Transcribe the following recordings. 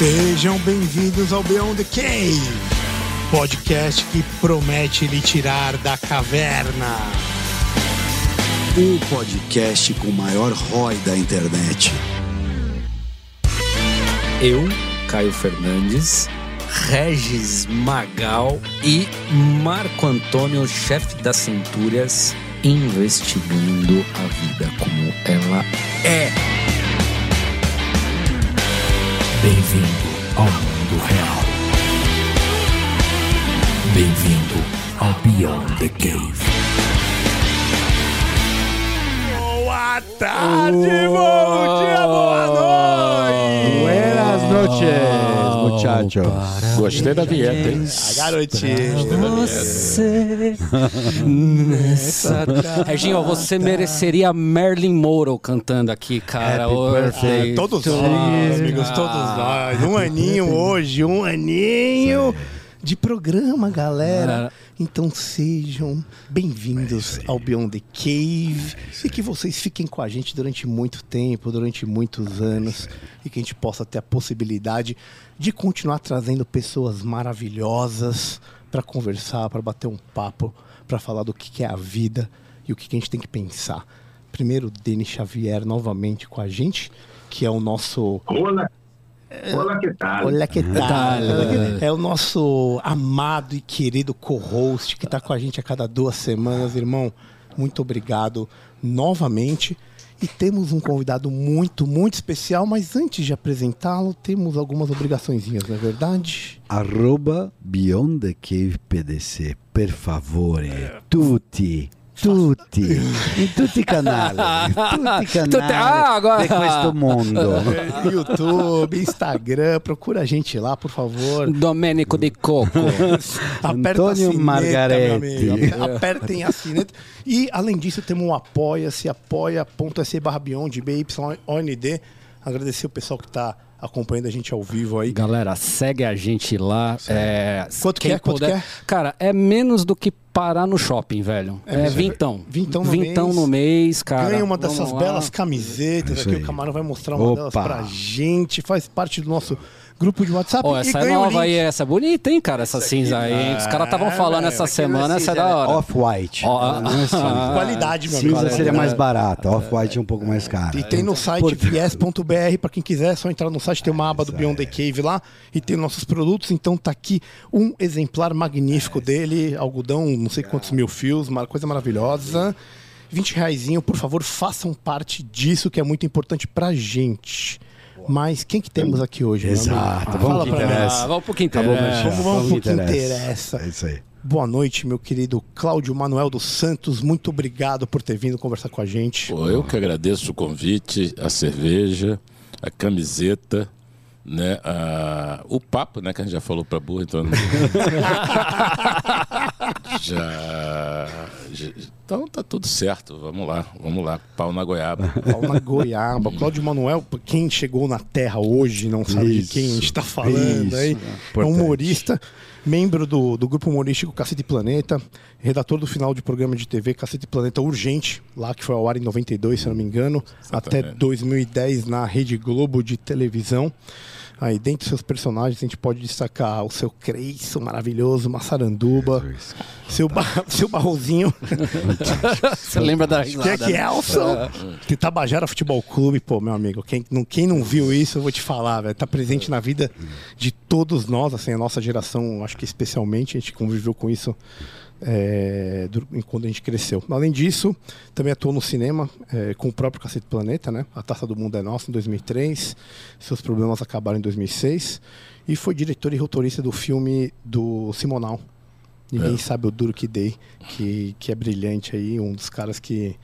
Sejam bem-vindos ao Beyond the Cave, podcast que promete lhe tirar da caverna. O podcast com o maior ROI da internet. Eu, Caio Fernandes, Regis Magal e Marco Antônio, chefe das Centúrias, investigando a vida como ela é. Bem-vindo ao mundo real. Bem-vindo ao Beyond the Cave. Boa tarde, bom dia, boa noite! Buenas noches, muchachos. Gostei da vinheta, hein? A garotinha. Você nessa... Reginho, você mereceria Marilyn Monroe cantando aqui, cara. Happy. Todos Ah, nós, amigos, todos nós. Um aninho hoje, um aninho de programa, galera. Então sejam bem-vindos ao Beyond the Cave. E que vocês fiquem com a gente durante muito tempo, durante muitos anos. e que a gente possa ter a possibilidade de continuar trazendo pessoas maravilhosas para conversar, para bater um papo, para falar do que é a vida e o que que a gente tem que pensar. Primeiro, Denis Xavier novamente com a gente, que é o nosso Hola, hola, ¿qué tal? Olha que tal. tal? É o nosso amado e querido co-host que está com a gente a cada duas semanas, irmão. Muito obrigado novamente. E temos um convidado muito, muito especial, mas antes de apresentá-lo, temos algumas obrigaçõezinhas, não é verdade? Arroba Beyond the Cave PDC. Per favore. Tutti. Tutti. In tutti i canali. Tutti i Tutti- canali ah, agora- di questo mondo. YouTube, Instagram, procura a gente lá, por favor. Domênico de Coco. Aperta Antônio a sineta, amigo. Apertem a sineta. E, além disso, temos um apoia-se, apoia.se barra Beyond, BYOND. Agradecer o pessoal que está acompanhando a gente ao vivo aí. Galera, segue a gente lá. É, Quanto que quem é? Quanto que é? Cara, é menos do que parar no shopping, velho. É, vintão. Vintão no vintão mês. no mês, cara. Ganha uma dessas belas camisetas aqui. O Camarão vai mostrar uma delas Opa. pra gente. Faz parte do nosso grupo de WhatsApp. E essa é nova aí, link. essa é bonita, hein, cara? Essa cinza aí. hein? Os caras estavam É, falando velho, essa aqui semana, é essa é da hora. Off-white. É cinza. Qualidade, meu amigo. Cinza seria mais barata. Off-white é um pouco mais caro. E tem no site vies.br, para quem quiser, é só entrar no site, tem uma aba do Beyond the Cave lá e tem nossos produtos. Então tá aqui um exemplar magnífico dele, algodão, não sei quantos mil fios, uma coisa maravilhosa. 20 reaisinho, por favor, façam parte disso que é muito importante pra gente. Mas quem que temos aqui hoje? Exato. Fala Vamos que interessa. Ah, vamos pro que Tá bom, interessa. meu Vamos, vamos pro que que interessa. É isso aí. Boa noite, meu querido Cláudio Manuel dos Santos. Muito obrigado por ter vindo conversar com a gente. Pô, eu que agradeço o convite, a cerveja, a camiseta, né? a- o papo, né? Que a gente já falou pra burra, então. já, já- Então tá tudo certo. Vamos lá, vamos lá. Pau na goiaba. Pau na goiaba. Cláudio Manuel, quem chegou na Terra hoje, não sabe de quem a gente está falando Isso, aí. É importante. humorista, membro do, do grupo humorístico Cacete Planeta, redator do final de programa de TV Cacete Planeta Urgente, lá que foi ao ar em 92, se não me engano, até Exatamente. 2010 na Rede Globo de televisão. Aí, dentre dos seus personagens, a gente pode destacar o seu Creison maravilhoso, Massaranduba, seu, ba seu Barrozinho, Você lembra da Jack risada? né? Elson, de Tabajara Futebol Clube, pô, meu amigo, quem não, quem não viu isso, eu vou te falar, velho, tá presente na vida de todos nós, assim, a nossa geração, acho que especialmente, a gente conviveu com isso é, dur- quando a gente cresceu. Além disso, também atuou no cinema é, com o próprio Cacete Planeta, né? A Taça do Mundo é Nossa, em 2003. Seus problemas acabaram em 2006. E foi diretor e roteirista do filme do Simonal. Ninguém sabe o duro que dei, que, que é brilhante aí, um dos caras que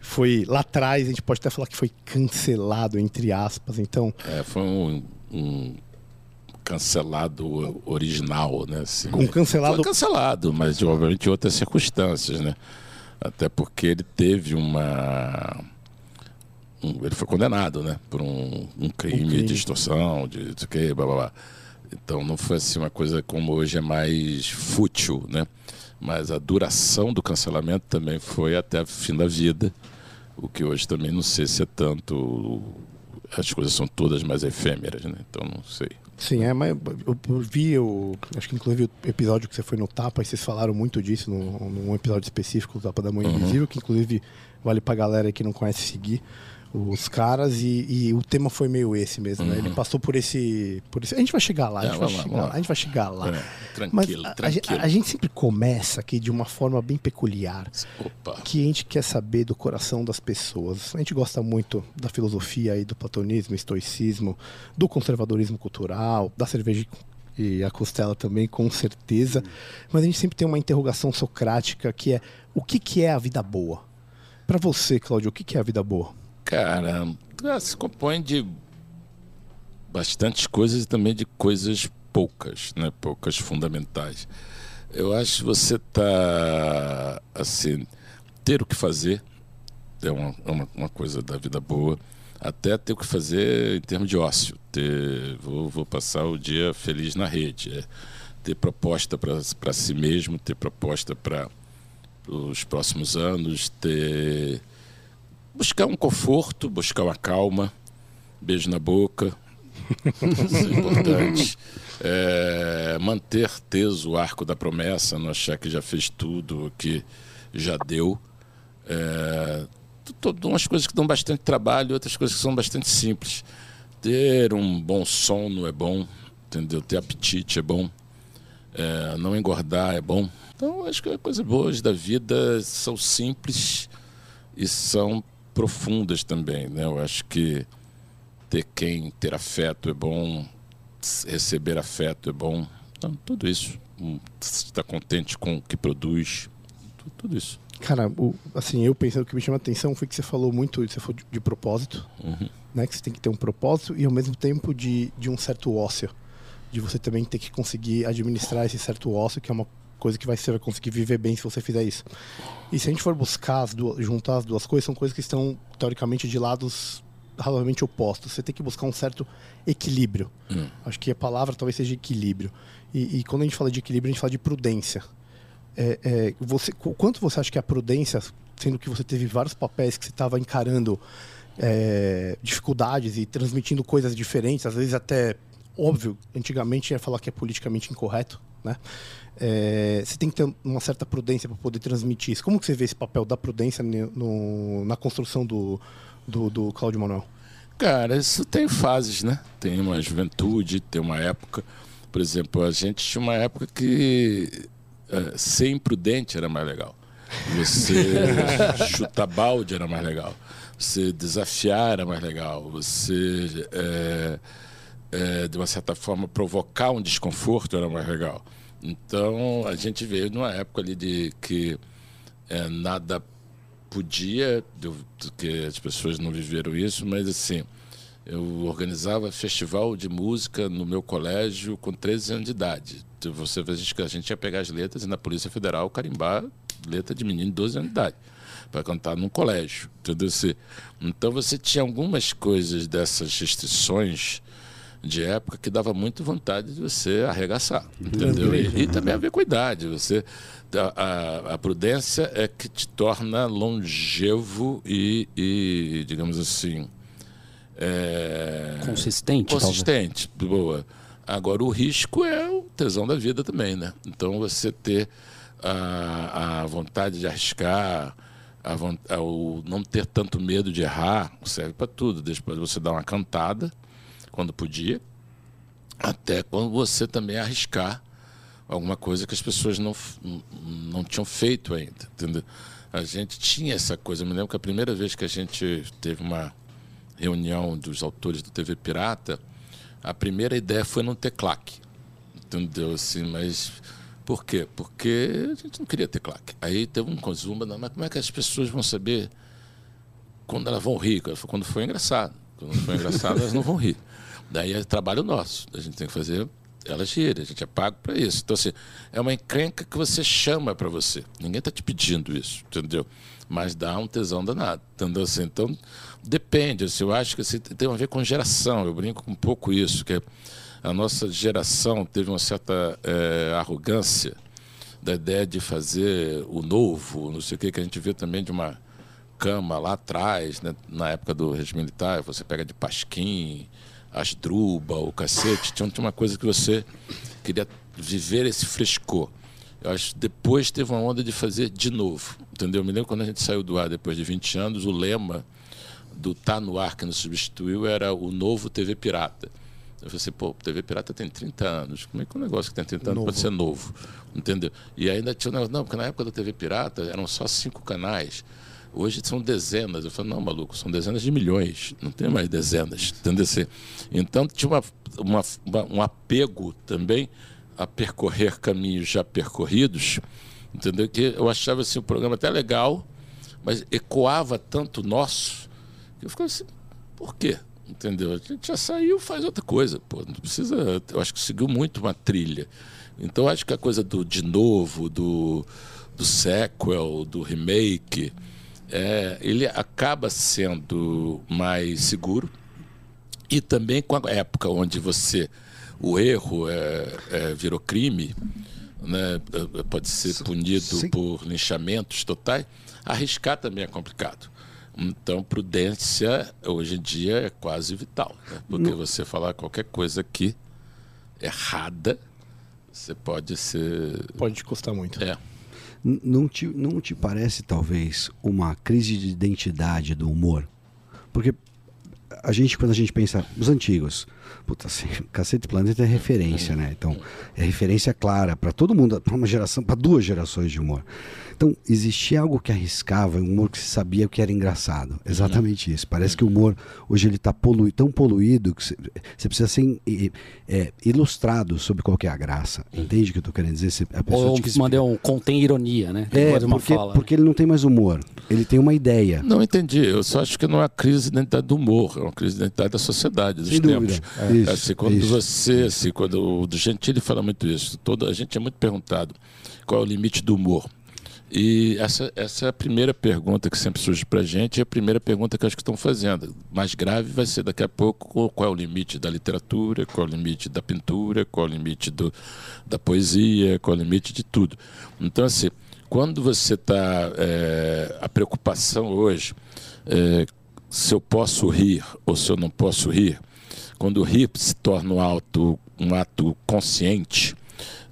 foi lá atrás, a gente pode até falar que foi cancelado, entre aspas. Então, É, foi um, um cancelado original, né? Assim, Um cancelado- Foi cancelado, mas obviamente em outras circunstâncias, né? Até porque ele teve uma. um- ele foi condenado, né? Por um, um crime, crime. de extorsão, de o quê, blá blá blá. Então não foi assim uma coisa como hoje é mais fútil, né? Mas a duração do cancelamento também foi até o fim da vida. O que hoje também não sei se é tanto as coisas são todas mais efêmeras, né? Então não sei. Sim, é, mas eu, eu vi, eu, acho que inclusive o episódio que você foi no Tapa, e vocês falaram muito disso num, num episódio específico do Tapa da Mãe Invisível, que inclusive vale pra galera que não conhece seguir os caras e, e o tema foi meio esse mesmo, né? Ele passou por esse, por esse. A gente vai chegar lá, a É, gente vai lá, chegar lá, lá. a gente vai chegar lá. É, Mas tranquilo, a- a, tranquilo. a gente sempre começa aqui de uma forma bem peculiar, Opa. que a gente quer saber do coração das pessoas. A gente gosta muito da filosofia aí do platonismo, estoicismo, do conservadorismo cultural, da cerveja e a costela também, com certeza. Mas a gente sempre tem uma interrogação socrática que é o que, que é a vida boa? Para você, Cláudio, o que, que é a vida boa? Cara, ela se compõe de bastantes coisas e também de coisas poucas, né? Poucas fundamentais. Eu acho que você tá assim, ter o que fazer é uma, uma, uma coisa da vida boa. Até ter o que fazer em termos de ócio. Ter, vou, vou passar o dia feliz na rede. é ter proposta para si mesmo, ter proposta para os próximos anos, ter buscar um conforto, buscar uma calma, beijo na boca, isso é importante. É, manter teso o arco da promessa, não achar que já fez tudo, que já deu. É, umas coisas que dão bastante trabalho, outras coisas que são bastante simples. Ter um bom sono é bom, entendeu? Ter apetite é bom. É, não engordar é bom. Então, acho que as coisas boas da vida são simples e são profundas também, né? Eu acho que ter quem ter afeto é bom, receber afeto é bom. Então, tudo isso. Hum, Estar contente com o que produz, tu- tudo isso. Cara, o- assim, eu pensando o que me chama a atenção foi que você falou muito, você falou de, de propósito, né? Que você tem que ter um propósito e ao mesmo tempo de, de um certo ócio. De você também ter que conseguir administrar esse certo ócio, que é uma coisa que vai, você vai conseguir viver bem se você fizer isso. E se a gente for buscar, as duas, juntar as duas coisas, são coisas que estão, teoricamente, de lados razoavelmente opostos. Você tem que buscar um certo equilíbrio. Acho que a palavra talvez seja equilíbrio. E, e quando a gente fala de equilíbrio, a gente fala de prudência. É, é, você, qu- quanto você acha que a prudência, sendo que você teve vários papéis que você estava encarando é, dificuldades e transmitindo coisas diferentes, às vezes até óbvio, antigamente ia falar que é politicamente incorreto, né? É, você tem que ter uma certa prudência para poder transmitir isso. Como que você vê esse papel da prudência no- na construção do, do, do Cláudio Manuel? Cara, isso tem fases, né? Tem uma juventude, tem uma época. Por exemplo, a gente tinha uma época que eh, ser imprudente era mais legal. Você chutar balde era mais legal. Você desafiar era mais legal. Você, eh, eh, de uma certa forma, provocar um desconforto era mais legal. Então, a gente veio numa época ali de que eh, nada podia, do, do que as pessoas não viveram isso, mas assim, eu organizava festival de música no meu colégio com 13 anos de idade. Você a gente, ia pegar as letras e na Polícia Federal carimbar letra de menino de 12 anos de idade para cantar num colégio. Entendeu? Então você tinha algumas coisas dessas restrições de época que dava muito vontade de você arregaçar, entendeu? E, e também a ver com a idade. Você, a, a- a prudência é que te torna longevo e, e, digamos assim, é, Consistente, talvez. consistente, boa. Agora o risco é o tesão da vida também, né? Então você ter a, a vontade de arriscar, a- o não ter tanto medo de errar, serve para tudo. Depois você dá uma cantada quando podia, até quando você também arriscar alguma coisa que as pessoas não, não tinham feito ainda, entendeu? A gente tinha essa coisa. Eu me lembro que a primeira vez que a gente teve uma reunião dos autores do TV Pirata, a primeira ideia foi não ter claque. Entendeu? Assim, mas por quê? Porque a gente não queria ter claque. Aí teve um consumo, mas como é que as pessoas vão saber quando elas vão rir? Quando for engraçado. Quando for engraçado, elas não vão rir. Daí é trabalho nosso. A gente tem que fazer elas rirem. A gente é pago para isso. Então, assim, é uma encrenca que você chama para você. Ninguém está te pedindo isso, entendeu? Mas dá um tesão danado. Entendeu? Assim, então, depende. Assim, eu acho que assim, tem a ver com geração. Eu brinco um pouco isso, que a nossa geração teve uma certa eh, arrogância da ideia de fazer o novo, não sei o que, que a gente vê também de uma cama lá atrás, né, na época do regime militar, você pega de Pasquim, Asdruba, o cacete, tinha, tinha uma coisa que você queria viver esse frescor. Eu acho depois teve uma onda de fazer de novo, entendeu? Eu me lembro quando a gente saiu do ar depois de 20 anos, o lema do Tá no Ar que nos substituiu era o novo TV Pirata. Eu falei assim, pô, TV Pirata tem 30 anos. Como é que um negócio que tem 30 anos Novo. pode ser novo? Entendeu? E ainda tinha um negócio, não, porque na época da TV Pirata eram só cinco canais. Hoje são dezenas. Eu falei, não, maluco, são dezenas de milhões. Não tem mais dezenas. Entendeu? Assim, Então tinha uma, uma- uma- um apego também a percorrer caminhos já percorridos. Entendeu? Que eu achava assim, o programa até legal, mas ecoava tanto nosso que eu ficava assim, por quê? Entendeu? A gente já saiu, faz outra coisa. Pô, não precisa. Eu acho que seguiu muito uma trilha. Então, acho que a coisa do de novo, do, do sequel, do remake, é, ele acaba sendo mais seguro. E também com a época onde você. O erro é, é, virou crime, né? é, pode ser punido sim. por linchamentos totais, arriscar também é complicado. Então, prudência hoje em dia é quase vital. Né? Porque você falar qualquer coisa aqui errada, você pode ser. Pode te custar muito. É. Não te, não te parece, talvez, uma crise de identidade do humor? Porque a gente, quando a gente pensa, os antigos, puta, assim, Cacete Planeta é referência, né? Então, é referência clara para todo mundo, para uma geração, para duas gerações de humor. Então, existia algo que arriscava, um humor que se sabia que era engraçado. Exatamente isso. Parece que o humor, hoje, ele está polui, tão poluído que você precisa ser eh, ilustrado sobre qual que é a graça. Entende o que eu estou querendo dizer? Você- A pessoa Ou te mandei um contém ironia, né? é, porque, fala. porque ele não tem mais humor. Ele tem uma ideia. Não entendi. Eu só acho que não é uma crise de identidade do humor, é uma crise de identidade da sociedade, dos Sem tempos. É. Isso, assim, quando isso. você, assim, quando o do Gentili fala muito isso, toda a gente é muito perguntado qual é o limite do humor. E essa, essa é a primeira pergunta que sempre surge para a gente, e a primeira pergunta que acho que estão fazendo. Mais grave vai ser daqui a pouco qual é o limite da literatura, qual é o limite da pintura, qual é o limite do, da poesia, qual é o limite de tudo. Então, assim, quando você está. a preocupação hoje, é, se eu posso rir ou se eu não posso rir, quando o rir se torna um ato, um ato consciente,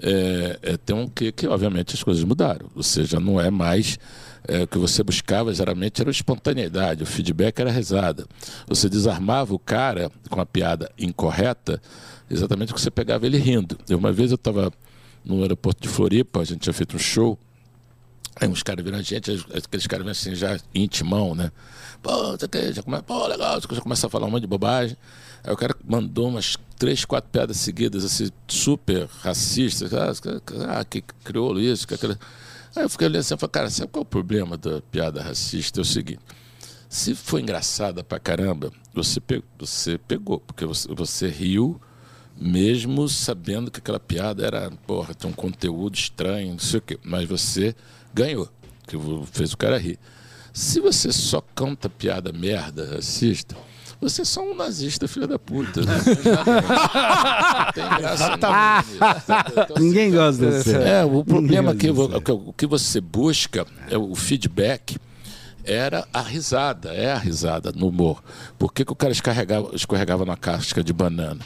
é, é, tem um que, que, obviamente, as coisas mudaram. Ou seja, não é mais. é, o que você buscava geralmente era a espontaneidade, o feedback era a risada. Você desarmava o cara com a piada incorreta, exatamente porque você pegava ele rindo. Eu, uma vez eu estava no aeroporto de Floripa, a gente tinha feito um show, Aí uns caras viram a gente, aqueles caras vêm assim já intimão, né? Pô, que, já começa, pô, legal, já começa a falar um monte de bobagem. Aí o cara mandou umas três, quatro piadas seguidas, assim, super racistas. Ah, que crioulo isso, que. Aí eu fiquei olhando assim falei, cara, sabe qual é o problema da piada racista? É o seguinte, se for engraçada pra caramba, você, pe você pegou, porque você, você riu mesmo sabendo que aquela piada era, porra, tem um conteúdo estranho, não sei o quê, mas você ganhou, que fez o cara rir. Se você só canta piada merda, racista, você é só um nazista, filho da puta. Né? Não tem graça nenhuma. Então, assim, Ninguém gosta desse. é, o problema é que, que o que você busca, é o feedback, era a risada, é a risada no humor. Por que, que o cara escorregava, escorregava na casca de banana?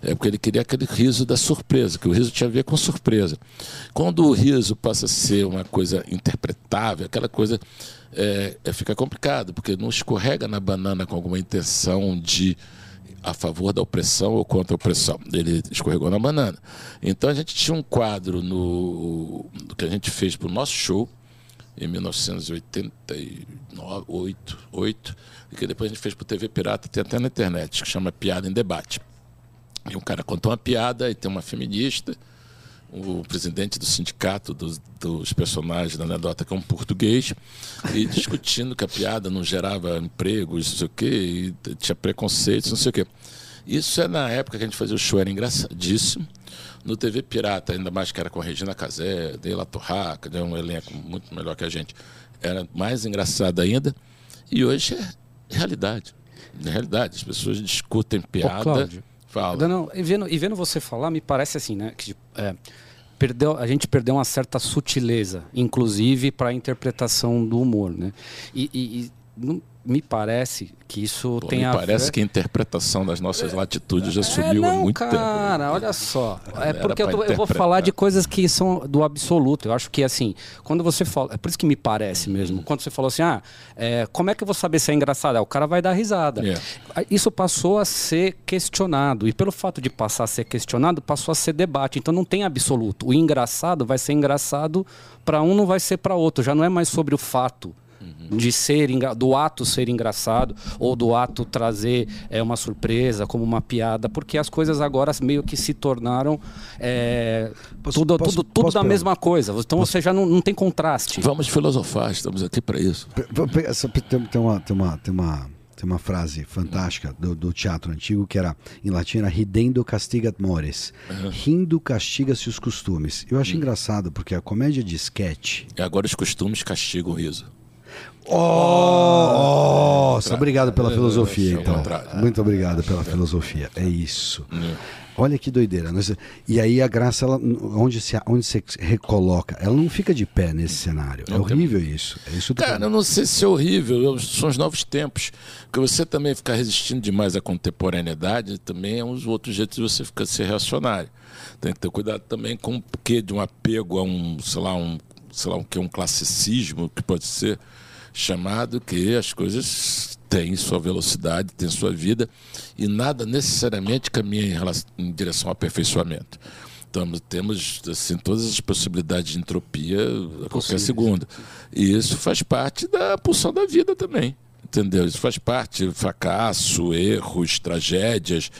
É porque ele queria aquele riso da surpresa, que o riso tinha a ver com surpresa. Quando o riso passa a ser uma coisa interpretável, aquela coisa é, é, fica complicado, porque não escorrega na banana com alguma intenção de a favor da opressão ou contra a opressão. Ele escorregou na banana. Então a gente tinha um quadro no que a gente fez para o nosso show em 1988, 8, e que depois a gente fez para o TV Pirata, tem até na internet, que chama Piada em Debate. E um cara contou uma piada e tem uma feminista, o presidente do sindicato dos, dos personagens da anedota, que é um português, e discutindo que a piada não gerava empregos, não sei o quê, e tinha preconceitos, não sei o quê. Isso é na época que a gente fazia o show, era engraçadíssimo. No TV Pirata, ainda mais que era com a Regina Casé, Deila Torraca, um elenco muito melhor que a gente. Era mais engraçado ainda. E hoje é realidade. É realidade. As pessoas discutem piada. Cláudio, Fala. E, vendo, e vendo você falar, me parece assim, né? Que, é, perdeu, a gente perdeu uma certa sutileza, inclusive para a interpretação do humor, né? E- e não- me parece que isso Pô, tem me a parece ver... que a interpretação das nossas latitudes já É, subiu há não, muito cara, tempo. olha só. É porque eu, tô- eu vou falar de coisas que são do absoluto. Eu acho que, assim, quando você fala. É por isso que me parece mesmo. Quando você falou assim, ah, é, como é que eu vou saber se é engraçado? Ah, o cara vai dar risada. É. Ah, Isso passou a ser questionado. E pelo fato de passar a ser questionado, passou a ser debate. Então não tem absoluto. O engraçado vai ser engraçado para um, não vai ser para outro. Já não é mais sobre o fato de ser do ato ser engraçado ou do ato trazer é, uma surpresa como uma piada porque as coisas agora meio que se tornaram é, Posso- tudo posso- tudo, tudo posso da pegar- mesma coisa então você já não, não tem contraste Vamos filosofar, estamos aqui para isso. Tem, tem uma, tem, uma, tem, uma, tem uma frase fantástica do, do teatro antigo que era, em latim, era ridendo castigat mores. Rindo castiga-se os costumes. Eu acho engraçado porque a comédia de sketch. E agora os costumes castigam o riso. Oh, nossa, obrigado pela É, filosofia, é então. Muito obrigado pela filosofia. É isso. É. Olha que doideira. Nós- E aí a graça, ela, onde, se, onde você recoloca, ela não fica de pé nesse cenário. É horrível isso. É isso Cara, eu não sei se é horrível, são os novos tempos. Porque você também ficar resistindo demais à contemporaneidade também é um dos outros jeitos de você ficar ser reacionário. Tem que ter cuidado também com o quê de um apego a um, sei lá, um, sei lá, um, que um classicismo que pode ser chamado que as coisas têm sua velocidade, têm sua vida e nada necessariamente caminha em, relação- em direção ao aperfeiçoamento. Então, temos assim, todas as possibilidades de entropia a qualquer segundo. E isso faz parte da pulsão da vida também. Entendeu? Isso faz parte, fracasso, erros, tragédias,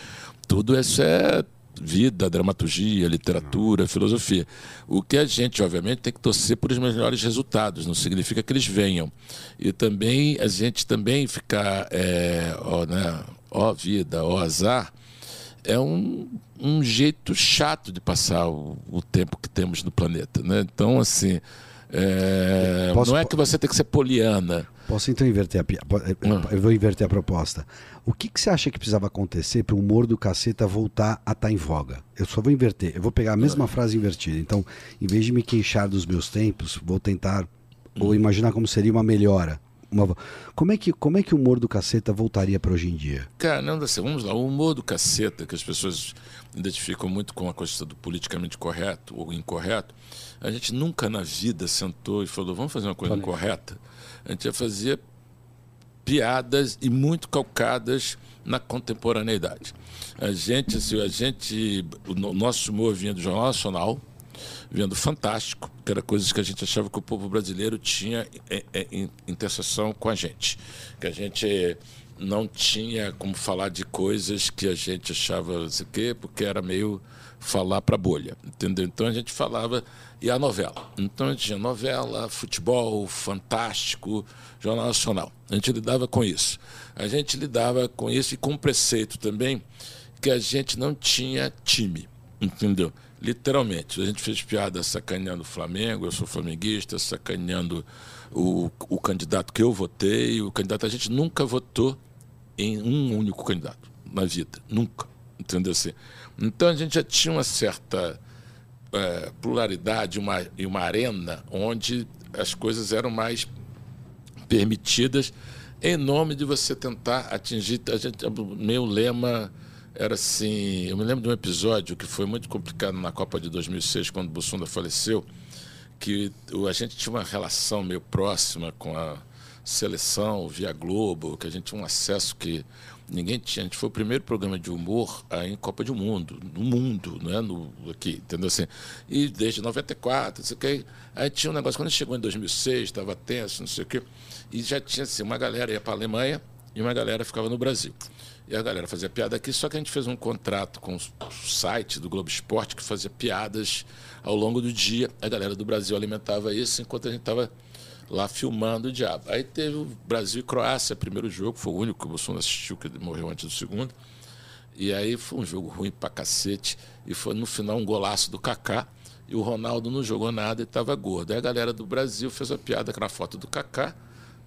tudo isso é vida, dramaturgia, literatura, filosofia. O que a gente, obviamente, tem que torcer por os melhores resultados, não significa que eles venham. E também a gente também ficar, é, ó, né, ó vida, ó azar, é um, um jeito chato de passar o, o tempo que temos no planeta. Né? Então, assim, é, Posso- não é que você tem que ser poliana. Posso então inverter a Ah. Eu vou inverter a proposta. O que, que você acha que precisava acontecer para o humor do caceta voltar a estar em voga? Eu só vou inverter. Eu vou pegar a mesma frase invertida. Então, em vez de me queixar dos meus tempos, vou tentar ou imaginar como seria uma melhora. Uma... Como, é que, como é que o humor do caceta voltaria para hoje em dia? Cara, não, assim, vamos lá. O humor do caceta, que as pessoas identificam muito com a coisa do politicamente correto ou incorreto, a gente nunca na vida sentou e falou, vamos fazer uma coisa Planeja. incorreta. A gente ia fazer piadas e muito calcadas na contemporaneidade. A gente, assim, a gente, o no- nosso humor vinha do Jornal Nacional, vinha do Fantástico, que era coisas que a gente achava que o povo brasileiro tinha é, é, em interseção com a gente, que a gente não tinha como falar de coisas que a gente achava não sei o quê, porque era meio falar para bolha, entendeu? Então a gente falava e a novela. Então a gente tinha novela, futebol, fantástico, jornal nacional. A gente lidava com isso. A gente lidava com isso e com o preceito também que a gente não tinha time, entendeu? Literalmente. A gente fez piada sacaneando o Flamengo, eu sou flamenguista, sacaneando o, o candidato que eu votei, o candidato. A gente nunca votou em um único candidato na vida. Nunca. Entendeu assim? Então a gente já tinha uma certa eh, pluralidade uma, e uma arena onde as coisas eram mais permitidas em nome de você tentar atingir. A gente, meu lema era assim. Eu me lembro de um episódio que foi muito complicado na Copa de 2006, quando o Bussunda faleceu, que a gente tinha uma relação meio próxima com a seleção via Globo, que a gente tinha um acesso que ninguém tinha. A gente foi o primeiro programa de humor aí em Copa do Mundo, no mundo, não é no aqui, entendeu assim? E desde 94, não sei o que. Aí tinha um negócio, quando chegou em 2006, estava tenso, não sei o quê, e já tinha assim, uma galera ia para a Alemanha e uma galera ficava no Brasil. E a galera fazia piada aqui, só que a gente fez um contrato com o site do Globo Esporte que fazia piadas ao longo do dia. A galera do Brasil alimentava isso enquanto a gente estava lá filmando o diabo. Aí teve o Brasil e Croácia, primeiro jogo, foi o único que o Bolsonaro assistiu, que morreu antes do segundo. E aí foi um jogo ruim pra cacete. E foi no final um golaço do Kaká. E o Ronaldo não jogou nada e estava gordo. Aí a galera do Brasil fez a piada que na foto do Kaká.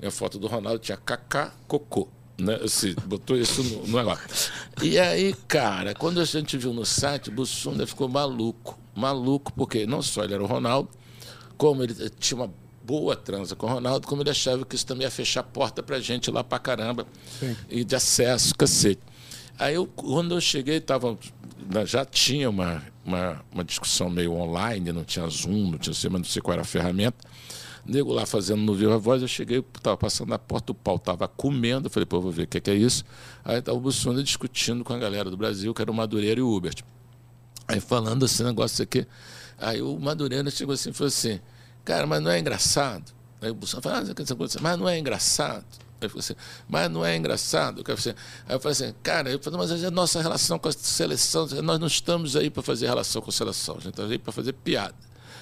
E a foto do Ronaldo tinha Kaká Cocô. Né? Assim, botou isso no, no negócio. E aí, cara, quando a gente viu no site, o Bussunda ficou maluco. Maluco, porque não só ele era o Ronaldo, como ele tinha uma boa transa com o Ronaldo, como ele achava que isso também ia fechar a porta pra gente lá pra caramba. Sim. E de acesso, cacete. Aí eu, quando eu cheguei, tava, já tinha uma, uma, uma discussão meio online, não tinha Zoom, não tinha sei, mas não sei qual era a ferramenta. Nego lá fazendo no Viva Voz, eu cheguei, estava passando na porta, o pau estava comendo, eu falei, pô, vou ver o que, que é isso. Aí estava o Bussunda discutindo com a galera do Brasil, que era o Madureira e o Hubert. Aí falando esse negócio aqui. Aí o Madureira chegou assim e falou assim, cara, mas não é engraçado? Aí o Bussunda falou, ah, mas não é engraçado? Aí falei assim, mas não é engraçado? Assim, aí eu falei assim, cara, eu falei, mas é a nossa relação com a seleção, nós não estamos aí para fazer relação com a seleção, a gente está aí para fazer piada.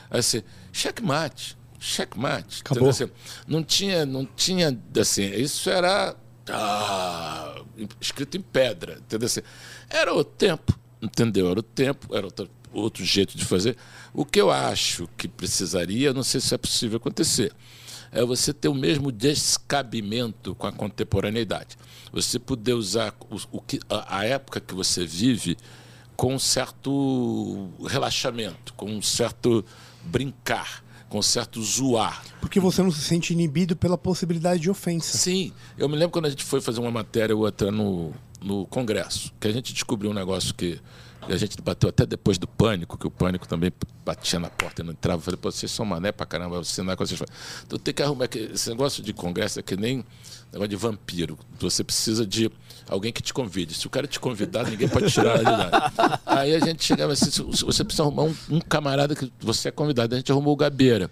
Aí assim, checkmate checkmate. Acabou. Assim, não tinha, não tinha, assim, isso era ah, escrito em pedra, entendeu? Assim, era o tempo, entendeu? Era o tempo, era outro, outro jeito de fazer. O que eu acho que precisaria, não sei se é possível acontecer, é você ter o mesmo descabimento com a contemporaneidade. Você poder usar o, o que, a, a época que você vive com um certo relaxamento, com um certo brincar com certo zoar. Porque você não se sente inibido pela possibilidade de ofensa. Sim, eu me lembro quando a gente foi fazer uma matéria ou outra no, no Congresso, que a gente descobriu um negócio que a gente bateu até depois do pânico, que o pânico também batia na porta e não entrava. Eu falei, pô, vocês são mané pra caramba, não é com vocês. Então tem que arrumar. Esse negócio de congresso é que nem negócio de vampiro. Você precisa de alguém que te convide. Se o cara te convidar, ninguém pode tirar ele lá. Aí a gente chegava assim, você precisa arrumar um, um, camarada que você é convidado. A gente arrumou o Gabeira.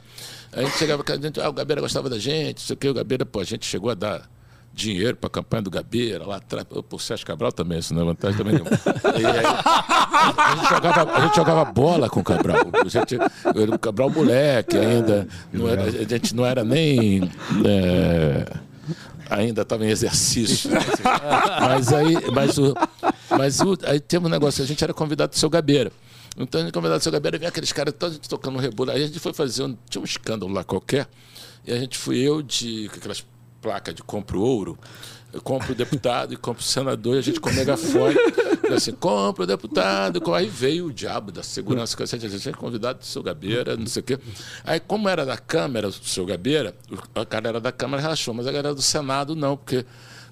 Aí a gente chegava, a gente, ah, o Gabeira gostava da gente, isso aqui, o Gabeira, pô, a gente chegou a dar dinheiro para a campanha do Gabeira, lá atrás. Por Sérgio Cabral também, isso não é vantagem também nenhuma. Aí, a, gente jogava, a gente jogava bola com o Cabral. Gente, o Cabral moleque ainda. Era, a gente não era nem. É, ainda estava em exercício. mas aí, mas, o, mas o, aí temos um negócio, a gente era convidado do seu Gabeira. Então, a gente convidado do seu Gabeira, vinha aqueles caras todos tocando rebolo. Aí a gente foi fazer, um, tinha um escândalo lá qualquer, e a gente fui eu de aquelas placas de compro ouro, eu compro o deputado e compro o senador, e a gente com megafone. assim, compra o deputado. Aí veio o diabo da segurança, que a gente é convidado do seu Gabeira, não sei o quê. Aí, como era da Câmara, o seu Gabeira, a galera da Câmara relaxou, mas a galera do Senado não, porque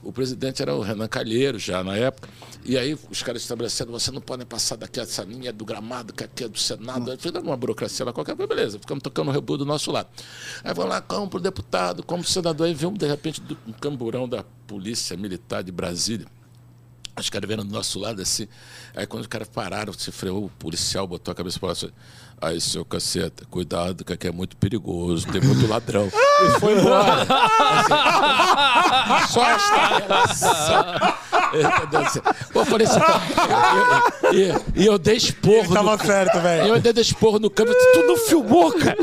o presidente era o Renan Calheiro já na época. E aí os caras estabelecendo, você não pode passar daqui essa linha do gramado, que aqui é do Senado. Aí fizeram uma burocracia lá qualquer coisa, beleza, ficamos tocando o rebu do nosso lado. Aí vamos lá, como pro deputado, como pro senador, aí vimos de repente um camburão da Polícia Militar de Brasília. Os caras vieram do nosso lado assim. Aí quando os caras pararam, se freou, o policial botou a cabeça para assim, Aí, seu caceta, cuidado, que aqui é muito perigoso, tem muito ladrão. e foi embora. Assim, só esta Pô, eu falei assim, e, e, eu dei esporro. Tava no, certo, velho. Eu dei esporro no campo. Tu não filmou, cara?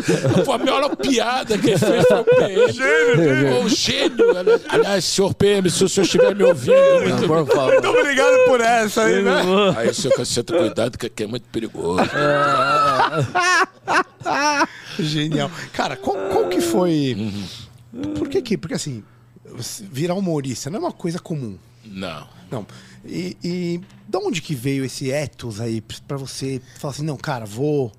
Pô, a melhor piada que fez foi o PM. Gênio, o gênio. Aliás, senhor PM, se o senhor estiver me ouvindo. Muito, por favor. muito obrigado por essa aí, né? Aí, seu caceta, cuidado, que aqui é muito perigoso. Genial. Cara, qual, qual que foi. Por que que? Porque assim, virar humorista não é uma coisa comum. Não. Não. E, e de onde que veio esse ethos aí pra você falar assim, não, cara, vou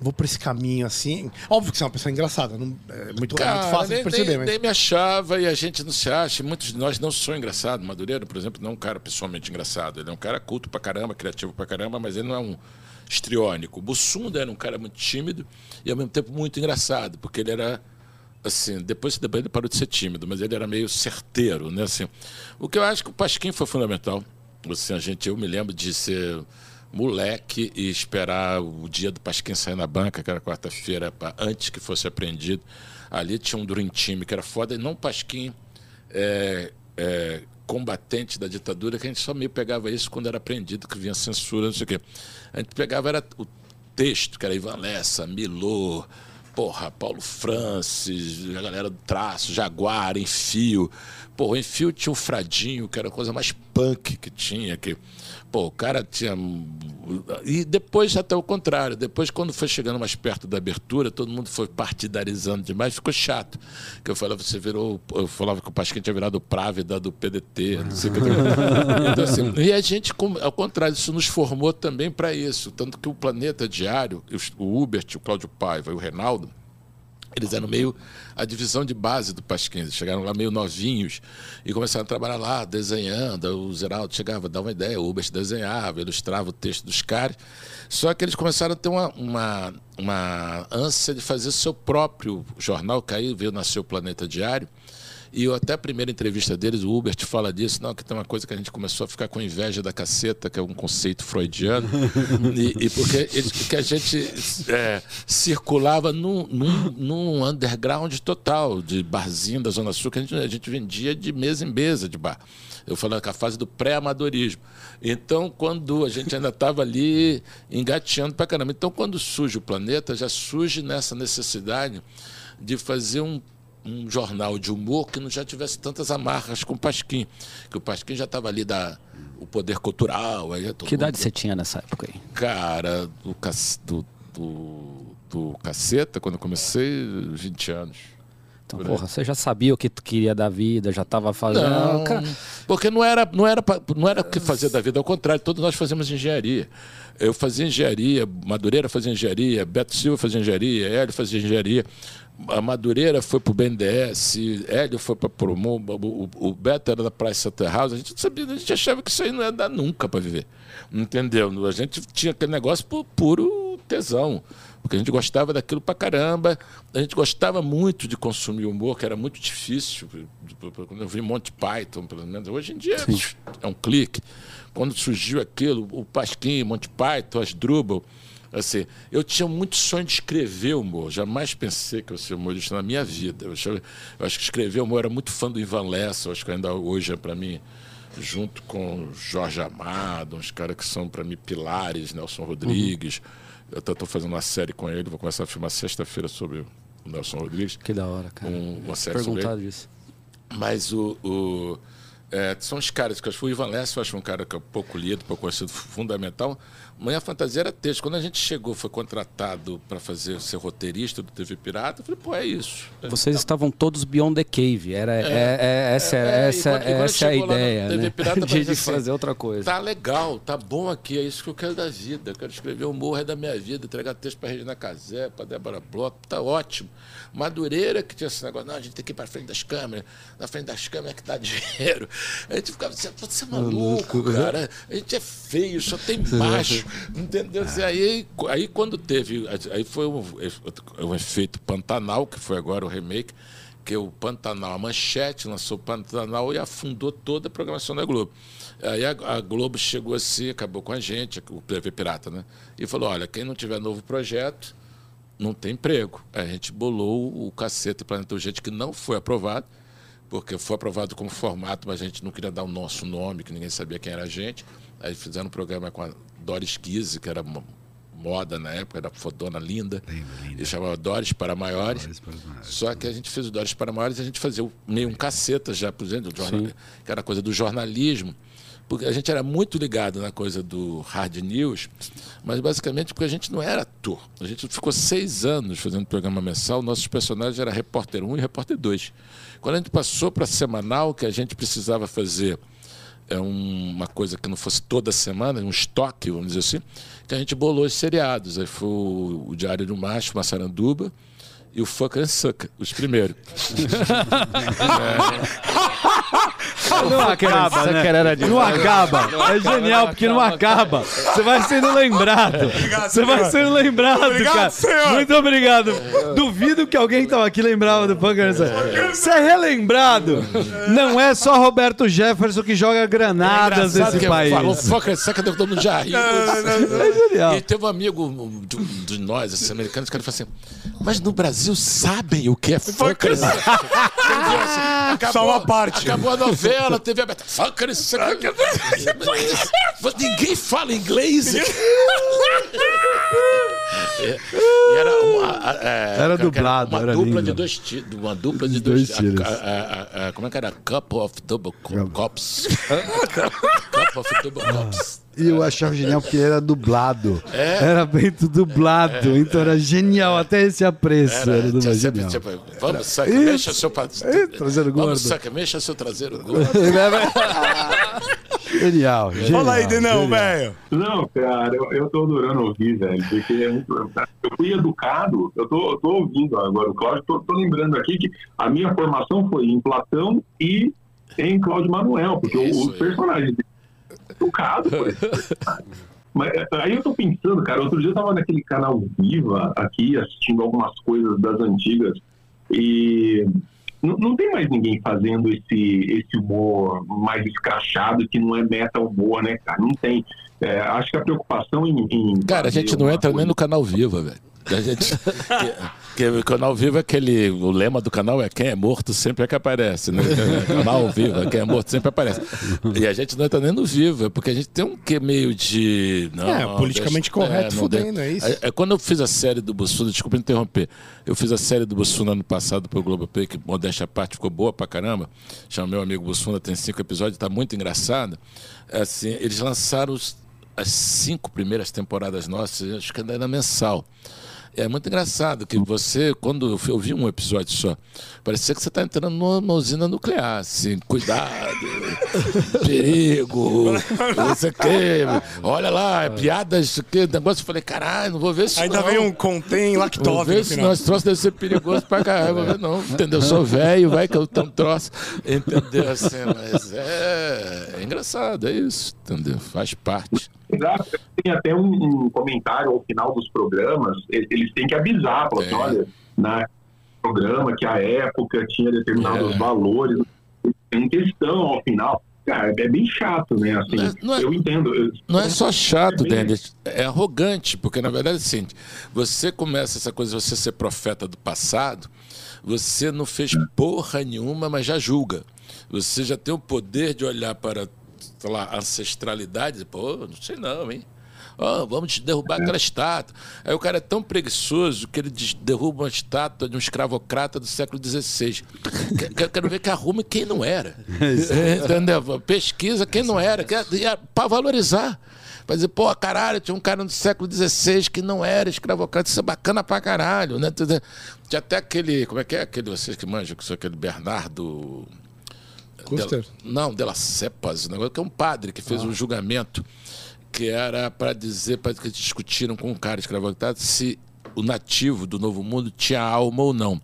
vou por esse caminho assim. Óbvio que você é uma pessoa engraçada, não, é muito, Cara, é muito fácil nem, de perceber. Nem, mas... nem me achava e a gente não se acha. Muitos de nós não são engraçados. Madureira, por exemplo, não é um cara pessoalmente engraçado. Ele é um cara culto pra caramba, criativo pra caramba, mas ele não é um estriônico. O Bussunda era um cara muito tímido e ao mesmo tempo muito engraçado, porque ele era assim, depois ele parou de ser tímido, mas ele era meio certeiro, né, assim. O que eu acho que o Pasquim foi fundamental. Assim, a gente, eu me lembro de ser moleque e esperar o dia do Pasquim sair na banca, que era quarta-feira, antes que fosse apreendido. Ali tinha um Dream Team que era foda, e não Pasquim é, é, combatente da ditadura, que a gente só meio pegava isso quando era apreendido, que vinha censura, não sei o quê. A gente pegava era o texto, que era Ivan Lessa, Milô, porra, Paulo Francis, a galera do traço, Jaguar, Enfio. O Enfio tinha o Fradinho, que era a coisa mais punk que tinha, que Pô, o cara tinha. E depois até o contrário. Depois, quando foi chegando mais perto da abertura, todo mundo foi partidarizando demais, ficou chato. Que eu falava, você virou. Eu falava que o Pasquim tinha virado Právida do PDT, não sei o que. Então, assim, e a gente, ao contrário, isso nos formou também para isso. Tanto que o Planeta Diário, o Hubert, o Cláudio Paiva e o Reinaldo, Eles eram meio a divisão de base do Pasquim. Eles chegaram lá meio novinhos e começaram a trabalhar lá, desenhando. O Zeraldo chegava, dava uma ideia, o Ubers desenhava, ilustrava o texto dos caras. Só que eles começaram a ter uma, uma, uma ânsia de fazer seu próprio jornal, aí veio nascer o Planeta Diário. E eu, até a primeira entrevista deles, o Hubert fala disso, não, que tem uma coisa que a gente começou a ficar com inveja da caceta, que é um conceito freudiano, e, e porque que a gente é, circulava num, num, num underground total, de barzinho da Zona Sul, que a gente, a gente vendia de mesa em mesa de bar. Eu falando que a fase do pré-amadorismo. Então, quando a gente ainda estava ali engateando pra caramba. Então, quando surge o planeta, já surge nessa necessidade de fazer um um jornal de humor que não já tivesse tantas amarras com o Pasquim. Que o Pasquim já estava ali da o poder cultural. Aí todo Que idade mundo- você tinha nessa época aí? Cara, do, do, do, do caceta, quando eu comecei, 20 anos. Então, porra, você já sabia o que tu queria da vida, já tava fazendo. Não, Cara, porque não era, não era, não era o que fazia da vida, ao contrário, todos nós fazemos engenharia. Eu fazia engenharia, Madureira fazia engenharia, Beto Silva fazia engenharia, Hélio fazia engenharia. A Madureira foi para o BNDES, Hélio foi para a Promo, o, o Beto era da Price House. A gente não sabia, a gente achava que isso aí não ia dar nunca para viver. Entendeu? A gente tinha aquele negócio por puro tesão. Porque a gente gostava daquilo pra caramba. A gente gostava muito de consumir humor, que era muito difícil. Quando eu vi Monty Python, pelo menos. Hoje em dia é um clique. Quando surgiu aquilo, o Pasquim, Monty Python, as Drubal. Assim, eu tinha muito sonho de escrever humor. Jamais pensei que eu seria humorista na minha vida. Eu, achava- eu acho que escrever humor eu era muito fã do Ivan Lessa. Eu acho que ainda hoje é para mim junto com Jorge Amado, uns caras que são para mim pilares, Nelson Rodrigues. Eu estou fazendo uma série com ele, vou começar a filmar sexta-feira sobre o Nelson Rodrigues. que da hora, cara. Um, uma série. Perguntar disso. Mas o. o- é, são os caras que eu acho. O Ivan Lessa, eu acho um cara que é pouco lido, pouco conhecido, fundamental. Manhã Fantasia era texto. Quando a gente chegou, foi contratado para fazer ser roteirista do TV Pirata, eu falei, pô, é isso. Vocês estavam todos beyond the cave. Era, é, é- essa, É, e essa, quando- essa é a chegou lá no ideia, TV né? Pirata, de, de assim, fazer outra coisa. Tá legal, tá bom aqui, é isso que eu quero da vida. Eu quero escrever o morro é da minha vida, entregar texto para Regina Casé, para Débora Bloch, tá ótimo. Madureira, que tinha esse negócio, não, a gente tem que ir para frente das câmeras, na frente das câmeras que dá dinheiro. A gente ficava assim, "Pô, você é maluco, cara, a gente é feio, só tem macho, entendeu? Assim, aí, aí quando teve, aí foi um, um efeito Pantanal, que foi agora o remake, que o Pantanal, a Manchete lançou o Pantanal e afundou toda a programação da Globo. Aí a, a Globo chegou assim, acabou com a gente, o TV Pirata, né? E falou: olha, quem não tiver novo projeto, não tem emprego. Aí a gente bolou o Cacete Planeta Urgente, que não foi aprovado, porque foi aprovado como formato, mas a gente não queria dar o nosso nome, que ninguém sabia quem era a gente. Aí fizeram um programa com a Doris Kise, que era mo- moda na época, era fodona linda, e chamava Doris para Maiores. Doris para Maiores. Só que a gente fez o Doris para Maiores e a gente fazia meio um caceta já, por exemplo, jornal, que era coisa do jornalismo. Porque a gente era muito ligado na coisa do hard news, mas basicamente porque a gente não era ator. A gente ficou seis anos fazendo programa mensal, nossos personagens eram repórter 1 e repórter 2. Quando a gente passou para semanal, que a gente precisava fazer é um- uma coisa que não fosse toda semana, um estoque, vamos dizer assim, que a gente bolou os seriados. Aí foi o, o Diário do Macho, Massaranduba e o Fucker and Sucker, os primeiros. Não acaba, né? era de Não acaba. É genial, porque não acaba. Você vai sendo lembrado. Você vai sendo lembrado, Obrigado, cara. senhor. Muito obrigado. Duvido que alguém que tava aqui lembrava do Punker Você é relembrado. Não é só Roberto Jefferson que joga granadas Engraçado nesse que país. Falou and Sucker, todo mundo já riu. É genial. E teve um amigo de, de nós, esses americanos, que ele falou assim: Mas no Brasil sabem o que é fucker? and sucker?" Ele viu assim, acabou, Só uma parte. Acabou a novela, teve a beta. Fucker and sucker. Mas Ninguém fala inglês. E era uma, a- é, Era dublado, uma era dupla lindo. de dois uma dupla de Dois dois, tiros. a- a- a- a- como é que era? Cup of double co- cops. Cup of double cops. E eu achava genial porque era dublado. É. Era feito dublado, então era genial. Até esse apreço era, do tinha sempre, genial. tipo, vamos, saca, Isso. mexa seu É, traseiro gordo. Vamos, saca, mexa seu traseiro gordo. Genial. genial Fala aí, Denão, velho. Não, cara, eu, eu tô adorando ouvir, velho, porque é muito- eu fui educado, eu tô, eu tô ouvindo agora o Cláudio, tô, tô lembrando aqui que a minha formação foi em Platão e em Cláudio Manuel, porque Isso os aí. personagens educado por personagens. Mas é, aí eu tô pensando, cara, outro dia eu tava naquele canal Viva aqui, assistindo algumas coisas das antigas, e não, não tem mais ninguém fazendo esse, esse humor mais escrachado que não é meta humor, né, cara? Não tem. É, acho que a preocupação em. em Cara, a gente não entra nem coisa- no canal Viva, velho. A gente, que, que o canal Viva é aquele. O lema do canal é quem é morto sempre é que aparece, né? Canal Viva, quem é morto sempre aparece. E a gente não entra nem no Viva, porque a gente tem um que meio de. Não, É, politicamente correto não fudendo, é isso. É, é quando eu fiz a série do Bussuna, desculpa interromper. Eu fiz a série do Bussuna ano passado pro Globoplay, que modéstia à parte ficou boa pra caramba. Chama meu amigo Bussuna, tem cinco episódios, tá muito engraçado. Assim, eles lançaram os- as cinco primeiras temporadas nossas, acho que ainda era mensal. É muito engraçado que você, quando eu vi um episódio só, parecia que você está entrando numa usina nuclear, assim, cuidado, perigo, não sei o quê, olha lá, piadas, que negócio, eu falei, caralho, não vou ver isso Ainda não. vem um contém Vou lactose ver no se final. nosso troço deve ser perigoso pra caramba, mas não, entendeu? Eu sou velho, vai que eu tenho um troço, entendeu? Assim, mas é, é engraçado, é isso, entendeu? Faz parte. Exato. Tem até um, um comentário ao final dos programas, eles têm que avisar, falar assim, É. olha, na programa que a época tinha determinados É. valores, tem textão ao final. Cara, é bem chato, né? Assim, Não é- não é- eu entendo. eu- Não é só chato, É bem- Denis, é arrogante, porque na verdade é o seguinte, você começa essa coisa de você ser profeta do passado, você não fez porra nenhuma, mas já julga. Você já tem o poder de olhar para, sei lá, ancestralidade, pô, não sei não, hein? Ó, vamos derrubar aquela estátua. Aí o cara é tão preguiçoso que ele derruba uma estátua de um escravocrata do século XVI. Que- que- Quero ver que arrume quem não era. Entendeu? Pesquisa quem não era, para valorizar. Pra dizer, pô, caralho, tinha um cara do século XVI que não era escravocrata, isso é bacana pra caralho, né? Tinha até aquele, como é que é aquele, vocês que manjam, que são aquele Bernardo... Custer? Dela- não, Della Cepas, um negócio que é um padre que fez um julgamento que era para dizer, para que discutiram com um cara escravocrata se o nativo do Novo Mundo tinha alma ou não.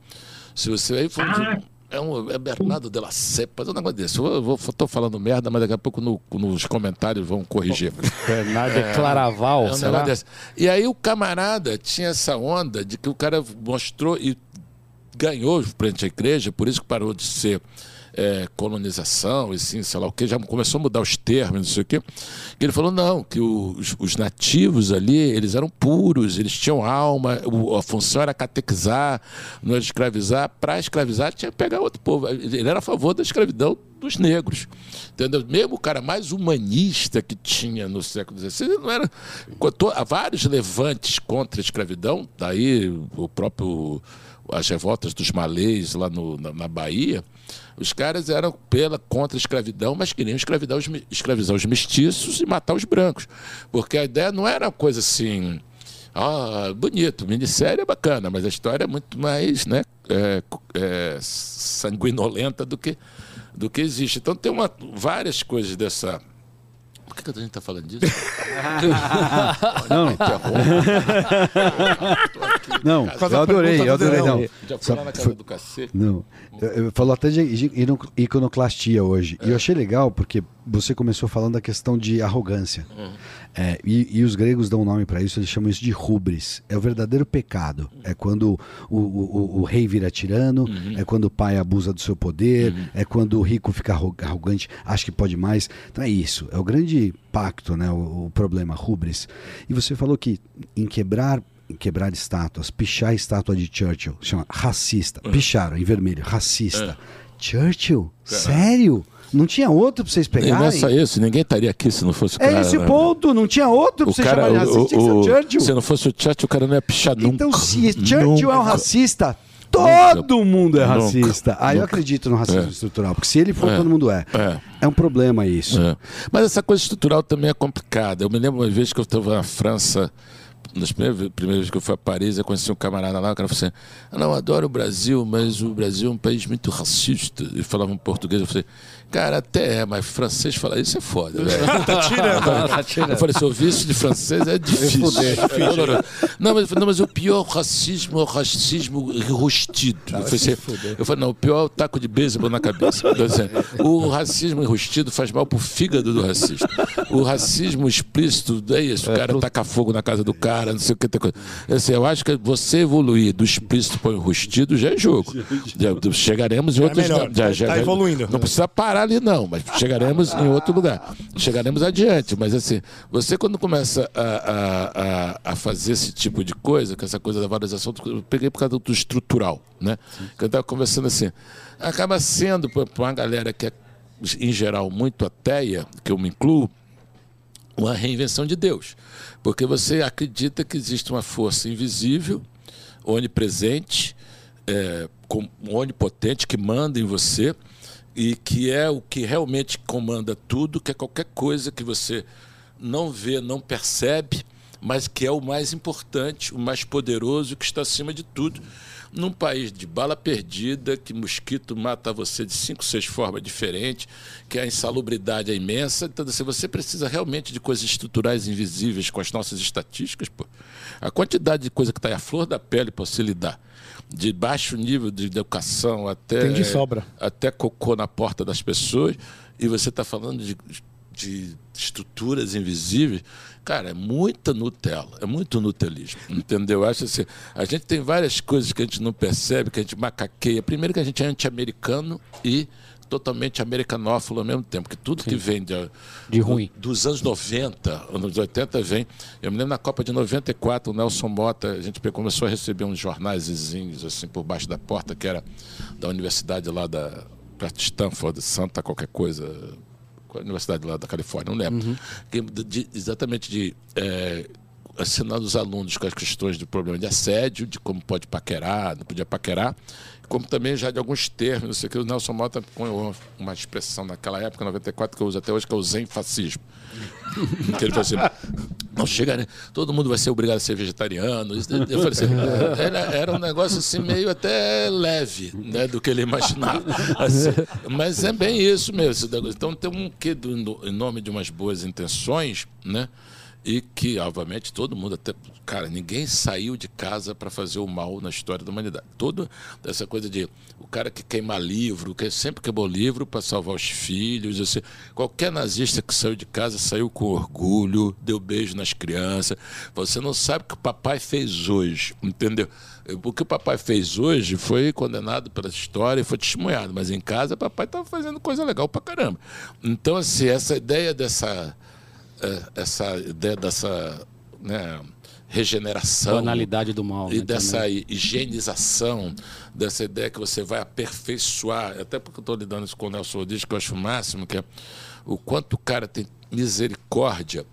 Se você aí foi um- é um é Bernardo Della Cepas, é um negócio desse. Eu vou, tô falando merda, mas daqui a pouco no- nos comentários vão corrigir. Bernardo é, Claraval, É um será? negócio desse. E aí o camarada tinha essa onda de que o cara mostrou e ganhou frente à igreja, por isso que parou de ser é, colonização e sim, sei lá o que, já começou a mudar os termos, não sei o quê. Que ele falou, não, que os, os nativos ali, eles eram puros, eles tinham alma, a função era catequizar, não era escravizar. Para escravizar tinha que pegar outro povo. Ele era a favor da escravidão dos negros. Entendeu? Mesmo o cara mais humanista que tinha no século XVI, não era. Há vários levantes contra a escravidão, daí o próprio. As revoltas dos malês lá no- na, na Bahia, os caras eram pela contra a escravidão, mas queriam escravidar os, escravizar os mestiços e matar os brancos. Porque a ideia não era uma coisa assim. Ah, bonito, minissérie é bacana, mas a história é muito mais né, é, é, sanguinolenta do que, do que existe. Então tem uma, várias coisas dessa. Por que, que a gente está falando disso? Não, não, eu adorei, eu adorei. Não, Já foi lá na casa do cacete. Não. Falou até de iconoclastia hoje. E eu achei legal porque você começou falando da questão de arrogância. É, e, e os gregos dão um nome para isso, eles chamam isso de rubris. É o verdadeiro pecado. É quando o, o- o- rei vira tirano, é quando o pai abusa do seu poder, é quando o rico fica arro- arrogante, acha que pode mais. Então é isso. É o grande pacto, né? O, o problema, rubris. E você falou que em quebrar em quebrar estátuas, pichar a estátua de Churchill, chama racista. Picharam em vermelho, racista. Churchill? Sério? Não tinha outro pra vocês E não pegarem? é só isso, ninguém estaria aqui se não fosse o É cara. esse o né? ponto, não tinha outro pra O você cara, racista, o, o Churchill. se não fosse o Churchill, o cara não ia pichar nunca. Então, se Churchill é um Nunca. racista, todo Nunca. mundo é Nunca. racista. Aí eu Nunca. acredito no racismo É. estrutural, porque se ele for, É. todo mundo é. É. É um problema isso. É. Mas essa coisa estrutural também é complicada. Eu me lembro uma vez que eu estava na França nas primeiras, primeiras vezes que eu fui a Paris, eu conheci um camarada lá, o cara falou assim: ah, não, eu adoro o Brasil, mas o Brasil é um país muito racista. E falava em português, eu falei, cara, até é, mas francês falar isso é foda, velho. tá tirando. Tá tirando. Eu falei, se eu ouvir isso de francês é difícil. Não, mas, não, mas o pior racismo é o racismo enrustido. eu, falei, assim, eu falei, não, o pior é o taco de beisebol na cabeça. Assim, o racismo enrustido faz mal pro fígado do racista. O racismo explícito, daí esse cara taca fogo na casa do cara, não sei o que. tem coisa. Assim, eu acho que você evoluir do explícito para o enrustido já é jogo. Já, chegaremos em É outros... já, tá- já, tá já- evoluindo. Não precisa parar ali, não, mas chegaremos em outro lugar. Chegaremos adiante. Mas assim, você quando começa a, a, a, fazer esse tipo de coisa, com essa coisa da valorização, eu peguei por causa do estrutural, né? Que eu estava conversando assim, acaba sendo para uma galera que é, em geral, muito ateia, que eu me incluo, uma reinvenção de Deus. Porque você acredita que existe uma força invisível, onipresente, é, com- onipotente, que manda em você e que é o que realmente comanda tudo, que é qualquer coisa que você não vê, não percebe, mas que é o mais importante, o mais poderoso, que está acima de tudo. Num país de bala perdida, que mosquito mata você de cinco, seis formas diferentes, que a insalubridade é imensa. Então, assim, você precisa realmente de coisas estruturais invisíveis com as nossas estatísticas. Pô. A quantidade de coisa que está à flor da pele para você lidar, de baixo nível de educação até Tem de sobra. até cocô na porta das pessoas, e você está falando de, de estruturas invisíveis, cara, é muita Nutella, é muito nutelismo, entendeu? Eu acho assim, a gente tem várias coisas que a gente não percebe, que a gente macaqueia. Primeiro que a gente é anti-americano e totalmente americanófilo ao mesmo tempo, que tudo que vem de, De ruim. dos anos 90, anos 80 vem. Eu me lembro na Copa de 94, o Nelson Mota, a gente começou a receber uns jornais assim por baixo da porta, que era da universidade lá da perto de Stanford, Santa qualquer coisa, qual é a universidade lá da Califórnia, não lembro. Que de- exatamente de assinando os alunos com as questões do problema de assédio, de como pode paquerar, não podia paquerar, como também já de alguns termos, não sei o que, o Nelson Mota cunhou uma expressão naquela época, 94, que eu uso até hoje, que é o zen fascismo. que ele falou assim, não chega, né? todo mundo vai ser obrigado a ser vegetariano. Eu falei assim, era, era um negócio assim meio até leve, né, do que ele imaginava. Assim, mas é bem isso mesmo. Então tem um quê do, em nome de umas boas intenções, né? E que, obviamente, todo mundo até. Cara, ninguém saiu de casa para fazer o mal na história da humanidade. Toda essa coisa de o cara que queima livro, que sempre queimou livro para salvar os filhos. Assim, qualquer nazista que saiu de casa saiu com orgulho, deu beijo nas crianças. Você não sabe o que o papai fez hoje, entendeu? O que o papai fez hoje foi condenado pela história e foi testemunhado, mas em casa papai estava fazendo coisa legal pra caramba. Então, assim, essa ideia dessa essa ideia dessa né, regeneração Banalidade do mal. e né, dessa também. higienização, dessa ideia que você vai aperfeiçoar, até porque eu estou lidando isso com o Nelson Rodrigues, que eu acho o máximo, que é o quanto o cara tem misericórdia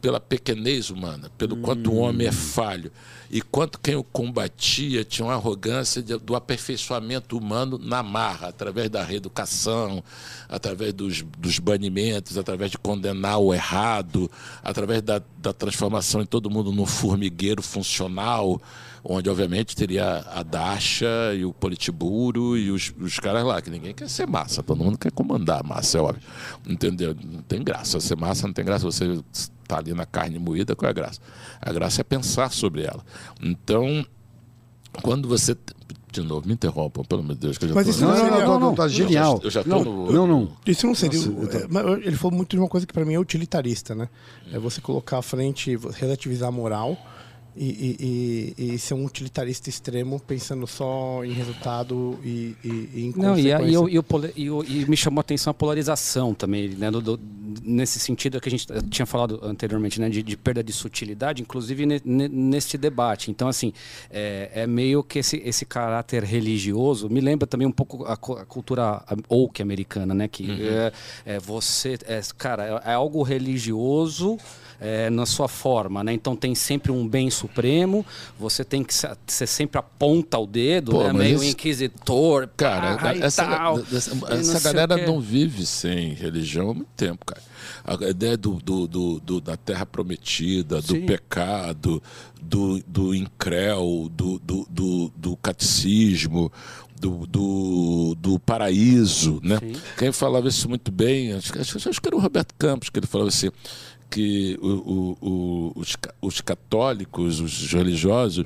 pela pequenez humana, pelo quanto o homem é falho e quanto quem o combatia tinha uma arrogância de- do aperfeiçoamento humano na marra, através da reeducação, através dos, dos banimentos, através de condenar o errado, através da, da transformação em todo mundo num formigueiro funcional, onde obviamente teria a Dacha e o Politburo e os, os caras lá, que ninguém quer ser massa, todo mundo quer comandar a massa, é óbvio. Entendeu? Não tem graça. Ser massa não tem graça, você está ali na carne moída, qual é a graça? A graça é pensar sobre ela. Então, quando você. De novo, me interrompam, pelo amor de Deus, que eu já Mas tô- isso Não, não não, seria- não, não, tá Eu já- genial. eu já não, no- não, não. Isso não seria. Nossa, é, ele falou muito de uma coisa que para mim é utilitarista, né? É você colocar à frente, relativizar a moral e, e- e- e ser um utilitarista extremo, pensando só em resultado e, e, e em Não, e, a- e, o- e o pole- e o- e me chamou a atenção a polarização também, né? do- do- nesse sentido que a gente tinha falado anteriormente, né? De, de perda de sutilidade, inclusive ne, ne- neste debate. Então, assim, é, é meio que esse, esse caráter religioso me lembra também um pouco a, a cultura woke americana, né? Que é, é você, é, cara, é, é algo religioso. É, na sua forma, né? Então tem sempre um bem Supremo, você tem que ser, você sempre aponta o dedo, Pô, né? meio esse- inquisitor, Cara, pá, essa, tal, essa, não essa galera não vive sem religião há muito tempo, cara. A ideia do, do, do- do- da terra prometida, do Sim. pecado, do, do incréu, do, do, do, do catecismo, do, do, do paraíso, né? Sim. Quem falava isso muito bem, acho, acho, acho que era o Roberto Campos, que ele falava assim, que o- o- os, os católicos, os religiosos,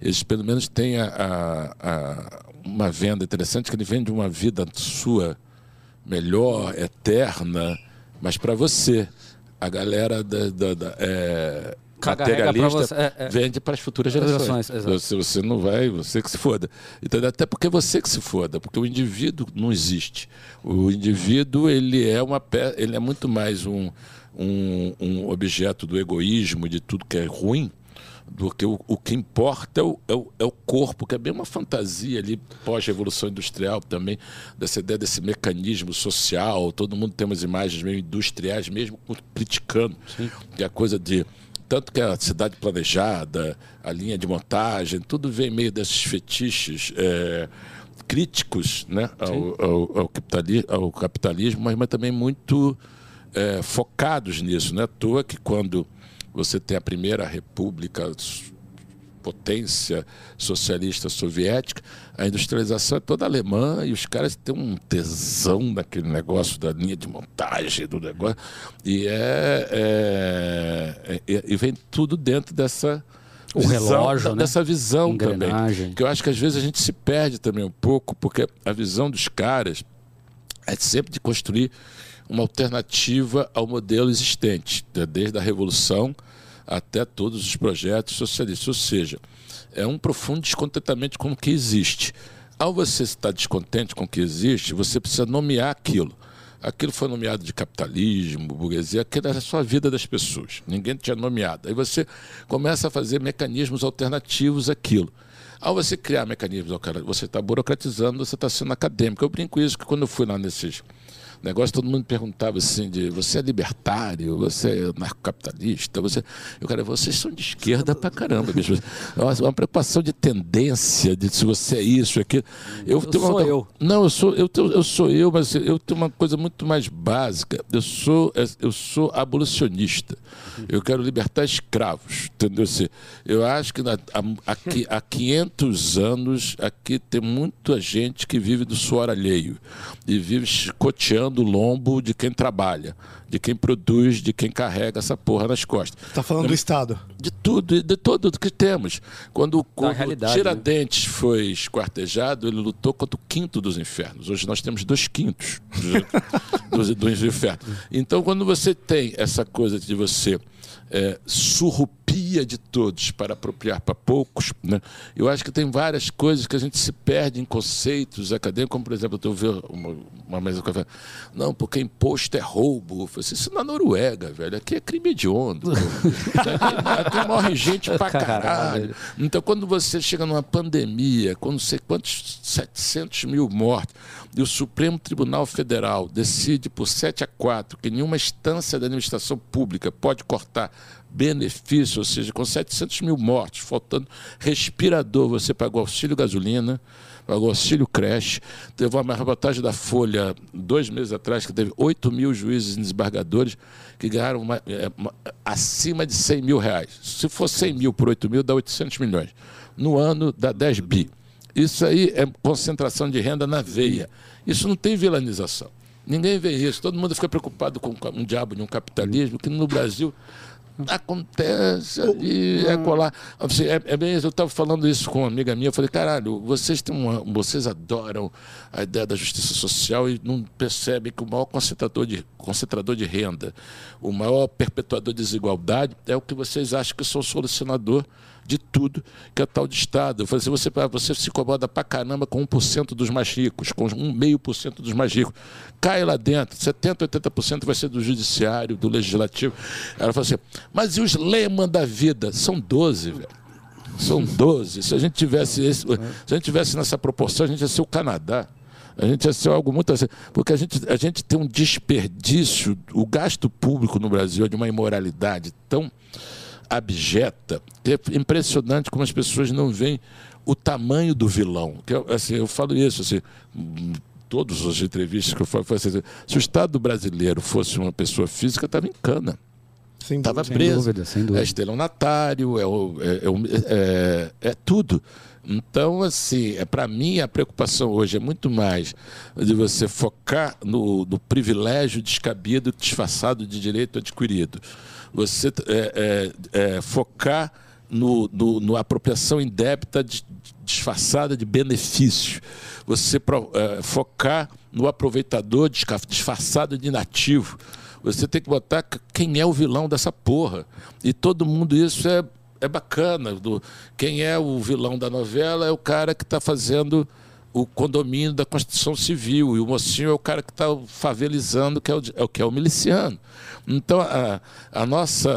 eles pelo menos têm a, a- a- uma venda interessante, que ele vende uma vida sua melhor, eterna, mas para você. A galera da, da- da- é, pra materialista você, é, é. vende para as futuras gerações. Gerações. Você, você não vai, você que se foda. Entendeu? Até porque você que se foda, porque o indivíduo não existe. O indivíduo ele é uma ele é muito mais um, um, um objeto do egoísmo, de tudo que é ruim, do que o, o que importa é o, é, o, é o corpo, que é bem uma fantasia ali pós-revolução industrial também, dessa ideia desse mecanismo social. Todo mundo tem umas imagens meio industriais, mesmo criticando, que é a coisa de tanto que a cidade planejada, a linha de montagem, tudo vem meio desses fetiches é, críticos né, ao, ao- ao capitali- ao capitalismo, mas, mas também muito é, focados nisso. Não é à toa que quando você tem a primeira república potência socialista soviética, a industrialização é toda alemã e os caras têm um tesão naquele negócio da linha de montagem do negócio e é, é- é- e vem tudo dentro dessa O relógio, né? dessa visão também Engrenagem. que eu acho que às vezes a gente se perde também um pouco porque a visão dos caras é sempre de construir uma alternativa ao modelo existente, né? desde a Revolução até todos os projetos socialistas. Ou seja, é um profundo descontentamento com o que existe. Ao você estar descontente com o que existe, você precisa nomear aquilo. Aquilo foi nomeado de capitalismo, burguesia, aquilo era só a vida das pessoas. Ninguém tinha nomeado. Aí você começa a fazer mecanismos alternativos àquilo. Ao você criar mecanismos alternativos, você está burocratizando, você está sendo acadêmico. Eu brinco isso que quando eu fui lá nesses negócios, todo mundo perguntava assim de você é libertário, você é narcocapitalista, você. Eu, cara, vocês são de esquerda pra caramba, bicho. É uma- uma preocupação de tendência, de se você é isso, aquilo. Eu, tenho uma sou outra- eu. Não, eu sou, eu, tenho- eu sou eu, mas eu tenho uma coisa muito mais básica. Eu sou, eu sou abolicionista. Eu quero libertar escravos, entendeu? Assim, Eu acho que na- há- aqui, há 500 anos aqui tem muita gente que vive do suor alheio e vive chicoteando o lombo de quem trabalha, de quem produz, de quem carrega essa porra nas costas Tá falando do Estado. de tudo, de tudo que temos. Quando, quando Tiradentes foi esquartejado, ele lutou contra o quinto dos infernos. Hoje nós temos dois quintos dos, dos infernos. Então, quando você tem essa coisa de você é, surrupia de todos para apropriar para poucos, né? eu acho que tem várias coisas que a gente se perde em conceitos acadêmicos, como, por exemplo, eu vi uma, uma mesa que eu não, porque imposto é roubo. Eu falei, isso na Noruega, velho, aqui é crime hediondo. aqui, morre gente pra Caralho. Então, quando você chega numa pandemia, com não sei quantos 700 mil mortes, e o Supremo Tribunal Federal decide por 7 a 4 que nenhuma instância da administração pública pode cortar benefício, ou seja, com 700 mil mortes, faltando respirador, você pagou auxílio gasolina, pagou auxílio creche. Teve uma reportagem da Folha, dois meses atrás, que teve 8 mil juízes e desembargadores que ganharam uma- é, uma- acima de 100 mil reais. Se for 100 mil por 8 mil, dá 800 milhões. No ano, dá 10 bi. Isso aí é concentração de renda na veia. Isso não tem vilanização. Ninguém vê isso. Todo mundo fica preocupado com um diabo de um capitalismo que no Brasil acontece ali, é colar. É, é bem isso. Eu estava falando isso com uma amiga minha. Eu falei, caralho, vocês têm uma, vocês adoram a ideia da justiça social e não percebem que o maior concentrador de, concentrador de renda, o maior perpetuador de desigualdade é o que vocês acham que são o solucionador de tudo, que é tal de Estado. Eu falei assim, você, você se incomoda pra caramba com 1% dos mais ricos, com 1,5% dos mais ricos. Cai lá dentro, 70%, 80% vai ser do judiciário, do legislativo. Ela falou assim, mas e os Lehman da vida? São 12, velho. São 12. Se a gente tivesse esse, se a gente tivesse nessa proporção, a gente ia ser o Canadá. A gente ia ser algo muito assim. Porque a gente, a gente tem um desperdício, o gasto público no Brasil é de uma imoralidade tão abjeta, é impressionante como as pessoas não veem o tamanho do vilão. Que eu, assim, eu falo isso, assim, todas as entrevistas que eu falo, assim, se o Estado brasileiro fosse uma pessoa física, estava em cana. Sem Estava dúvida. preso. dúvida, sem dúvida. É estelionatário, é, o- é, é é- é tudo. Então, assim, é, para mim a preocupação hoje é muito mais de você focar no, no privilégio descabido, disfarçado de direito adquirido. Você é, é, é, focar no, no, no apropriação indébita de- disfarçada de benefício. Você é, focar no aproveitador disfarçado de nativo. Você tem que botar quem é o vilão dessa porra. E todo mundo isso é, é bacana. Do, quem é o vilão da novela é o cara que está fazendo o condomínio da Constituição Civil. E o mocinho é o cara que está favelizando, que é o, é o que é o miliciano. Então, a, a nossa,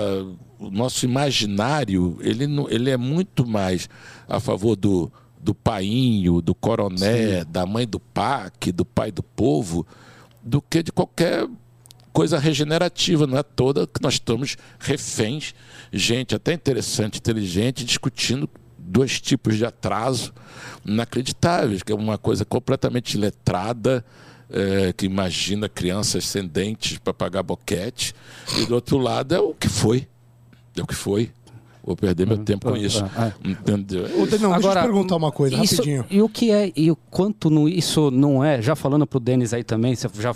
o nosso imaginário ele, não- ele é muito mais a favor do, do painho, do coroné, da mãe do PAC, do pai do povo, do que de qualquer coisa regenerativa, não é toda que nós estamos reféns, gente até interessante, inteligente, discutindo dois tipos de atraso inacreditáveis, que é uma coisa completamente letrada, eh, que imagina crianças sem dentes para pagar boquete, e do outro lado é o que foi. É o que foi. Vou perder meu tempo com isso. ah, Entendeu? Ô, Denão, deixa eu te perguntar uma coisa, isso- rapidinho. E o que é, e o quanto no, isso não é, já falando pro Denis aí também, você já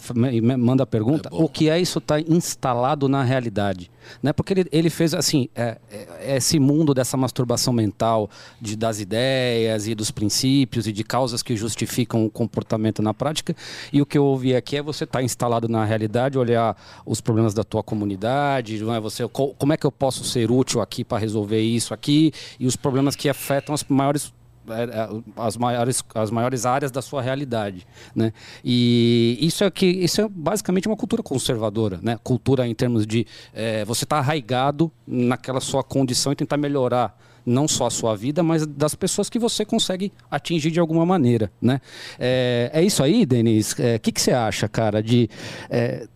manda a pergunta, o que é isso tá instalado na realidade? Né? Porque ele, ele fez assim, é, é- é esse mundo dessa masturbação mental, de, das ideias e dos princípios e de causas que justificam o comportamento na prática. E o que eu ouvi aqui é você estar instalado na realidade, olhar os problemas da tua comunidade, não é? Você, co- como é que eu posso ser útil aqui para resolver isso aqui e os problemas que afetam as maiores é, é, as maiores, as maiores áreas da sua realidade, né? E isso é que isso é basicamente uma cultura conservadora, né? Cultura em termos de é, você estar arraigado naquela sua condição e tentar melhorar não só a sua vida, mas das pessoas que você consegue atingir de alguma maneira, né? É, é isso aí, Denis. O que, que você acha, cara, de é,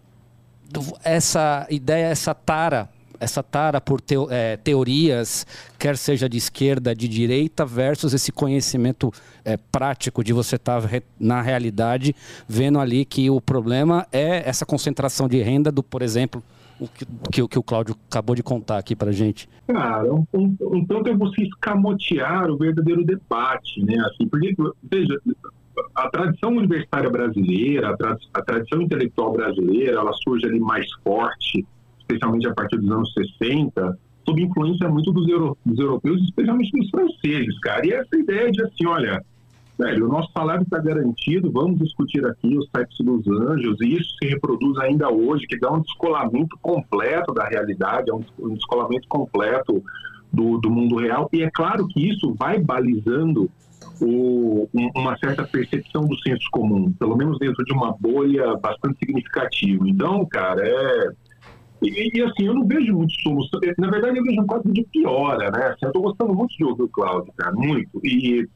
essa ideia, essa tara, essa tara por teo- eh, teorias, quer seja de esquerda, de direita, versus esse conhecimento eh, prático de você estar na realidade, vendo ali que o problema é essa concentração de renda do, por exemplo, o que, que, o- que o Cláudio acabou de contar aqui pra gente. Cara, um, um, um tanto é você escamotear o verdadeiro debate, né? Assim, porque, veja, a tradição universitária brasileira, a, tra- a tradição intelectual brasileira, ela surge ali mais forte, especialmente a partir dos anos 60, sob influência muito dos, euro- dos europeus, especialmente dos franceses, cara. E essa ideia de assim, olha, velho, o nosso salário está garantido, vamos discutir aqui os sexos dos anjos, e isso se reproduz ainda hoje, que dá um descolamento completo da realidade, é um, descolamento completo do, do mundo real, e é claro que isso vai balizando o- um- uma certa percepção do senso comum, pelo menos dentro de uma bolha bastante significativa. Então, cara, é. E, e, assim, eu não vejo muito solução. Na verdade, eu vejo um quadro de piora, né? Assim, eu tô gostando muito de ouvir o Cláudio, cara, muito. E,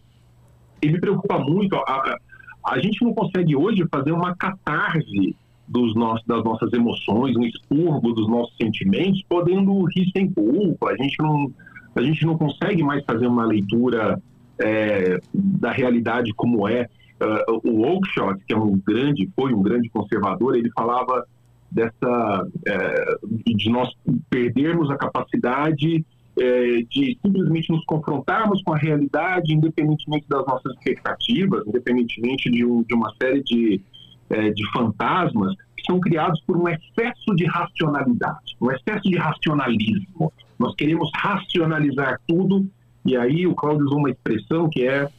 e me preocupa muito. A, a, a gente não consegue hoje fazer uma catarse dos nossos, das nossas emoções, um expurgo dos nossos sentimentos, podendo rir sem culpa. A gente não, a gente não consegue mais fazer uma leitura é, da realidade como é. Uh, o Oakeshott, que é um grande, foi um grande conservador, ele falava dessa é, de nós perdermos a capacidade é, de simplesmente nos confrontarmos com a realidade, independentemente das nossas expectativas, independentemente de, um, de uma série de, é, de fantasmas que são criados por um excesso de racionalidade, um excesso de racionalismo. Nós queremos racionalizar tudo e aí o Cláudio usou uma expressão que é,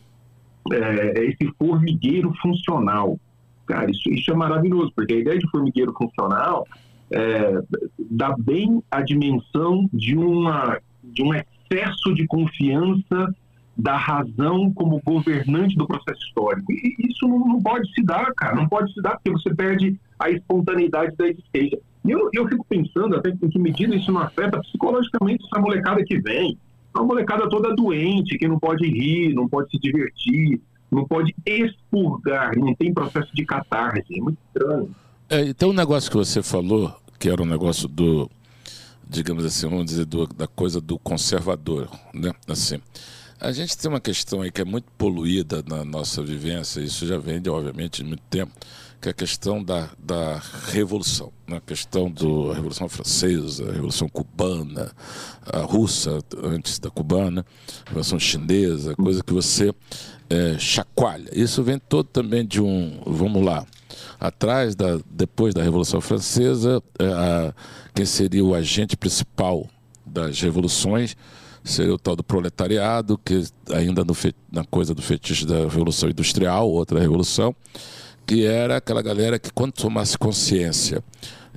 é esse formigueiro funcional. Cara, isso, isso é maravilhoso, porque a ideia de formigueiro funcional é, dá bem a dimensão de, uma, de um excesso de confiança da razão como governante do processo histórico. E isso não, não, pode se dar, cara, não pode se dar, porque você perde a espontaneidade da existência. E eu, eu fico pensando até em que medida isso não afeta psicologicamente essa molecada que vem. Uma molecada toda doente, que não pode rir, não pode se divertir, não pode expurgar, não tem processo de catarse. É muito estranho. É, então, o negócio que você falou, que era um negócio do, digamos assim, vamos dizer, do, da coisa do conservador, né? Assim, a gente tem uma questão aí que é muito poluída na nossa vivência, isso já vem de, obviamente, de muito tempo, que é a questão da, da revolução, né? a questão da Revolução Francesa, a Revolução Cubana, a russa antes da cubana, a Revolução Chinesa, coisa que você é, chacoalha. Isso vem todo também de um, vamos lá, atrás da, depois da Revolução Francesa, é, a, quem seria o agente principal das revoluções seria o tal do proletariado, que ainda no na coisa do fetiche da Revolução Industrial, outra revolução, que era aquela galera que quando tomasse consciência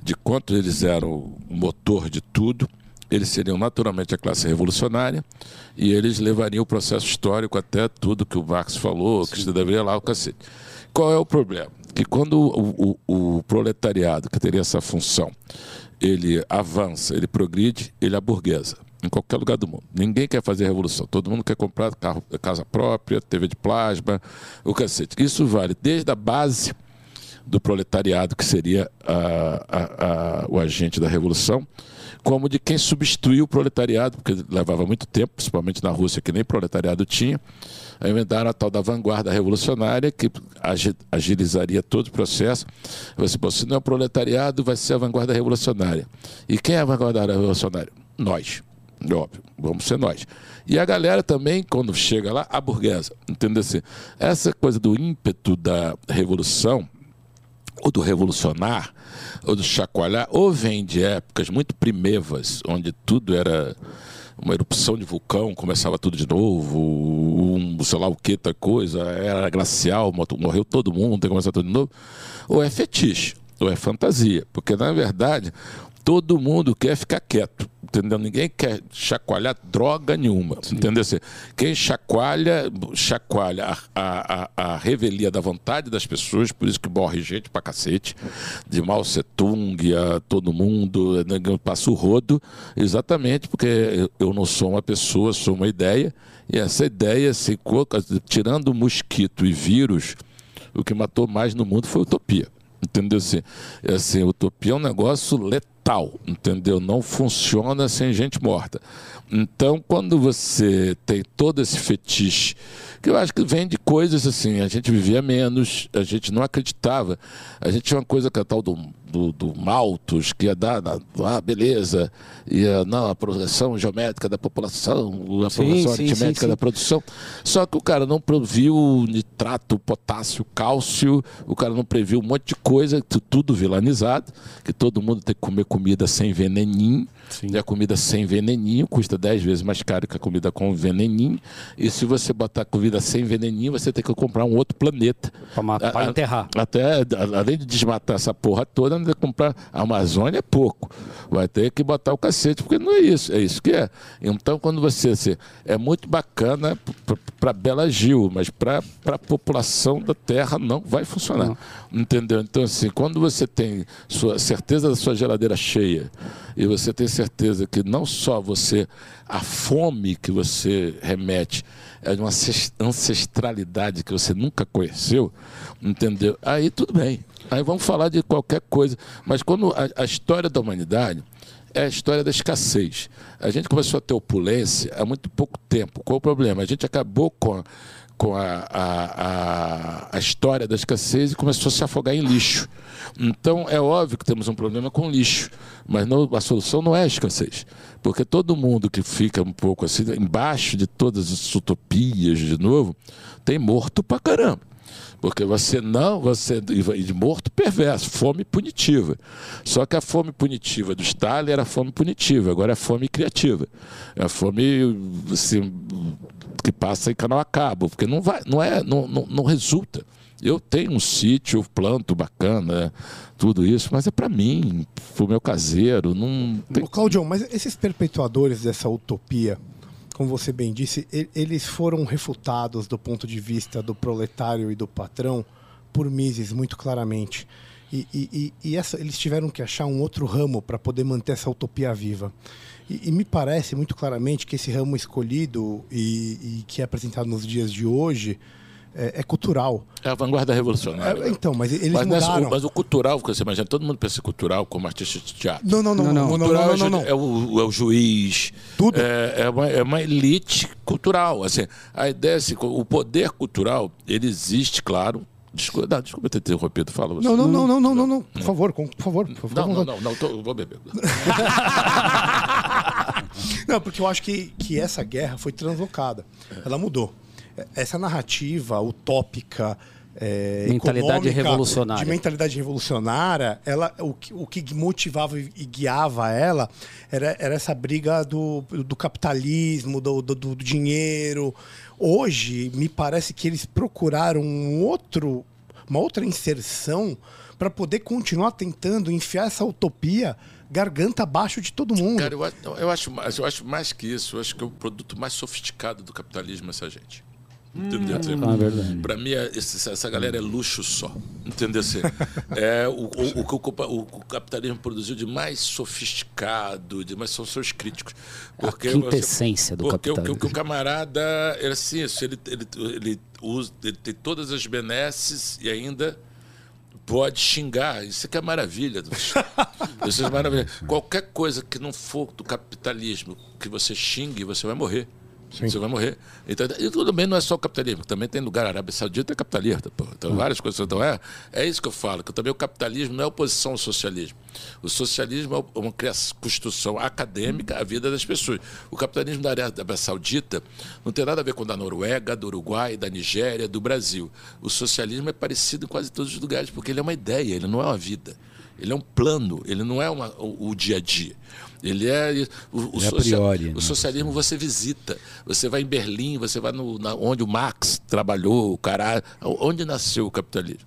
de quanto eles eram o motor de tudo, eles seriam naturalmente a classe revolucionária e eles levariam o processo histórico até tudo que o Marx falou, Sim. que deveria lá, o cacete. Qual é o problema? Que quando o, o, o proletariado, que teria essa função, ele avança, ele progride, ele aburguesa em qualquer lugar do mundo. Ninguém quer fazer revolução. Todo mundo quer comprar carro, casa própria, TV de plasma, o cacete. Isso vale desde a base do proletariado, que seria a, a, a, o agente da revolução, como de quem substituiu o proletariado, porque levava muito tempo, principalmente na Rússia, que nem proletariado tinha. Aí inventaram a tal da vanguarda revolucionária, que agilizaria todo o processo. Você, se não é o proletariado, vai ser a vanguarda revolucionária. E quem é a vanguarda revolucionária? Nós. Óbvio, vamos ser nós. E a galera também, quando chega lá, a burguesa. Entendeu assim? Essa coisa do ímpeto da revolução, ou do revolucionar, ou do chacoalhar, ou vem de épocas muito primevas, onde tudo era uma erupção de vulcão, começava tudo de novo, um, sei lá o que, tal coisa, era glacial, morreu todo mundo, tem que começar tudo de novo, ou é fetiche, ou é fantasia, porque na verdade todo mundo quer ficar quieto entendeu? Ninguém quer chacoalhar droga nenhuma, Sim. entendeu? Assim, quem chacoalha, chacoalha a, a, a, revelia da vontade das pessoas, por isso que morre gente pra cacete, de Mao Tse Tung a todo mundo, passa o rodo, exatamente porque eu não sou uma pessoa, sou uma ideia, e essa ideia, se tirando mosquito e vírus, o que matou mais no mundo foi utopia. Entendeu? Assim, assim, utopia é um negócio letal, entendeu? Não funciona sem gente morta. Então, quando você tem todo esse fetiche, que eu acho que vem de coisas assim, a gente vivia menos, a gente não acreditava. A gente tinha uma coisa que é tal do do, do Malthus, que ia dar, na, ah, beleza, ia, não, a progressão geométrica da população, a sim, progressão sim, aritmética sim, da produção. Só que o cara não previu nitrato, potássio, cálcio, o cara não previu um monte de coisa, tudo vilanizado, que todo mundo tem que comer comida sem veneninho. Sim. E a comida sem veneninho custa 10 vezes mais caro que a comida com veneninho. E se você botar comida sem veneninho, você tem que comprar um outro planeta. Para enterrar. Até, além de desmatar essa porra toda, ainda comprar a Amazônia é pouco. Vai ter que botar o cacete, porque não é isso, é isso que é. Então, quando você. Assim, é muito bacana para Bela Gil, mas para a população da Terra não vai funcionar. Não. Entendeu? Então, assim, quando você tem sua certeza da sua geladeira cheia e você tem certeza que não só você, a fome que você remete é de uma ancestralidade que você nunca conheceu, entendeu? Aí tudo bem. Aí vamos falar de qualquer coisa. Mas quando a, a história da humanidade é a história da escassez. A gente começou a ter opulência há muito pouco tempo. Qual o problema? A gente acabou com a, com a, a, a, história da escassez e começou a se afogar em lixo. Então, é óbvio que temos um problema com lixo, mas não, a solução não é a escassez. Porque todo mundo que fica um pouco assim, embaixo de todas as utopias, de novo, tem morto pra caramba. Porque você não, você de morto perverso, fome punitiva. Só que a fome punitiva do Stalin era fome punitiva, agora é fome criativa. É a fome assim, que passa em canal a cabo, porque não vai, não é, não, não, não resulta. Eu tenho um sítio, planto bacana, tudo isso, mas é para mim, pro meu caseiro, não tem... Ô, Claudio, mas esses perpetuadores dessa utopia, como você bem disse, eles foram refutados do ponto de vista do proletário e do patrão por Mises, muito claramente. E, e, e essa, eles tiveram que achar um outro ramo para poder manter essa utopia viva. E, e, me parece muito claramente que esse ramo escolhido e, e que é apresentado nos dias de hoje é, é cultural. É a vanguarda revolucionária. É, então, mas eles mas, é mudaram. mas o cultural, você imagina, todo mundo pensa em cultural como artista de teatro. Não, não, não, não, não, não, Cultural não, não, não. É, o, é o juiz. Tudo. É, é uma, é uma elite cultural. Assim, a ideia é assim, o poder cultural, ele existe, claro. Desculpa, não, desculpa ter interrompido, fala você. Não, não, não, não, não, não, não. Por favor, com- por favor, por favor. Não, não, não, não, tô- eu vou beber. Não, porque eu acho que, que essa guerra foi translocada. Ela mudou. Essa narrativa utópica. é, Mentalidade revolucionária. De mentalidade revolucionária, ela, o, que, o que motivava e guiava ela era, era essa briga do, do capitalismo, do, do, do dinheiro. Hoje, me parece que eles procuraram um outro, uma outra inserção para poder continuar tentando enfiar essa utopia garganta abaixo de todo mundo. Cara, eu, acho- eu acho mais, eu acho mais que isso. Eu acho que é o produto mais sofisticado do capitalismo essa gente. Entendeu? Ah, é. Pra mim, é- essa galera é luxo só. Entendeu? Assim, é, o, o, o que o, capitalismo produziu de mais sofisticado, de mais são seus críticos. Porque, quintessência do porque capitalismo. que o camarada era assim, ele, ele, ele, usa, ele tem todas as benesses e ainda pode xingar. Isso que é maravilha. Isso é maravilha. Qualquer coisa que não for do capitalismo que você xingue, você vai morrer. Você vai morrer. Então, e tudo bem, não é só o capitalismo. Também tem lugar, a Arábia Saudita é capitalista. Pô. Então, várias coisas. Então, é, é isso que eu falo, que também o capitalismo não é oposição ao socialismo. O socialismo é uma construção acadêmica à vida das pessoas. O capitalismo da Arábia Saudita não tem nada a ver com o da Noruega, do Uruguai, da Nigéria, do Brasil. O socialismo é parecido em quase todos os lugares, porque ele é uma ideia, ele não é uma vida. Ele é um plano, ele não é uma- o, o dia a dia. Ele é. O, o é social- priori, o né? socialismo você visita. Você vai em Berlim, você vai no, na- onde o Marx trabalhou, o caralho. Onde nasceu o capitalismo?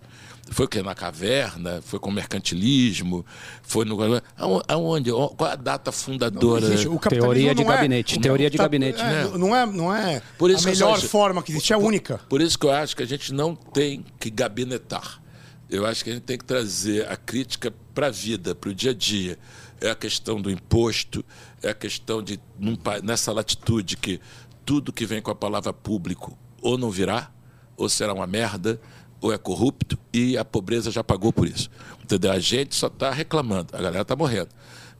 Foi o quê? Na caverna? Foi com o mercantilismo? Foi no. aon- Aonde? Qual a data fundadora? Existe. O capitalismo Teoria de não é- gabinete, o teoria de tá- gabinete. é? Não é, não é Por isso a melhor só- forma que existe, é a única. Por isso que eu acho que a gente não tem que gabinetar. Eu acho que a gente tem que trazer a crítica para a vida, para o dia a dia. É a questão do imposto, é a questão de, num nessa latitude, que tudo que vem com a palavra público ou não virá, ou será uma merda, ou é corrupto, e a pobreza já pagou por isso. Entendeu? A gente só está reclamando, a galera está morrendo.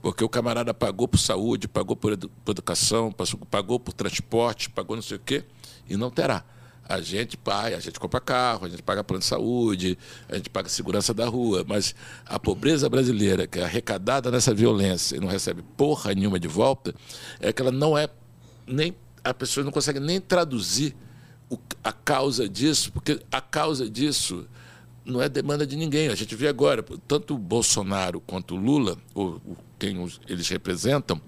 Porque o camarada pagou por saúde, pagou por, edu- por educação, pagou por transporte, pagou não sei o quê, e não terá. A gente paga, a gente compra carro, a gente paga plano de saúde, a gente paga segurança da rua, mas a pobreza brasileira, que é arrecadada nessa violência e não recebe porra nenhuma de volta, é que ela não é nem. A pessoa não consegue nem traduzir o- a causa disso, porque a causa disso não é demanda de ninguém. A gente vê agora, tanto o Bolsonaro quanto o Lula, ou, ou quem os- eles representam,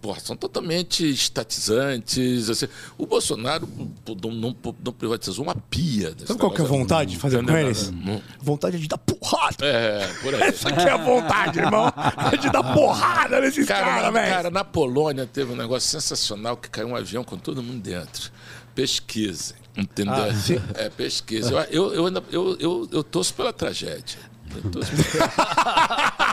porra, são totalmente estatizantes. assim. O Bolsonaro não, não- não privatizou uma pia. Sabe qual que é a vontade de fazer com eles? Vontade de dar porrada. É, por aí. Essa aqui é a vontade, irmão. É de dar porrada nesses Cara, caras, velho. cara, na Polônia teve um negócio sensacional que caiu um avião com todo mundo dentro. Pesquisem, entendeu? Ah, é, pesquisa. Eu, eu, eu, eu, eu torço pela tragédia. Eu torço pela-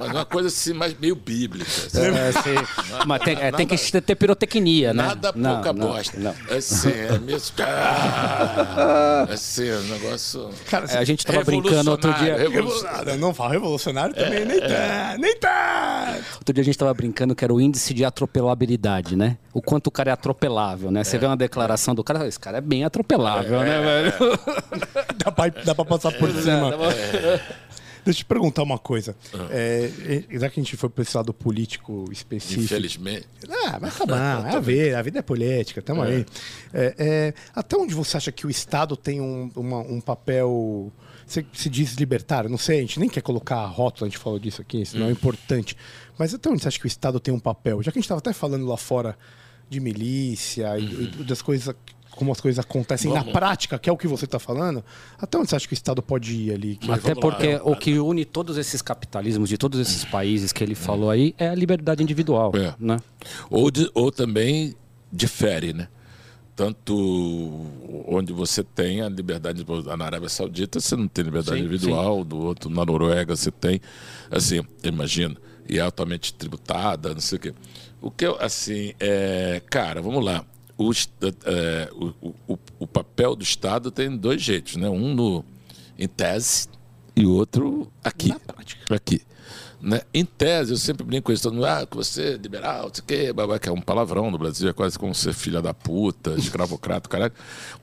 Mas uma coisa assim, mais meio bíblica. assim. É, sim. Mas tem, é, tem que ter pirotecnia, né? Nada Não, pouca não, bosta. não. Assim, é mesmo. Ah, assim, um negócio. Cara, É, a gente tava brincando outro dia. Revolucionário. Não fala revolucionário também, nem tanto, nem tanto. Outro dia a gente tava brincando que era o índice de atropelabilidade, né? O quanto o cara é atropelável, né? Você vê uma declaração do cara, esse cara é bem atropelável, né, velho? Dá pra, dá pra passar por cima. Deixa eu te perguntar uma coisa. É, é, já que a gente foi para esse lado político específico. Infelizmente. Ah, vai acabar. É a ver, a vida é política, tamo aí. É, é, até onde você acha que o Estado tem um, uma- um papel. Você se diz libertário? Não sei, a gente nem quer colocar rótulo, a gente falou disso aqui, isso não é importante. Mas até onde você acha que o Estado tem um papel? Já que a gente estava até falando lá fora de milícia e, e das coisas. Como as coisas acontecem na Vamos. prática, que é o que você está falando, até onde você acha que o Estado pode ir ali? Que- Até lá. porque o que une todos esses capitalismos de todos esses países que ele falou aí é a liberdade individual, É. né? Ou, de- ou também difere, né? Tanto onde você tem a liberdade, na Arábia Saudita você não tem liberdade Sim, individual, do outro na Noruega você tem, assim, imagina, e é altamente tributada, não sei o quê. O que eu, assim, é, cara, vamos lá. O, é, o, o- o papel do Estado tem dois jeitos, né? Um no, em tese e outro aqui. Aqui. Né? Em tese, eu sempre brinco com isso, todo mundo, ah, você é liberal, não sei o quê, babá, que é um palavrão no Brasil, é quase como ser filha da puta, escravocrata, caralho.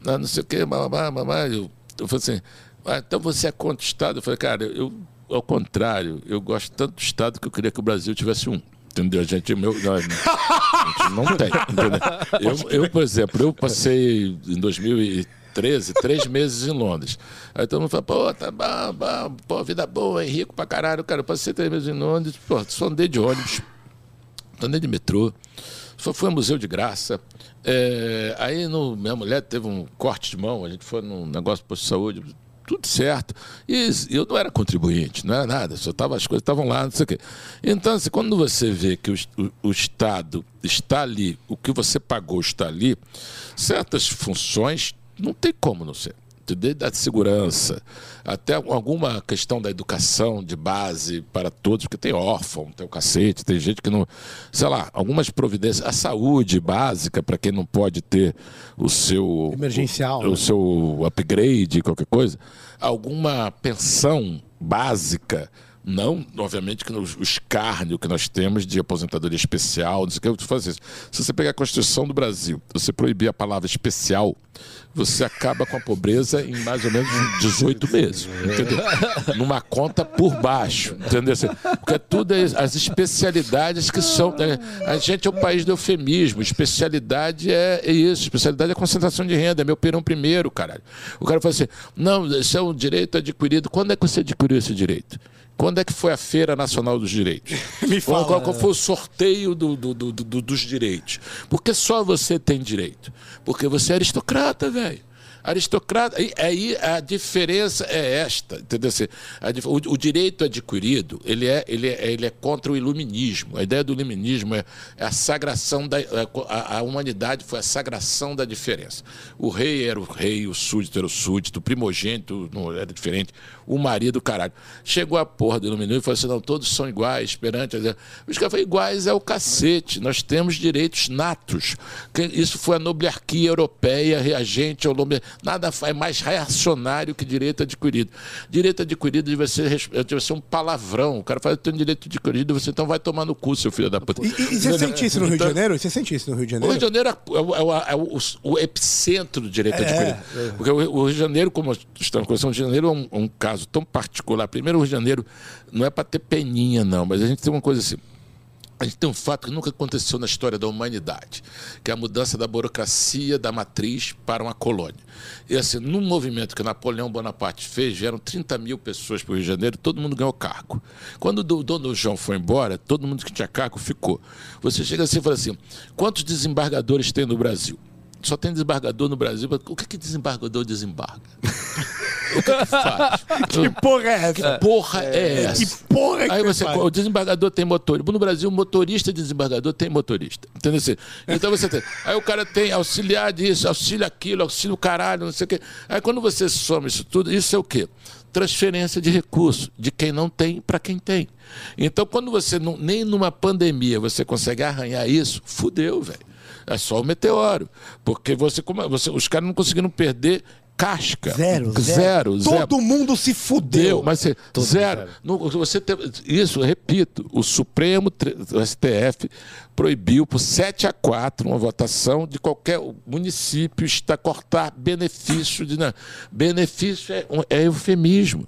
Ah, não sei o quê, babá, babá. Eu, eu falei assim, ah, então você é contra o Estado? Eu falei, cara, eu, ao contrário, eu gosto tanto do Estado que eu queria que o Brasil tivesse um. Entendeu? A gente, meu, a gente não tem. Eu, eu, por exemplo, eu passei em 2013 três meses em Londres. Aí todo mundo fala, pô, tá bom, bom, pô, vida boa, é rico pra caralho. Cara, eu passei três meses em Londres, pô, só andei de ônibus, andei de metrô, só fui ao museu de graça. É, aí no, minha mulher teve um corte de mão, a gente foi num negócio posto de saúde, tudo certo. E eu não era contribuinte, não era nada, só tava, as coisas estavam lá, não sei o quê. Então, assim, quando você vê que o, o, o Estado está ali, o que você pagou está ali, certas funções não tem como não ser. Desde a segurança, até alguma questão da educação de base para todos, porque tem órfão, tem o cacete, tem gente que não. Sei lá, algumas providências. A saúde básica, para quem não pode ter o seu. Emergencial, O, né? o seu upgrade, qualquer coisa. Alguma pensão básica. Não, obviamente, que nos- o escárnio que nós temos de aposentadoria especial, não sei o que, eu fazer isso. Se você pegar a Constituição do Brasil, você proibir a palavra especial, você acaba com a pobreza em mais ou menos 18 meses. Entendeu? Numa conta por baixo. Entendeu? Assim, Porque tudo é as especialidades que são. né? A gente é o país do eufemismo. Especialidade é, é isso. Especialidade é concentração de renda. É meu perão primeiro, caralho. O cara fala assim: não, isso é um direito adquirido. Quando é que você adquiriu esse direito? Quando é que foi a Feira Nacional dos Direitos? Me Qual, fala. qual- qual foi o sorteio do- do- do- do- dos direitos? Porque só você tem direito. Porque você é aristocrata, velho. Aristocrata, aí- aí a diferença é esta, entendeu? Assim, o, o direito adquirido, ele é, ele, é, ele é contra o iluminismo. A ideia do iluminismo é, é a sagração da a, a humanidade foi a sagração da diferença. O rei era o rei, o súdito era o súdito, o primogênito não era diferente, o marido, caralho. Chegou a porra do iluminismo e falou assim: não, todos são iguais, perante. a- Os caras falaram, iguais é o cacete. Nós temos direitos natos. Isso foi a noblarquia europeia, reagente ao nome. Nada é mais reacionário que direito adquirido. Direito adquirido deve ser, deve ser um palavrão. O cara fala, eu tenho direito adquirido, você então vai tomar no cu, seu filho da puta. E, e- você sente isso no Rio de Então, Janeiro? Você sente isso no Rio de o Rio Janeiro? de Janeiro é, o- é o- é o, o epicentro do direito adquirido. Porque o, o Rio de Janeiro, como estamos conversando, o Rio de Janeiro é um, um caso tão particular. Primeiro, o Rio de Janeiro não é para ter peninha, não, mas a gente tem uma coisa assim. A gente tem um fato que nunca aconteceu na história da humanidade, que é a mudança da burocracia da matriz para uma colônia. E assim, num movimento que Napoleão Bonaparte fez, vieram 30 mil pessoas para o Rio de Janeiro, todo mundo ganhou cargo. Quando o dono João foi embora, todo mundo que tinha cargo ficou. Você chega assim e fala assim: quantos desembargadores tem no Brasil? Só tem desembargador no Brasil. O que, que desembargador desembarga? O que, que faz? Que porra é essa? Que porra é, essa? Que porra que Aí você, faz? o desembargador tem motorista. No Brasil, motorista e desembargador tem motorista. Entendeu? Assim, Então você tem. Aí o cara tem auxiliar disso, auxílio aquilo, auxílio caralho, não sei o quê. Aí quando você soma isso tudo, isso é o quê? Transferência de recursos, de quem não tem para quem tem. Então, quando você não, nem numa pandemia você consegue arranhar isso, fudeu, velho. É só o meteoro. Porque você, como, você, os caras não conseguiram perder casca. Zero, zero. Zero, zero. Todo mundo se fudeu. Deu, mas você, zero. Não, você tem, isso, repito, o Supremo o STF proibiu por 7 a 4 uma votação de qualquer município está cortar benefício de não, benefício é, é eufemismo.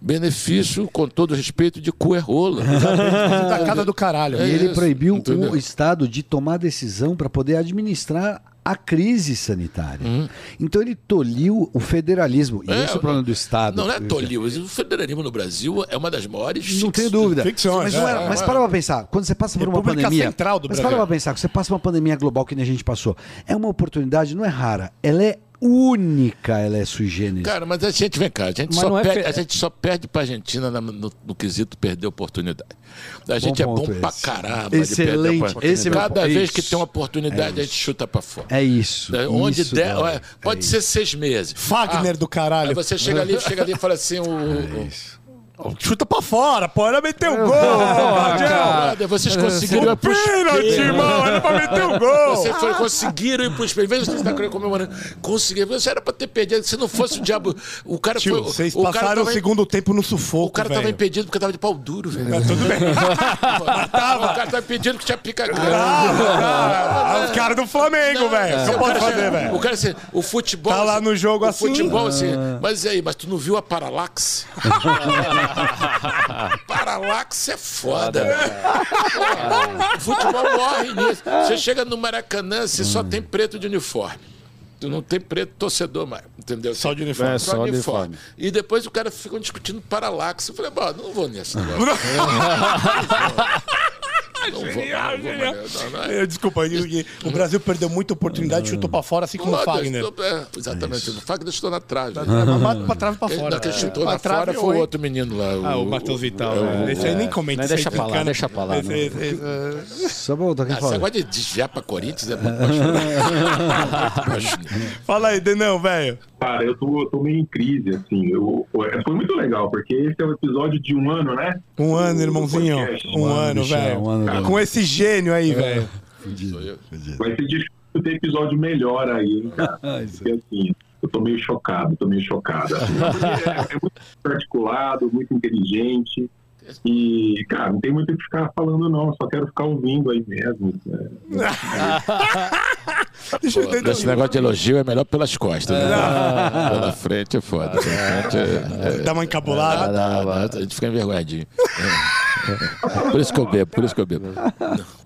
Benefício, com todo respeito, de cu é rola. Da casa do caralho. E É ele isso, proibiu entendeu? o Estado de tomar decisão para poder administrar a crise sanitária. Então ele tolhiu o federalismo. E. É, esse é o problema do Estado. Não, não é toliu. O federalismo no Brasil é uma das maiores. Não tenho dúvida. Ficções, mas, não é, é- mas é. para pra pensar, quando você passa por uma República pandemia. Central do mas Brasil. para pra pensar, quando você passa uma pandemia global que nem a gente passou. É uma oportunidade, não é rara, ela é única, ela é sui generis. Cara, mas a gente, vem cá, a gente, Mas só é perde, fe- a gente só perde pra Argentina na- no, no quesito perder oportunidade. A gente é bom ponto pra esse. caramba Excelente, de perder oportunidade. esse é Cada ponto. vez Isso. que tem uma oportunidade, a gente chuta pra fora. É isso. É, Onde isso, der, pode É ser seis meses. Fagner Ah, do caralho. Aí você chega ali, chega ali e fala assim, o, o- Chuta pra fora, pô. Era meter o gol. Brother, vocês conseguiram ir pros Pênalti, irmão. Era pra meter o gol. Vocês foram, conseguiram ir pros pênaltis. Veja você tá comemorando. Conseguiram. Você era pra ter perdido. Se não fosse o diabo. O cara Tio, foi. vocês o cara passaram o tava, segundo tempo no sufoco, O cara tava velho. impedido porque tava de pau duro, velho. Tudo bem. O cara tava impedido que tinha pica grande. Ah, os caras do Flamengo, velho. O O posso cara, fazer, o velho? cara assim, o futebol. Tá lá assim, no jogo o assim. futebol assim. Mas e aí, mas tu não viu a Paralaxe? Paralaxe é foda. O futebol morre nisso. Você chega no Maracanã, você só tem preto de uniforme. Tu não tem preto torcedor mais, entendeu? Só de uniforme. É, só de uniforme. E depois o cara fica discutindo Paralaxe. Eu falei, bom, não vou nesse negócio. É. Eh, Desculpa, o Brasil perdeu muita oportunidade, chutou pra fora, assim como o Fagner. estou- é, exatamente. O Fagner estou na trave. Bate pra trave e pra fora. quem chutou Pra na trave fora foi o outro menino lá. Ah, o Matheus Vital. é, né? Esse aí nem comenta. Não, isso aí deixa tá pra lá, deixa pra lá, Só voltar quem Esse fala. negócio de desviar pra Corinthians é. Fala aí, Denão, velho. Cara, eu tô, eu tô meio em crise, assim. Eu, foi muito legal, porque esse é o episódio de um ano, né? Um ano, irmãozinho. podcast. Um ano, velho. um ano, Com esse gênio aí, velho. Vai ser difícil ter episódio melhor aí, hein, cara. Porque assim, eu tô meio chocado, tô meio chocado. assim. É, é muito articulado, muito inteligente. E, cara, não tem muito o que ficar falando, não. Só quero ficar ouvindo aí mesmo. É, Deixa eu entender. Esse negócio de elogio é melhor pelas costas. Né? Pela frente é foda. Pela frente é, é, Dá uma encabulada. dá, a gente fica envergonhadinho. É. Por isso que eu bebo, por isso que eu bebo.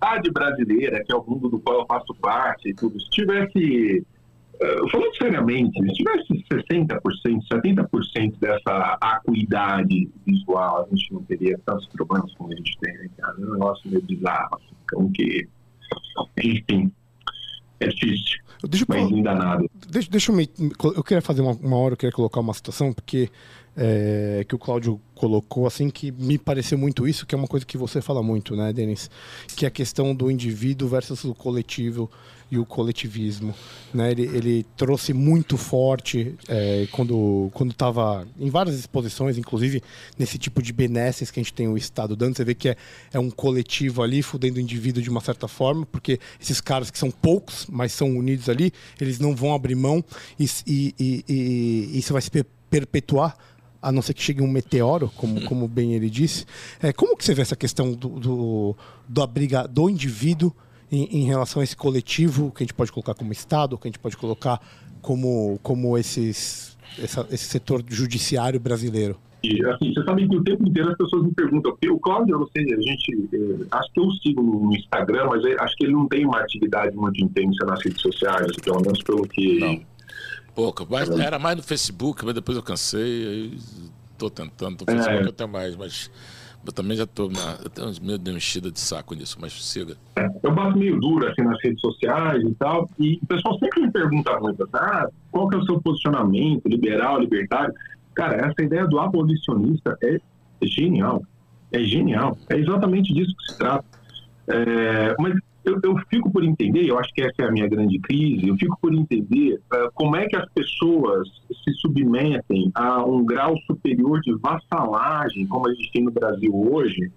a de brasileira, que é o mundo do qual eu faço parte e tudo, se tivesse, eh, falando seriamente, se tivesse 60%, 70% dessa acuidade visual, a gente não teria tantos problemas como a gente tem, né, cara? É um negócio meio bizarro, assim, como que, enfim, difícil, Deixa eu ainda nada. Deixa, deixa eu me. Eu queria fazer uma, uma hora, eu queria colocar uma situação, porque é, que o Cláudio colocou, assim, que me pareceu muito isso, que é uma coisa que você fala muito, né, Denis? Que é a questão do indivíduo versus o coletivo e o coletivismo. Né? Ele, ele trouxe muito forte é, quando quando estava em várias exposições, inclusive nesse tipo de benesses que a gente tem o Estado dando, você vê que é, é um coletivo ali, fudendo o indivíduo de uma certa forma, porque esses caras que são poucos, mas são unidos ali, eles não vão abrir mão e, e, e- e isso vai se per- perpetuar a não ser que chegue um meteoro, como, como bem ele disse. É, como que você vê essa questão do, do, do abriga, do indivíduo em, em relação a esse coletivo que a gente pode colocar como Estado, que a gente pode colocar como, como esses, essa- esse setor judiciário brasileiro? E, assim, você sabe que o tempo inteiro as pessoas me perguntam, o Cláudio, eu não sei, a gente, eh, acho que eu sigo no Instagram, mas eh, acho que ele não tem uma atividade muito intensa nas redes sociais, pelo menos pelo que... Não. Pouco. Mas era mais no Facebook, mas depois eu cansei. Aí tô tentando. No Facebook É. tenho mais, mas eu também já na. Eu tenho meio de enchida de saco nisso, mas siga. Eu bato meio duro assim nas redes sociais e tal, e o pessoal sempre me pergunta muito, ah, qual que é o seu posicionamento, liberal, libertário? Cara, essa ideia do abolicionista é genial, é genial, é exatamente disso que se trata. É, mas eu, eu fico por entender, eu acho que essa é a minha grande crise, eu fico por entender eh, como é que as pessoas se submetem a um grau superior de vassalagem, como a gente tem no Brasil hoje,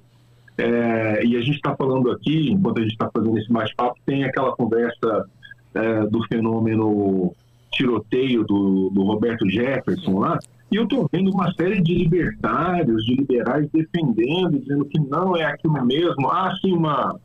é, e a gente está falando aqui, enquanto a gente está fazendo esse bate-papo, tem aquela conversa é, do fenômeno tiroteio do, do Roberto Jefferson lá, e eu estou vendo uma série de libertários, de liberais defendendo, dizendo que não é aquilo mesmo. Há, sim, uma.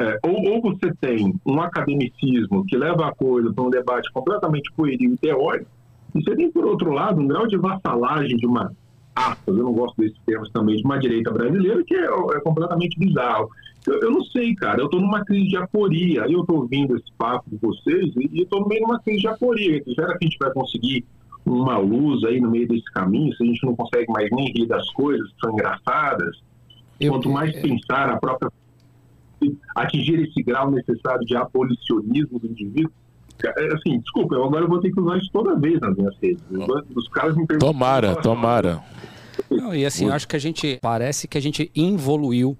É, ou, ou você tem um academicismo que leva a coisa para um debate completamente pueril e teórico, e você tem, por outro lado, um grau de vassalagem de uma aspas, eu não gosto desses termos também, de uma direita brasileira que é, é completamente bizarro. Eu, eu não sei, cara, eu estou numa crise de aporia, eu estou ouvindo esse papo de vocês e estou no meio de uma crise de aporia. Será que a gente vai conseguir uma luz aí no meio desse caminho, se a gente não consegue mais nem rir das coisas que são engraçadas? Eu- Quanto mais pensar a própria atingir esse grau necessário de abolicionismo do indivíduo, é, assim, desculpa, eu agora vou ter que usar isso toda vez nas minhas redes. Os, os caras me perguntam. Tomara, tomara. Não, e assim, eu acho que a gente parece que a gente evoluiu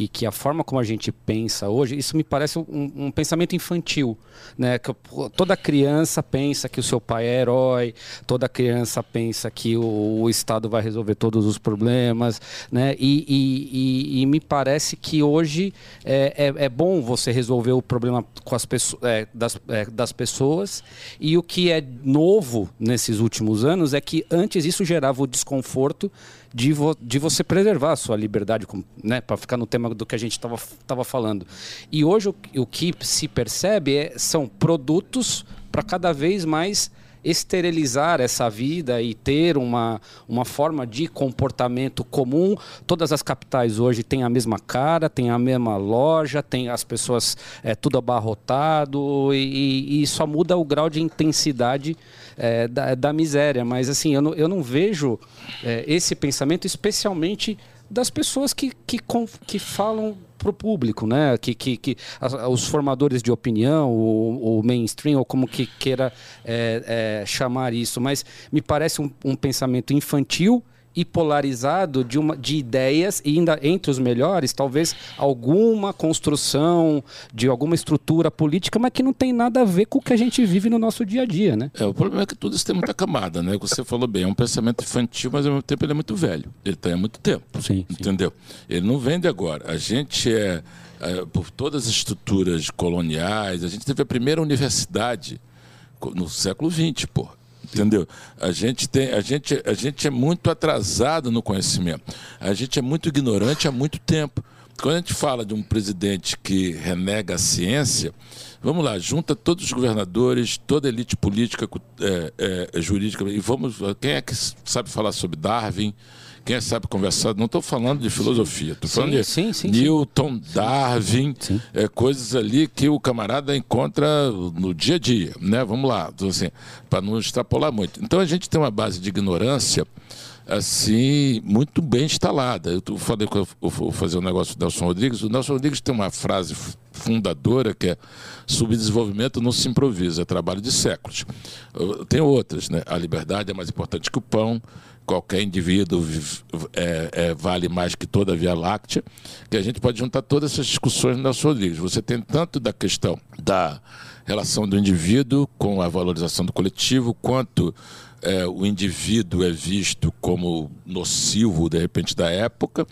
e que a forma como a gente pensa hoje, isso me parece um, um pensamento infantil, né? Que toda criança pensa que o seu pai é herói, toda criança pensa que o, o Estado vai resolver todos os problemas, né? E, e, e, e me parece que hoje é, é, é, bom você resolver o problema com as pessoas, é, das, é, das pessoas e o que é novo nesses últimos anos é que antes isso gerava o desconforto de, vo, de você preservar a sua liberdade, né, para ficar no tema do que a gente estava falando. E hoje o, o que se percebe é, são produtos para cada vez mais esterilizar essa vida e ter uma, uma forma de comportamento comum. Todas as capitais hoje têm a mesma cara, têm a mesma loja, tem as pessoas é, tudo abarrotado e, e, só muda o grau de intensidade é, da, da, miséria. Mas assim, eu não, eu não vejo é, esse pensamento especialmente das pessoas que, que, que falam para o público, né? Que, que, que os formadores de opinião, o, o mainstream, ou como que queira é, é, chamar isso, mas me parece um, um pensamento infantil e polarizado de, uma, de ideias e ainda entre os melhores, talvez alguma construção de alguma estrutura política, mas que não tem nada a ver com o que a gente vive no nosso dia a dia, né? É, o problema é que tudo isso tem muita camada, né? Você falou bem, é um pensamento infantil, mas ao mesmo tempo ele é muito velho. Ele tem há muito tempo. Sim, entendeu? Sim. Ele não vem de agora. A gente é, é, por todas as estruturas coloniais, a gente teve a primeira universidade no século XX, porra. Entendeu? A gente, tem, a, gente, a gente é muito atrasado no conhecimento. A gente é muito ignorante há muito tempo. Quando a gente fala de um presidente que renega a ciência, vamos lá, junta todos os governadores, toda a elite política, é, é, jurídica, e vamos. Quem é que sabe falar sobre Darwin? Quem sabe conversar, não estou falando de filosofia, estou falando de sim, sim, Newton, Darwin, é, coisas ali que o camarada encontra no dia a dia, né? Vamos lá, então, assim, para não extrapolar muito. Então a gente tem uma base de ignorância assim, muito bem instalada. Eu falei que eu vou fazer um negócio do Nelson Rodrigues. O Nelson Rodrigues tem uma frase fundadora que é subdesenvolvimento não se improvisa, é trabalho de séculos. Tem outras, né? A liberdade é mais importante que o pão, qualquer indivíduo é, é, vale mais que toda a Via Láctea, que a gente pode juntar todas essas discussões no Nelson Rodrigues. Você tem tanto da questão da relação do indivíduo com a valorização do coletivo, quanto é, o indivíduo é visto como nocivo, de repente, da época,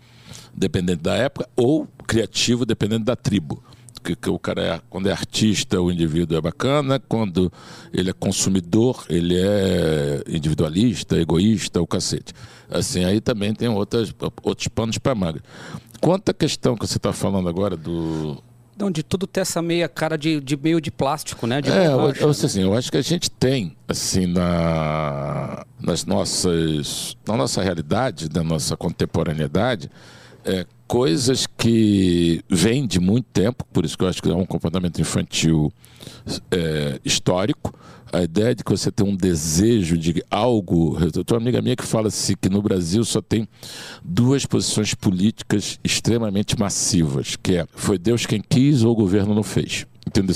dependendo da época, ou criativo, dependendo da tribo que, que o cara é, quando é artista, o indivíduo é bacana, quando ele é consumidor, ele é individualista, egoísta, o cacete. Assim, aí também tem outras, outros panos para manga. Quanto à questão que você está falando agora do, não, de tudo ter essa meia cara de, de meio de plástico, né? De é, eu, eu, assim, eu acho que a gente tem, assim, na, nas nossas, na nossa realidade, na nossa contemporaneidade, é, coisas que vêm de muito tempo, por isso que eu acho que é um comportamento infantil é, histórico. A ideia de que você tem um desejo de algo. Eu tenho uma amiga minha que fala assim que no Brasil só tem duas posições políticas extremamente massivas, que é foi Deus quem quis ou o governo não fez. Entendeu?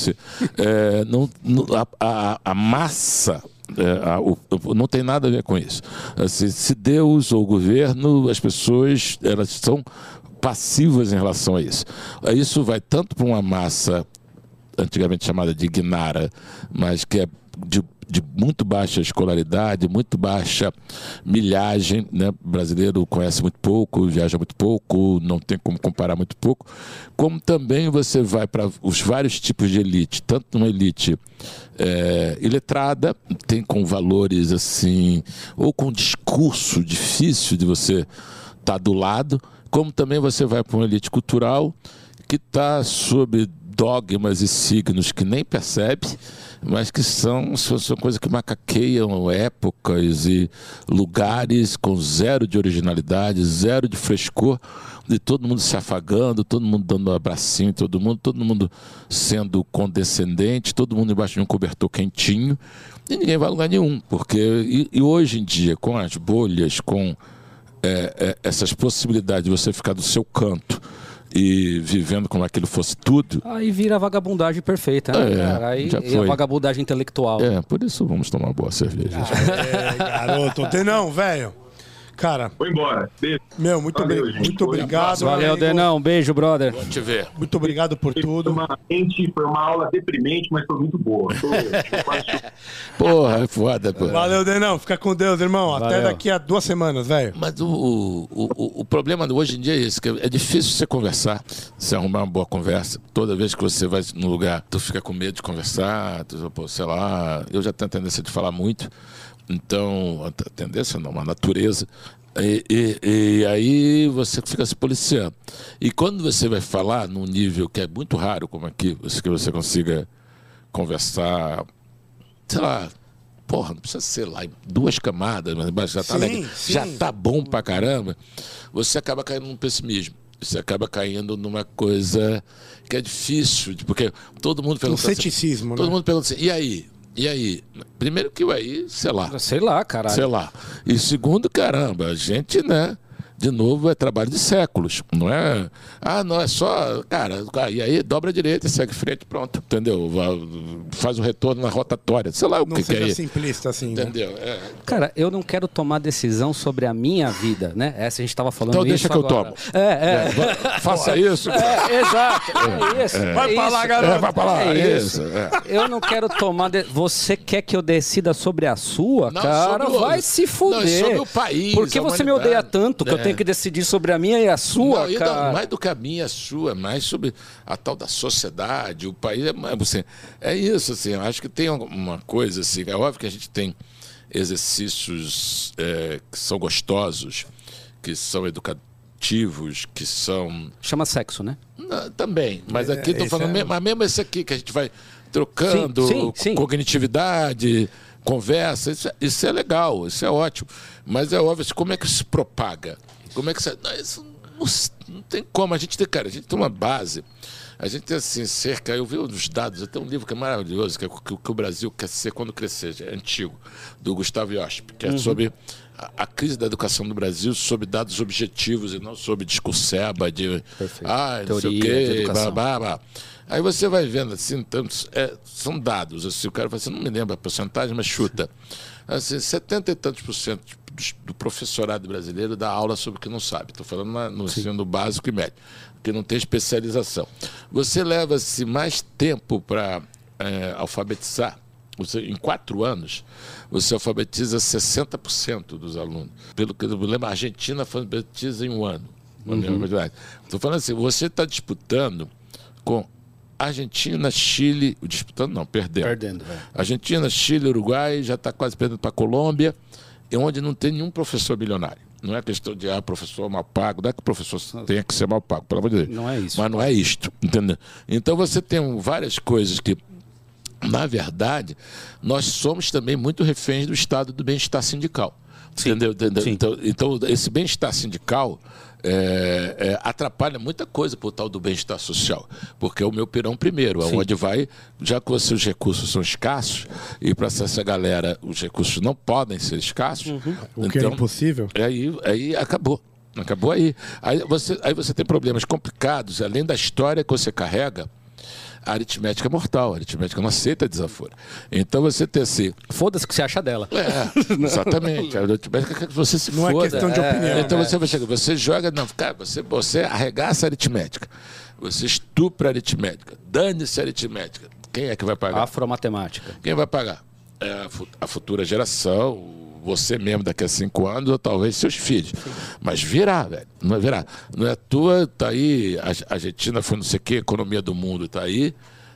É, não, a, a, a massa é, a, o, não tem nada a ver com isso. Assim, se Deus ou o governo, as pessoas elas são passivas em relação a isso. Isso vai tanto para uma massa antigamente chamada de Ignara, mas que é de, de, muito baixa escolaridade, muito baixa milhagem, né? O brasileiro conhece muito pouco, viaja muito pouco, não tem como comparar muito pouco, como também você vai para os vários tipos de elite, tanto uma elite é, iletrada, tem com valores assim, ou com discurso difícil de você estar tá do lado, como também você vai para uma elite cultural que está sob dogmas e signos que nem percebe, mas que são, são coisas que macaqueiam épocas e lugares com zero de originalidade, zero de frescor, de todo mundo se afagando, todo mundo dando um abracinho, todo mundo, todo mundo sendo condescendente, todo mundo embaixo de um cobertor quentinho, e ninguém vai a lugar nenhum, porque e, e hoje em dia, com as bolhas, com é, é, essas possibilidades de você ficar do seu canto e vivendo como aquilo fosse tudo. Aí vira a vagabundagem perfeita, né? É, Aí é a vagabundagem intelectual. É, por isso vamos tomar uma boa cerveja. Ah, é, garoto, tem não, velho. Cara, Vou embora. Beijo. meu, muito, Valeu, muito Foi. obrigado. Valeu, amigo. Denão. Um beijo, brother. Vamos te ver. Muito obrigado por Foi tudo. uma, foi uma aula deprimente, mas foi muito boa. Porra, é foda, pô. Valeu, Denão. Fica com Deus, irmão. Até Valeu. daqui a duas semanas, velho. Mas o, o, o, o problema de hoje em dia é isso, que é difícil você conversar, você arrumar uma boa conversa. Toda vez que você vai num lugar, tu fica com medo de conversar, tu, pô, sei lá, eu já tenho a tendência de falar muito, então, a tendência não, uma natureza. E, e- e aí você fica se policiando. E quando você vai falar num nível que é muito raro, como aqui, que você consiga conversar, sei lá, porra, não precisa ser lá em duas camadas, mas já tá, sim. já tá bom pra caramba, você acaba caindo num pessimismo. Você acaba caindo numa coisa que é difícil, porque todo mundo Um pergunta. assim- ceticismo, todo né? mundo pergunta assim, e aí? E aí? Primeiro que o aí, sei lá. Sei lá, caralho. Sei lá. E segundo, caramba, a gente, né? De novo, é trabalho de séculos. Não é. Ah, não, é só. Cara, e aí dobra a direita segue frente, pronto. Entendeu? Faz o retorno na rotatória. Sei lá o Não que, que é seja isso. simplista assim, né? Entendeu? É. Cara, eu não quero tomar decisão sobre a minha vida, né? Essa a gente tava falando Então deixa isso que eu agora. tomo. É, é. Va- Faça isso. É, exato. É isso. Vai é pra lá. É, vai pra lá. É isso. é. Eu não quero tomar. de- Você quer que eu decida sobre a sua, Não, cara? sobre o- Vai se fuder. Não, sobre o país, Por que você me odeia tanto que eu É. tenho que decidir sobre a minha e a sua, Não, cara? não, mais do que a minha, a sua, mais sobre a tal da sociedade, o país. É, assim, é isso, assim, eu acho que tem uma coisa, assim, é óbvio que a gente tem exercícios é, que são gostosos, que são educativos, que são. Chama sexo, né? Não, também, mas É, aqui estou esse falando, é- mas mesmo esse aqui que a gente vai trocando, Sim, sim, sim. cognitividade, conversa, isso, é- isso é legal, isso é ótimo. Mas é óbvio, assim, como é que se propaga? Como é que você. Não, isso não, não tem como. A gente tem, cara, a gente tem uma base. A gente tem assim, cerca, eu vi os dados, tem um livro que é maravilhoso, que é o que, que o Brasil quer ser quando crescer, é antigo, do Gustavo Iosp, que é sobre a, a crise da educação no Brasil, sobre dados objetivos e não sobre discurseba de Perfeito. ah, não sei o Teoria quê, blá, blá, blá. Aí você vai vendo assim, tantos, é, são dados, assim, o cara fala assim, não me lembro a porcentagem, mas chuta. Assim, 70 e tantos por cento do, do professorado brasileiro dá aula sobre o que não sabe. Estou falando na- no ensino básico e médio, que não tem especialização. Você leva-se mais tempo para alfabetizar. Você, em quatro anos, você alfabetiza 60% dos alunos. Pelo que eu lembro, a Argentina alfabetiza em um ano. Estou falando assim, você está disputando com Argentina, Chile, disputando não, perdendo. Perdendo, velho. Argentina, Chile, Uruguai, já está quase perdendo para a Colômbia, onde não tem nenhum professor milionário. Não é questão de, ah, professor mal pago, não é que o professor tenha que ser mal pago, pelo amor de Deus. Não é isso. Mas não é isto, entendeu? Então você tem várias coisas que, na verdade, nós somos também muito reféns do estado do bem-estar sindical. Entendeu? Entendeu? Sim. Então, então, esse bem-estar sindical é, é, atrapalha muita coisa para o tal do bem-estar social. Porque é o meu pirão primeiro, aonde vai, já que os seus recursos são escassos, e para essa galera os recursos não podem ser escassos. O que é impossível. Aí, aí acabou. Acabou aí. Aí você, aí você tem problemas complicados, além da história que você carrega. A aritmética é mortal, a aritmética não aceita desaforo. Então você tem assim. Foda-se o que você acha dela. É, exatamente. A aritmética quer que você se Não é foda. questão de opinião. Então né? você vai chegar, você joga, não, cara, você, você arregaça a aritmética. Você estupra a aritmética. Dane-se a aritmética. Quem é que vai pagar? Afromatemática. Quem vai pagar? É a, fu- a futura geração, você mesmo daqui a cinco anos, ou talvez seus filhos. Mas virá, velho. Não vai virar. Não é à toa, tá aí, a Argentina foi não sei o que, economia do mundo tá aí.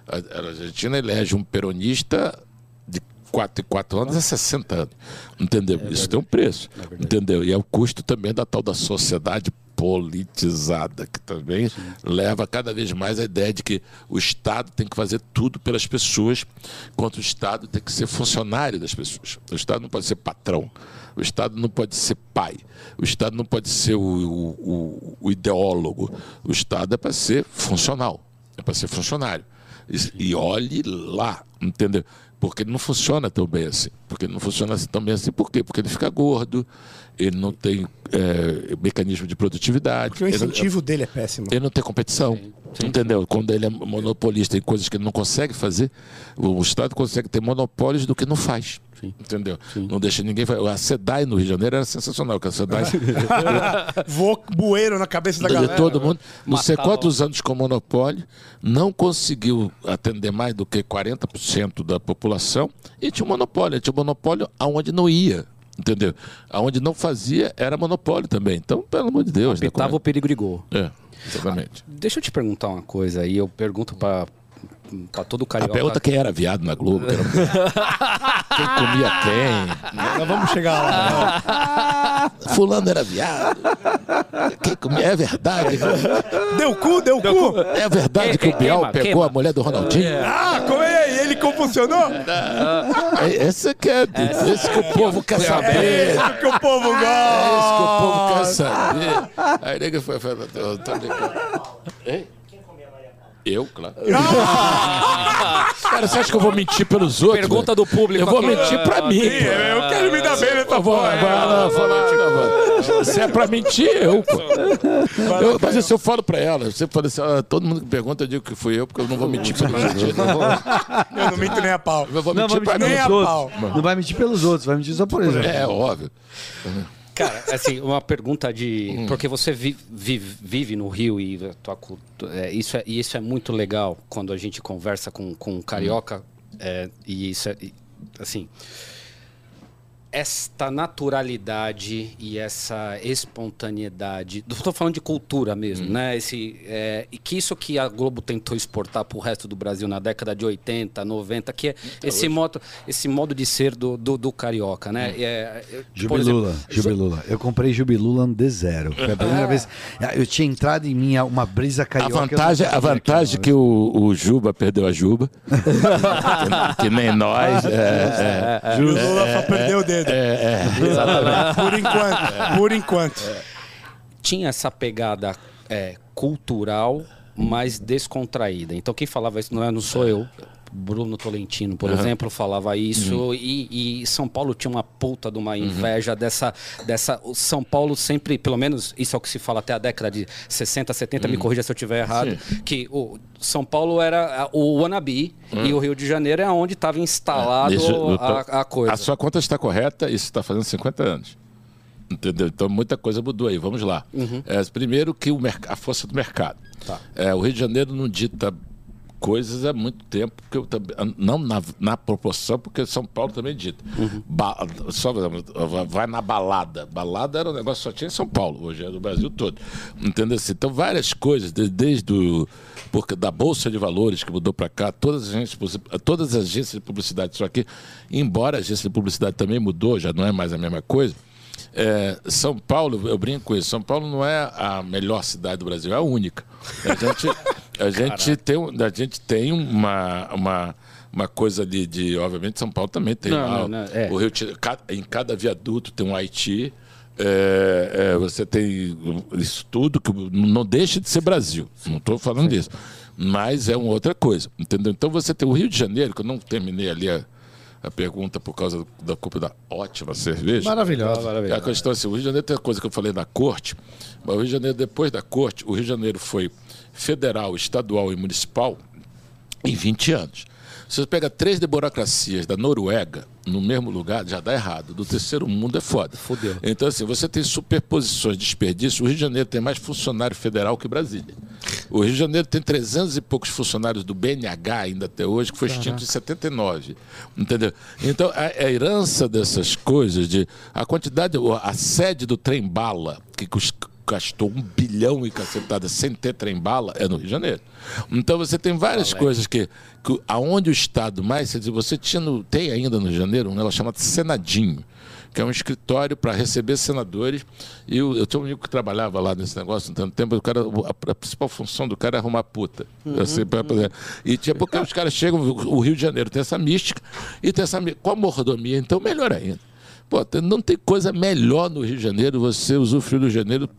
A, Argentina elege um peronista de 4 em 4 anos a 60 anos. Entendeu? Isso tem um preço. entendeu? E é o custo também da tal da sociedade politizada, que também leva cada vez mais a ideia de que o Estado tem que fazer tudo pelas pessoas, enquanto o Estado tem que ser funcionário das pessoas. O Estado não pode ser patrão, o Estado não pode ser pai, o Estado não pode ser o, o, o- o ideólogo, o Estado é para ser funcional, é para ser funcionário. E, e olhe lá, entendeu? Porque ele não funciona tão bem assim. Porque ele não funciona tão bem assim. Por quê? Porque ele fica gordo, ele não tem é, mecanismo de produtividade. Porque o ele- incentivo dele é péssimo. ele não tem competição. Entendeu? Quando ele é monopolista em coisas que ele não consegue fazer, o Estado consegue ter monopólios do que não faz. Entendeu? Não deixa ninguém. A SEDAI no Rio de Janeiro era sensacional, porque a SEDAI Voou bueiro na cabeça da de galera. todo mundo. Não sei quantos anos com monopólio, não conseguiu atender mais do que 40% da população e tinha um monopólio. Tinha um monopólio aonde não ia. Entendeu? Aonde não fazia era monopólio também. Então, pelo amor de Deus. né? Apitava o perigo de gol. É, exatamente. Deixa eu te perguntar uma coisa aí. Eu pergunto pra, pra todo A carioca. pergunta quem era viado na Globo. que era- quem comia quem. Nós vamos chegar lá. Fulano era viado. Quem comia... É verdade. Deu cu, deu, cu. É verdade que o Queima, Biel pegou queima. a mulher do Ronaldinho. Ah, como é? Ele compulsionou? É, esse que é, esse que o povo quer saber. É isso que o povo gosta. É isso que o povo quer saber. Aí nega foi, foi, eu tô brincando. Hein? Eu, claro. Cara, você acha que eu vou mentir pelos outros? Pergunta do público Eu vou aqui. mentir pra mim. Eu quero me dar bem nessa Eu vou, porra. vai lá, fala, tira, Se é pra mentir, eu, pô. Eu, mas isso eu falo pra ela. Sempre falo assim, ah, todo mundo que pergunta, eu digo que fui eu, porque eu não vou mentir pelos outros. Eu não minto nem a pau. Eu vou Não mentir vai pra mentir nem mim. a pelos pau. Não vai mentir pelos outros, vai mentir só por exemplo. É, óbvio. Cara, assim, uma pergunta de. Hum. Porque você vi- vive, vive no Rio e a tua é, isso, é, e isso é muito legal quando a gente conversa com, com um carioca. é, e isso é. assim. Esta naturalidade e essa espontaneidade. Estou falando de cultura mesmo, né? Esse, é, e que isso que a Globo tentou exportar para o resto do Brasil na década de 80, 90, que é esse, modo, esse modo de ser do, do, do carioca, né? É, eu- por exemplo, Jubilula, Jubilula. Eu comprei Jubilula no D0. Foi a primeira vez. Eu tinha entrado em mim uma brisa A carioca. não vantagem, a vantagem que o, o Juba perdeu a Juba. que, que nem nós. É, é, O Lula só perdeu o dedo. é, é. Por enquanto. Por enquanto. tinha essa pegada é, cultural, mas descontraída. Então quem falava isso não, é, não sou eu. Bruno Tolentino, por exemplo, falava isso e, e São Paulo tinha uma puta de uma inveja dessa, dessa. O São Paulo sempre, pelo menos isso é o que se fala até a década de 60, 70, me corrija se eu estiver errado, que o São Paulo era o wannabe e o Rio de Janeiro é onde estava instalado tô- a, a coisa. A sua conta está correta, isso está fazendo 50 anos. Entendeu? Então muita coisa mudou aí. Vamos lá. É, primeiro que o a força do mercado. É, o Rio de Janeiro não dita coisas há muito tempo, porque eu também, não na, na proporção, porque São Paulo também dita. Ba- só vai na balada. Balada era um negócio que só tinha em São Paulo, hoje é no Brasil todo. Entendeu? assim? Então várias coisas, de- desde o, porque da Bolsa de Valores que mudou para cá, todas as, agências, todas as agências de publicidade, só que, embora a agência de publicidade também mudou, já não é mais a mesma coisa, é, São Paulo, eu brinco com isso, São Paulo não é a melhor cidade do Brasil, é a única. A gente, a gente, tem, a gente tem uma, uma, uma coisa ali de. Obviamente, São Paulo também tem. Não, lá, não, não, é. o Rio, de- em cada viaduto tem um Haiti. é, é, você tem isso tudo que não deixa de ser Brasil. Não estou falando disso. Mas é uma outra coisa. Entendeu? Então você tem o Rio de Janeiro, que eu não terminei ali a, a pergunta por causa do- da culpa da ótima cerveja. Maravilhoso. É a questão assim, o Rio de Janeiro tem a coisa que eu falei da corte, mas o Rio de Janeiro, depois da corte, o Rio de Janeiro foi federal, estadual e municipal em 20 anos. Se você pega três de burocracias da Noruega no mesmo lugar, já dá errado. Do terceiro mundo é foda. Fudeu. Então, assim, você tem superposições, desperdício. O Rio de Janeiro tem mais funcionário federal que Brasília. O Rio de Janeiro tem 300 e poucos funcionários do BNH ainda até hoje, que foi extinto em 79. Entendeu? Então, a, a herança dessas coisas, de a quantidade, a sede do trem-bala, que cus- gastou um bilhão e cacetada sem ter trem-bala, é no Rio de Janeiro. Então, você tem várias coisas que, que aonde o Estado mais, você tinha no- tem ainda no Rio de Janeiro um negócio chamado Senadinho que é um escritório para receber senadores. E eu, eu tinha um amigo que trabalhava lá nesse negócio, tanto tempo, o cara, a, a principal função do cara é arrumar puta. Assim, pra poder- e tinha, porque os caras chegam, o Rio de Janeiro tem essa mística, e tem essa com a mordomia, então melhor ainda. Pô, não tem coisa melhor no Rio de Janeiro você usufruir do Rio de Janeiro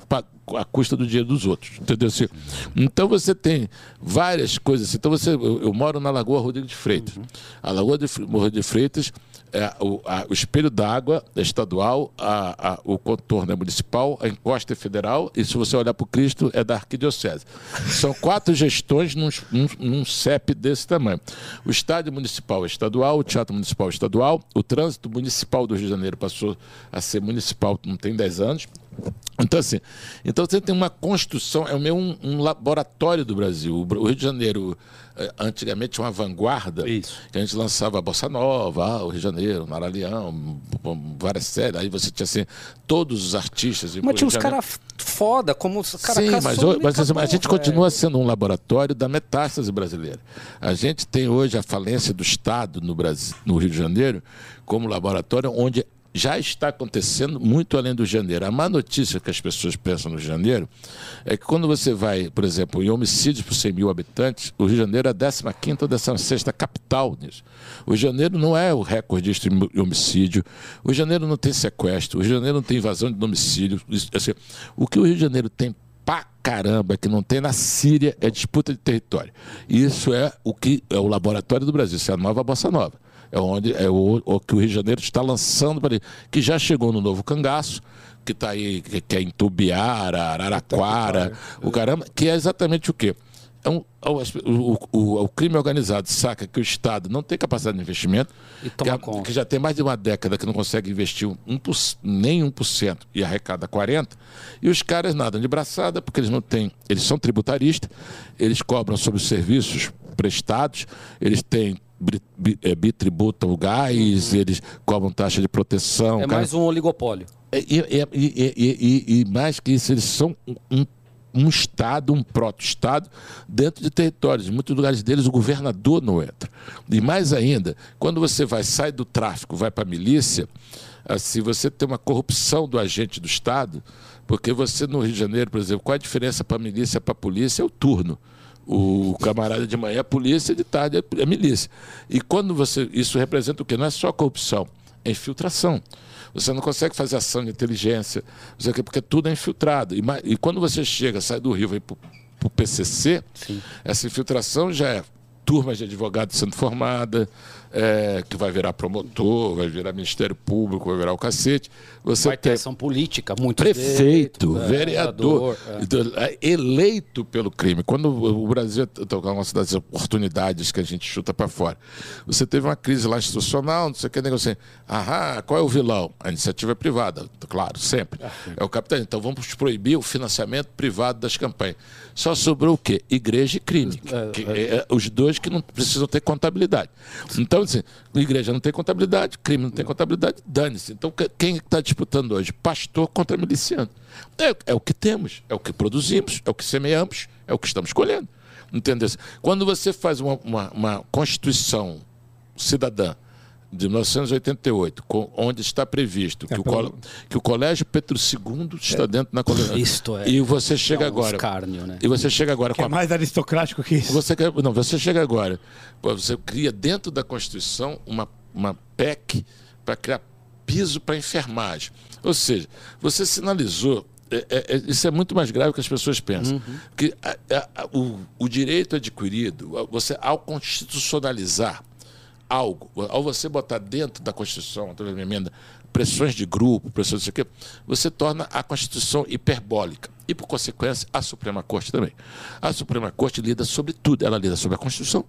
à custa do dinheiro dos outros. Entendeu? Assim, então você tem várias coisas. assim. Então você, eu, eu moro na Lagoa Rodrigo de Freitas. A Lagoa de, Rodrigo de Freitas É, o, a- o espelho d'água é estadual, a- a- o contorno é municipal, a encosta é federal, e se você olhar para o Cristo, é da arquidiocese. São quatro gestões num, num, num CEP desse tamanho. O estádio municipal é estadual, o teatro municipal é estadual, o trânsito municipal do Rio de Janeiro passou a ser municipal não tem 10 anos. Então, assim, então você tem uma construção, é o meio um, um laboratório do Brasil. O Rio de Janeiro, eh, antigamente, tinha uma vanguarda, Isso. que a gente lançava a Bossa Nova, ah, o Rio de Janeiro, Nara Leão, m- várias séries. Aí você tinha, assim, todos os artistas. e Mas tinha uns caras foda, como os caras Sim, mas, caçou ho- mas, assim, a gente continua sendo um laboratório da metástase brasileira. A gente tem hoje a falência do Estado no, Brasil, no Rio de Janeiro como laboratório onde já está acontecendo muito além do Janeiro. A má notícia que as pessoas pensam no Janeiro é que quando você vai, por exemplo, em homicídios por 100 mil habitantes, o Rio de Janeiro é a 15ª ou 16ª capital nisso. O Rio de Janeiro não é o recordista em homicídio, o Rio de Janeiro não tem sequestro, o Rio de Janeiro não tem invasão de domicílio. Assim, o que o Rio de Janeiro tem pra caramba que não tem na Síria é disputa de território. Isso é o que é o laboratório do Brasil, isso é a nova Bossa Nova. É onde é o, o que o Rio de Janeiro está lançando para ele, que já chegou no novo cangaço, que está aí, que, que é em Tubiara, Araraquara, o caramba, que é exatamente o quê? É um- o, o- o crime organizado saca que o Estado não tem capacidade de investimento, E que, a- que já tem mais de uma década que não consegue investir um, por- nem 1% e arrecada 40%, e os caras nadam de braçada porque eles não têm, eles são tributaristas, eles cobram sobre os serviços prestados, eles têm bitributam o gás, eles cobram taxa de proteção. É cara. mais um oligopólio. É, E, e- e- e- mais que isso, eles são um, um- Estado, um proto-Estado, dentro de territórios. Em muitos lugares deles o governador não entra. E mais ainda, quando você vai, sai do tráfico, vai para a milícia, assim, você tem uma corrupção do agente do Estado, porque você no Rio de Janeiro, por exemplo, qual a diferença para a milícia e para a polícia? É o turno. O camarada de manhã é polícia, de tarde é milícia. E quando você. Isso representa o quê? Não é só corrupção, é infiltração. Você não consegue fazer ação de inteligência, porque tudo é infiltrado. E, e quando você chega, sai do Rio, vem para o PCC, essa infiltração já é turmas de advogados sendo formada, é, que vai virar promotor, vai virar Ministério Público, vai virar o cacete. Você Vai ter tem ação política, muito prefeito, é, vereador, é. então, é eleito pelo crime. Quando o Brasil está uma cidade de oportunidades que a gente chuta para fora, você teve uma crise lá institucional, não sei o que, negócio assim. Aham, qual é o vilão? A iniciativa privada, claro, sempre. É o capital. Então vamos proibir o financiamento privado das campanhas. Só sobrou o quê? Igreja e crime. É- é os dois que não precisam ter contabilidade. Então, assim, igreja não tem contabilidade, crime não tem contabilidade, dane-se. Então, que- quem está disputando hoje? Pastor contra miliciano. É, é o que temos, é o que produzimos, é o que semeamos, é o que estamos colhendo. Entendeu? Quando você faz uma, uma, uma Constituição cidadã de 1988, com- onde está previsto que, o, que o Colégio Pedro II está dentro da colônia. Isto é- E você chega é um agora. escárnio, né? E você chega agora Que com é a mais aristocrático que isso. você não, você chega agora, você cria dentro da Constituição uma, uma PEC para criar piso para enfermagem. Ou seja, você sinalizou. é, é, é, isso é muito mais grave do que as pessoas pensam. Que a- a- o, o direito adquirido, você ao constitucionalizar algo, ao você botar dentro da Constituição, através da emenda, pressões de grupo, pressões de quê, você torna a Constituição hiperbólica. E, por consequência, a Suprema Corte também. A Suprema Corte lida sobre tudo. Ela lida sobre a Constituição.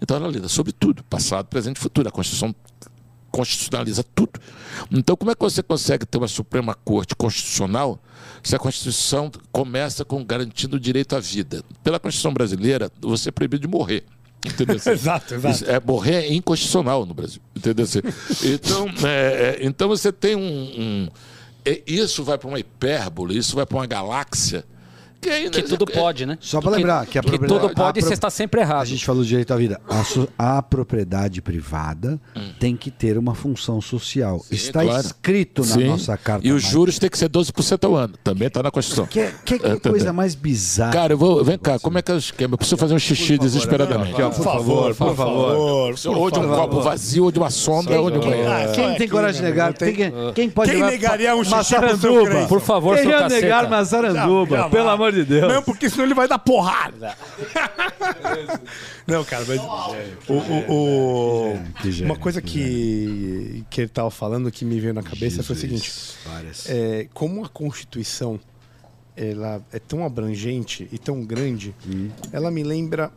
Então, ela lida sobre tudo, passado, presente e futuro. A Constituição constitucionaliza tudo. Então, como é que você consegue ter uma Suprema Corte constitucional se a Constituição começa com garantindo o direito à vida? Pela Constituição brasileira, você é proibido de morrer. Entendeu? Exato, exato. É, morrer é inconstitucional no Brasil. Entendeu? Então, é, é, então você tem um. um- é, isso vai para uma hipérbole, isso vai para uma galáxia. Que, ainda Que tudo pode, né? Só pra Que- lembrar que a que tudo pode e você está sempre errado. A gente falou do direito à vida. A, so- a propriedade privada tem que ter uma função social. Está claro. escrito na Sim. nossa carta. E os juros têm que ser 12% ao ano. Também está na Constituição. Que, que, que coisa mais bizarra. Cara, eu vou. Vem cá, como é que é o esquema? Eu preciso fazer um xixi desesperadamente. Aqui, ó, por favor, por favor. Ou de um copo vazio, ou de uma sonda, ou de um Quem, banheiro. Quem tem coragem de né, negar? Quem, quem pode Quem negaria um xixi Massaranduba? Por favor, Quem seu ia caceta. negar Massaranduba? Pelo amor de de Deus. Não, porque senão ele vai dar porrada. Não, cara, mas. O, o- o- uma coisa que, que ele tava falando que me veio na cabeça foi o seguinte: Jesus, é, como a Constituição ela é tão abrangente e tão grande, ela me lembra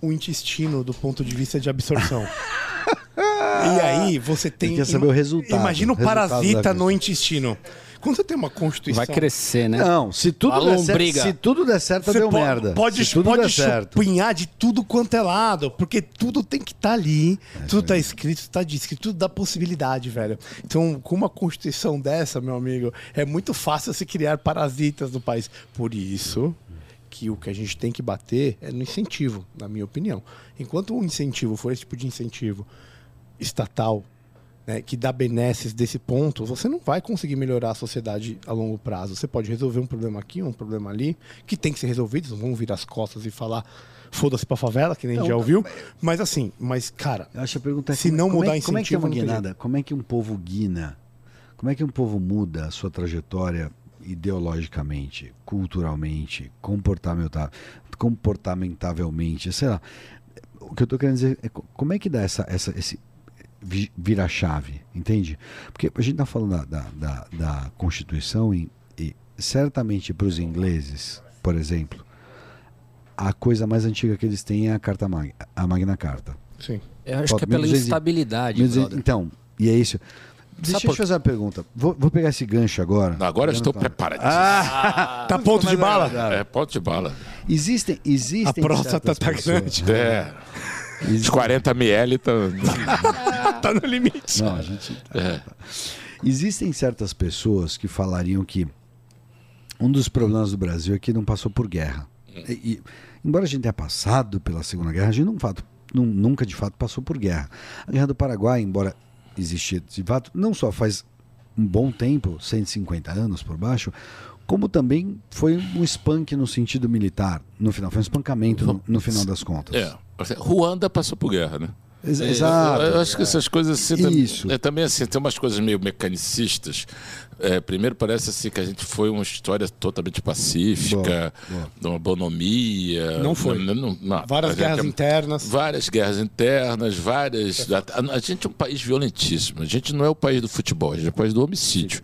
o intestino do ponto de vista de absorção. e aí você tem. Ele quer saber o resultado, Imagina o resultado parasita no intestino. Quando você tem uma Constituição. Vai crescer, né? Não, se tudo, A der certo, se tudo der certo, Você deu po- merda. Pode, se tudo pode der certo. chupinhar de tudo quanto é lado, porque tudo tem que estar ali, tudo tá escrito, está descrito, tudo dá possibilidade, velho. Então, com uma constituição dessa, meu amigo, é muito fácil se criar parasitas no país. Por isso que o que a gente tem que bater é no incentivo, na minha opinião. Enquanto o incentivo for esse tipo de incentivo estatal, né, que dá benesses desse ponto, você não vai conseguir melhorar a sociedade a longo prazo. Você pode resolver um problema aqui, um problema ali, que tem que ser resolvido, não vão virar as costas e falar foda-se pra favela, que nem gente já ouviu. Mas assim, mas cara, é Se como, não como mudar é, como é que é incentivo, uma não guinada? Como é que um povo guina? Como é que um povo muda a sua trajetória ideologicamente, culturalmente, comportamenta- comportamentavelmente, sei lá. O que eu tô querendo dizer é co- como é que dá essa, essa, esse vi- vira-chave, entende? Porque a gente tá falando da, da, da- da Constituição e, e certamente para os ingleses, por exemplo, a coisa mais antiga que eles têm é a Carta Magna, a Magna Carta. sim. Eu acho Ó, que é pela 1200 instabilidade, brother. Então, e é isso. Deixa eu te fazer uma pergunta. Vou, vou pegar esse gancho agora. Agora eu estou Pegando pra- preparadíssimo. Tá ponto de bala? É, ponto de bala. Existem, existem A próstata tá pessoas- grande. É. Os 40 ml tá... tá no limite. Não, a gente. É. Existem certas pessoas que falariam que um dos problemas do Brasil é que não passou por guerra. E, e, embora a gente tenha passado pela Segunda Guerra, a gente não, fato, nun- nunca de fato passou por guerra. A Guerra do Paraguai, embora existia de fato, não só faz um bom tempo, 150 anos por baixo, como também foi um spunk no sentido militar. No final, foi um espancamento no, no final das contas. É. Ruanda passou por guerra, né? Eu- Exato. Eu, acho que essas coisas assim, Isso. é, também assim, tem umas coisas meio mecanicistas. É, primeiro parece assim que a gente foi uma história totalmente pacífica, Boa, de uma bonomia. Não foi. Não, não- não. Várias gente- guerras internas. Várias guerras internas, várias. A, a gente é um país violentíssimo. A gente não é o país do futebol, a gente é o país do homicídio.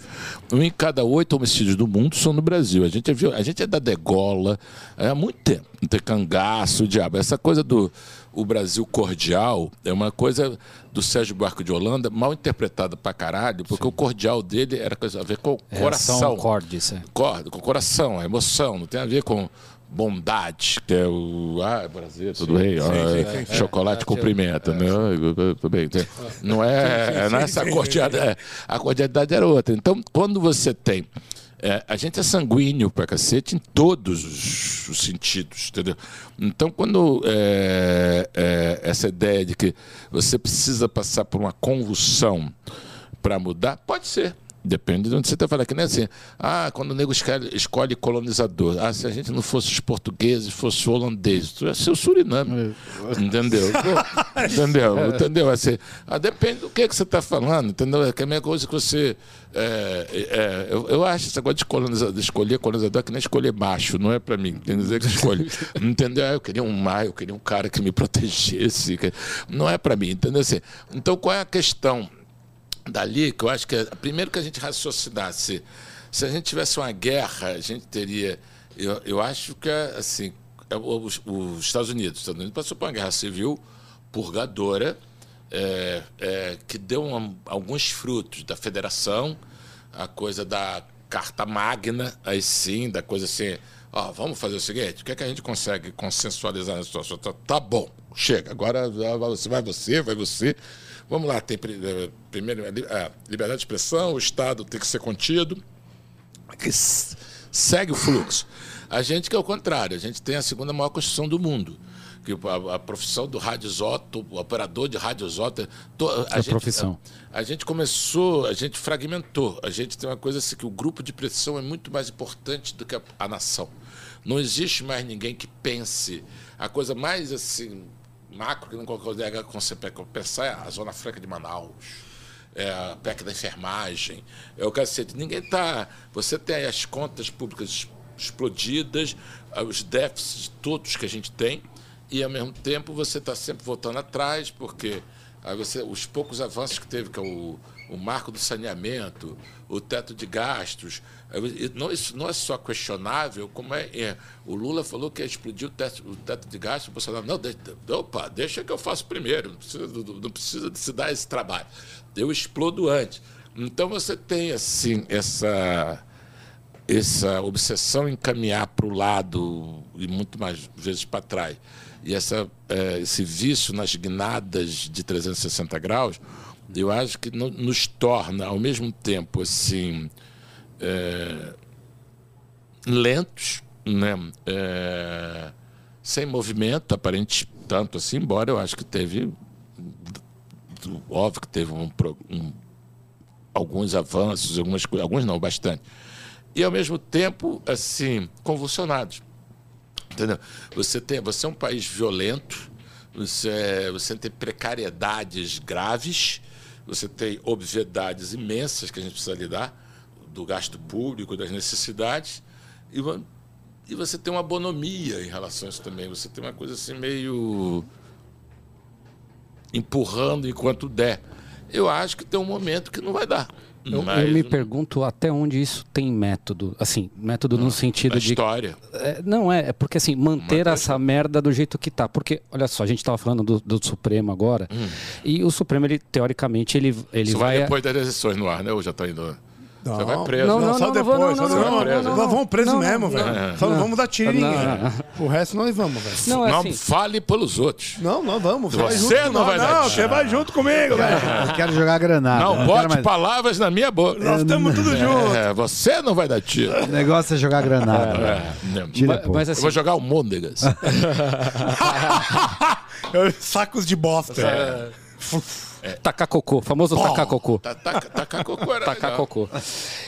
Um em cada oito homicídios do mundo são no Brasil. A gente é, a gente é da degola é, há muito tempo. Não tem cangaço, o diabo. Essa coisa do o Brasil cordial é uma coisa do Sérgio Buarque de Holanda mal interpretada pra caralho, porque o cordial dele era coisa a ver com o É, coração. cordes, é. Cor- com o coração, a emoção, não tem a ver com bondade, que é o. Ah, Brasil, tudo bem. ah, chocolate cumprimenta, né? Tudo bem. Não é, não é essa cordialidade. é, a cordialidade era outra. Então, quando você tem. É, a gente é sanguíneo pra cacete em todos os, os sentidos, entendeu? Então, quando é, é, essa ideia de que você precisa passar por uma convulsão para mudar, pode ser. Depende de onde você está falando. Que nem assim, ah, quando o nego escolhe, colonizador. Ah, se a gente não fosse os portugueses, fosse o holandês, tu ia ser o Suriname. Entendeu? entendeu? Entendeu? Assim, ah, depende do que, que você está falando, entendeu? É que a mesma coisa que você. é, é, eu, eu acho esse negócio de, colonizador, de escolher colonizador é que nem escolher macho, não é para mim. Tem que dizer que escolhe. Entendeu? Ah, Eu queria um mar, eu queria um cara que me protegesse. que- Não é para mim, entendeu? Assim, então, qual é a questão? Dali, que eu acho que é, primeiro que a gente raciocinasse, se a gente tivesse uma guerra, a gente teria, eu, eu acho que é assim, é, os, os Estados Unidos, os Estados Unidos passou por uma guerra civil purgadora, é, é, que deu um- alguns frutos da federação, a coisa da carta magna, aí sim, da coisa assim, ó, vamos fazer o seguinte, o que, é que a gente consegue consensualizar na situação? Tá, tá bom, chega, agora você, vai você, vai você. Vamos lá, tem eh, primeiro a li- a liberdade de expressão, o Estado tem que ser contido, que segue o fluxo. A gente que é o contrário, a gente tem a segunda maior construção do mundo. Que a, a profissão do radiozoto, o operador de radiozoto, to- a, A gente, profissão. A, a gente começou, a gente fragmentou. A gente tem uma coisa assim que o grupo de pressão é muito mais importante do que a, a nação. Não existe mais ninguém que pense. A coisa mais assim macro que não consegue pensar é a Zona Franca de Manaus é a PEC da enfermagem, é o cacete. Ninguém está. Você tem as contas públicas explodidas, ah, os déficits todos que a gente tem, e ao mesmo tempo você está sempre voltando atrás, porque aí você, os poucos avanços que teve, que é o, o marco do saneamento, o teto de gastos, não, isso não é só questionável, como é, é, o Lula falou que ia explodir o teto, o teto de gastos, o Bolsonaro, não, deixa, opa, deixa que eu faço primeiro, não precisa, não precisa de se dar esse trabalho, eu explodo antes. Então você tem assim essa essa obsessão em caminhar para o lado e muito mais vezes para trás. E essa eh, esse vício nas guinadas de 360 graus eu acho que no- nos torna ao mesmo tempo assim eh, lentos né Eh, sem movimento aparente tanto assim embora eu acho que teve óbvio que teve um, um alguns avanços, algumas alguns não, bastante. E ao mesmo tempo, assim, convulsionados. Entendeu? Você tem, você é um país violento, você, você tem precariedades graves, você tem obviedades imensas que a gente precisa lidar, do gasto público, das necessidades, e, e você tem uma bonomia em relação a isso também. Você tem uma coisa assim meio empurrando enquanto der. Eu acho que tem um momento que não vai dar. Eu, Mas eu me pergunto até onde isso tem método. Assim, método no sentido a de. história. É, não, é, é porque assim, manter essa merda do jeito que tá. Porque, olha só, a gente tava falando do, do Supremo agora. E o Supremo, ele, teoricamente, ele, ele Isso vai. vai depois das eleições no ar, né? Ou já tá indo. Você vai preso. Não, Não, não, só não, depois. não, só não, não, não, não, vamos preso não, mesmo, não, velho. Só não vamos dar tiro em Não, ninguém. não, O resto nós vamos, velho. Não, é não assim. fale pelos outros. Não, não vamos. Você não vai dar Não, tiro. você vai junto comigo, velho. Eu quero jogar granada. não bote mais- palavras na minha boca. Nós estamos tudo junto. É, você não vai dar tiro. O negócio é jogar granada. É? Tira, Mas, pô. mas Eu assim, vou jogar o Môndegas. Sacos de bosta. Tacar cocô, famoso tacar cocô. Tá, tá, tá, cocô era tacar legal. cocô.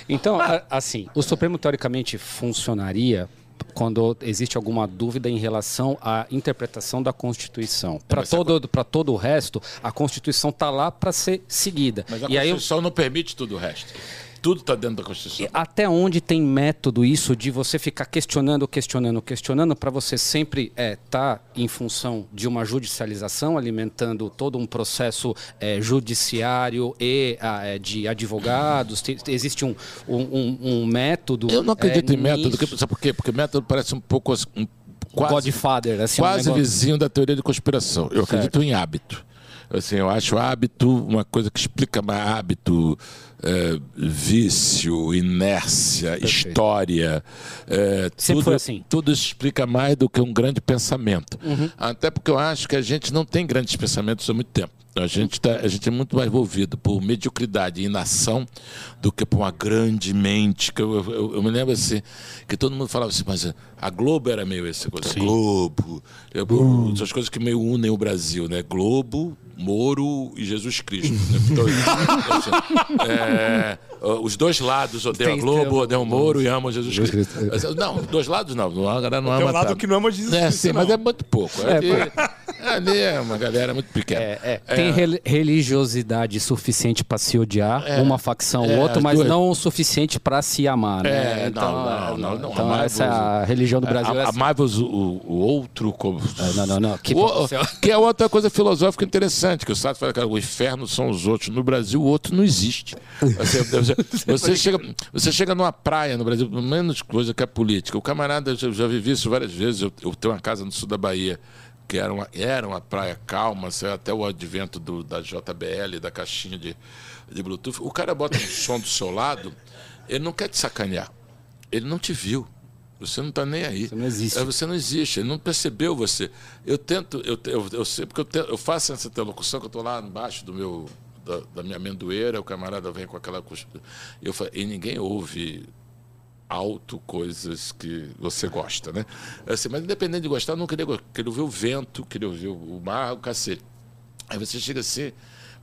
Então, assim, o Supremo teoricamente funcionaria quando existe alguma dúvida em relação à interpretação da Constituição. Para todo, pra todo o resto, a Constituição está lá para ser seguida. Mas a e aí, Constituição não permite tudo o resto. Tudo está dentro da Constituição. até onde tem método isso de você ficar questionando, questionando, questionando, para você sempre estar em função de uma judicialização, alimentando todo um processo eh, judiciário e ah, eh, de advogados? Te- Existe um, um, um- um método. Eu não acredito eh, em método. nisso? Sabe por quê? Porque método parece um pouco. Um, quase, Godfather, assim, um quase negócio- vizinho da teoria de conspiração. Eu acredito em hábito. Assim, eu acho hábito uma coisa que explica mais hábito, é, vício, inércia, história. é, Sempre tudo, assim. Tudo explica mais do que um grande pensamento. Uhum. Até porque eu acho que a gente não tem grandes pensamentos há muito tempo. A gente, tá, a gente é muito mais envolvido por mediocridade e inação do que por uma grande mente. Que eu, eu, eu me lembro assim, que todo mundo falava assim, mas a Globo era meio essa coisa. Globo. Eu, Essas coisas que meio unem o Brasil, né? Globo, Moro e Jesus Cristo. né? Então, assim, é, os dois lados odeiam a Tem- Globo, tem- odeiam o Moro e amam Jesus Cristo. Cristo. Não, os dois lados não. não a galera não Tem um lado que não ama Jesus É, Cristo, sim, mas não. é muito pouco. Ali, ali é uma galera muito pequena. É, é, Tem rel- religiosidade suficiente para se odiar uma facção ou É, outra, as mas duas. não o suficiente para se amar. Né? É, não, não, não, não. Então, Amai-vos- essa é a religião do Brasil. é assim. Amai-vos o, o outro como. não, não, não. Que- O- que é outra coisa filosófica interessante, que o Sartre fala que o inferno são os outros. No Brasil, o outro não existe. Você, você- chega, você chega numa praia no Brasil, menos coisa que a política. O camarada, eu já, vivi isso várias vezes. Eu, eu tenho uma casa no sul da Bahia, que era uma, era uma praia calma, saiu até o advento do, da JBL, da caixinha de, de Bluetooth. O cara bota um som do seu lado, ele não quer te sacanear. Ele não te viu. Você não está nem aí. Você não existe. É, você não existe, ele não percebeu você. Eu tento, eu, eu, eu sei, porque eu, te- eu faço essa interlocução que eu estou lá embaixo do meu, da, da minha amendoeira, o camarada vem com aquela. cus- Eu, falo, e ninguém ouve alto coisas que você gosta, né? Assim, mas independente de gostar, eu não queria, queria ouvir o vento, queria ouvir o mar, o cacete. Aí você chega assim,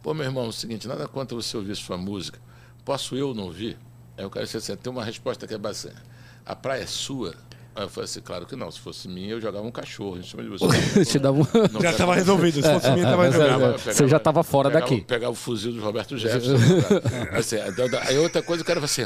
pô, meu irmão, é o seguinte, nada contra você ouvir sua música. Posso eu não ouvir? Aí o cara disse assim, tem uma resposta que é bacana. A praia é sua? Eu falei assim, claro que não. Se fosse minha, eu jogava um cachorro em cima de você. Te um- Não Já estava resolvido. Se fosse minha, estava é, resolvido. é. Você já tava fora pegava, daqui. Pegava o fuzil do Roberto Jefferson. assim, aí outra coisa, cara fala assim,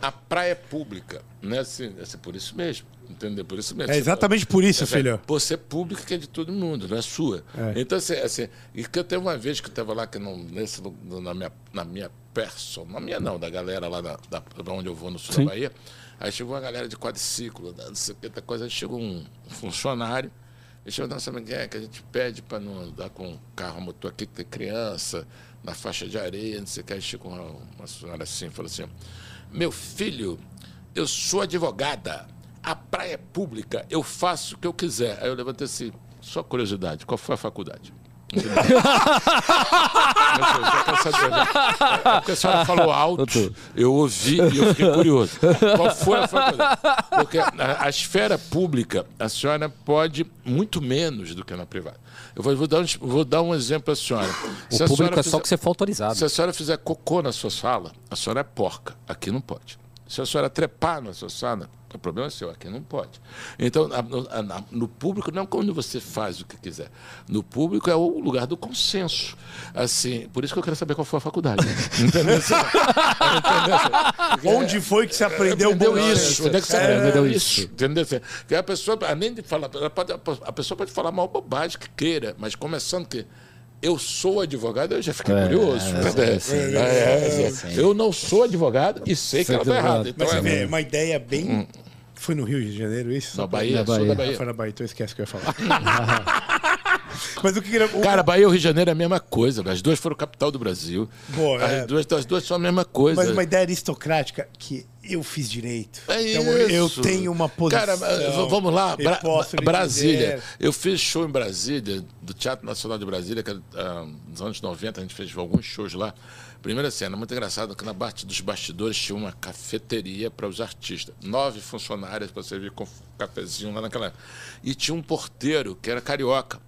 a praia é pública, né? Assim, assim, por isso mesmo, entendeu? Por isso mesmo. É exatamente por isso, Assim, filho. Por ser pública que é de todo mundo, não é sua. É. Então, assim, assim, e que eu teve uma vez que eu estava lá, que não, nesse, na minha, na minha person, na minha não, da galera lá da, da, da onde eu vou no sul Sim. da Bahia, aí chegou uma galera de quadriciclo, não sei o que, outra coisa, aí chegou um, funcionário, ele chegou, não sabe é, que a gente pede para não andar com carro, motor aqui que tem criança, na faixa de areia, não sei o que, aí chegou uma, uma senhora assim, falou assim, meu filho, eu sou advogada. A praia é pública, eu faço o que eu quiser. Aí eu levantei assim, só curiosidade, qual foi a faculdade? É Porque a senhora falou alto, eu ouvi e eu fiquei curioso. Qual foi a faculdade? Porque a, a esfera pública, a senhora pode muito menos do que na privada. Eu vou, vou dar, um, vou dar um exemplo à senhora. O Se a público senhora é só fizer- que você for autorizado. se a senhora fizer cocô na sua sala, a senhora é porca. Aqui não pode. Se a senhora trepar na sua sala, o problema é seu, aqui não pode. Então, no, público não é quando você faz o que quiser. No público é o lugar do consenso. Assim, por isso que eu quero saber qual foi a faculdade. Entendeu? Onde foi que você aprendeu Aprendeu isso? Onde é que você É, aprendeu aprendeu isso? Entendeu? Porque a pessoa, além de falar, pode- a pessoa pode falar mal bobagem que queira, mas começando que eu sou advogado, eu já fiquei curioso. É, é, eu não sou advogado e sei que ela está errada. Então, Mas você é, vê, uma ideia bem. Foi no Rio de Janeiro isso? na Bahia, Na sou da Bahia. Ah, Bahia. foi na Bahia, então esquece o que eu ia falar. Mas o que queria. o- Cara, Bahia e Rio de Janeiro é a mesma coisa. As duas foram capital do Brasil. Boa, as, é. duas, as duas são a mesma coisa. Mas uma ideia aristocrática que eu fiz direito. É então eu- eu isso. tenho uma posição. Cara, vamos lá. Bra- Brasília. dizer- Eu fiz show em Brasília, do Teatro Nacional de Brasília, que ah, nos anos 90 a gente fez alguns shows lá. Primeira cena, muito engraçado, que na parte dos bastidores tinha uma cafeteria para os artistas. Nove funcionários para servir com cafezinho lá naquela. E tinha um porteiro que era carioca.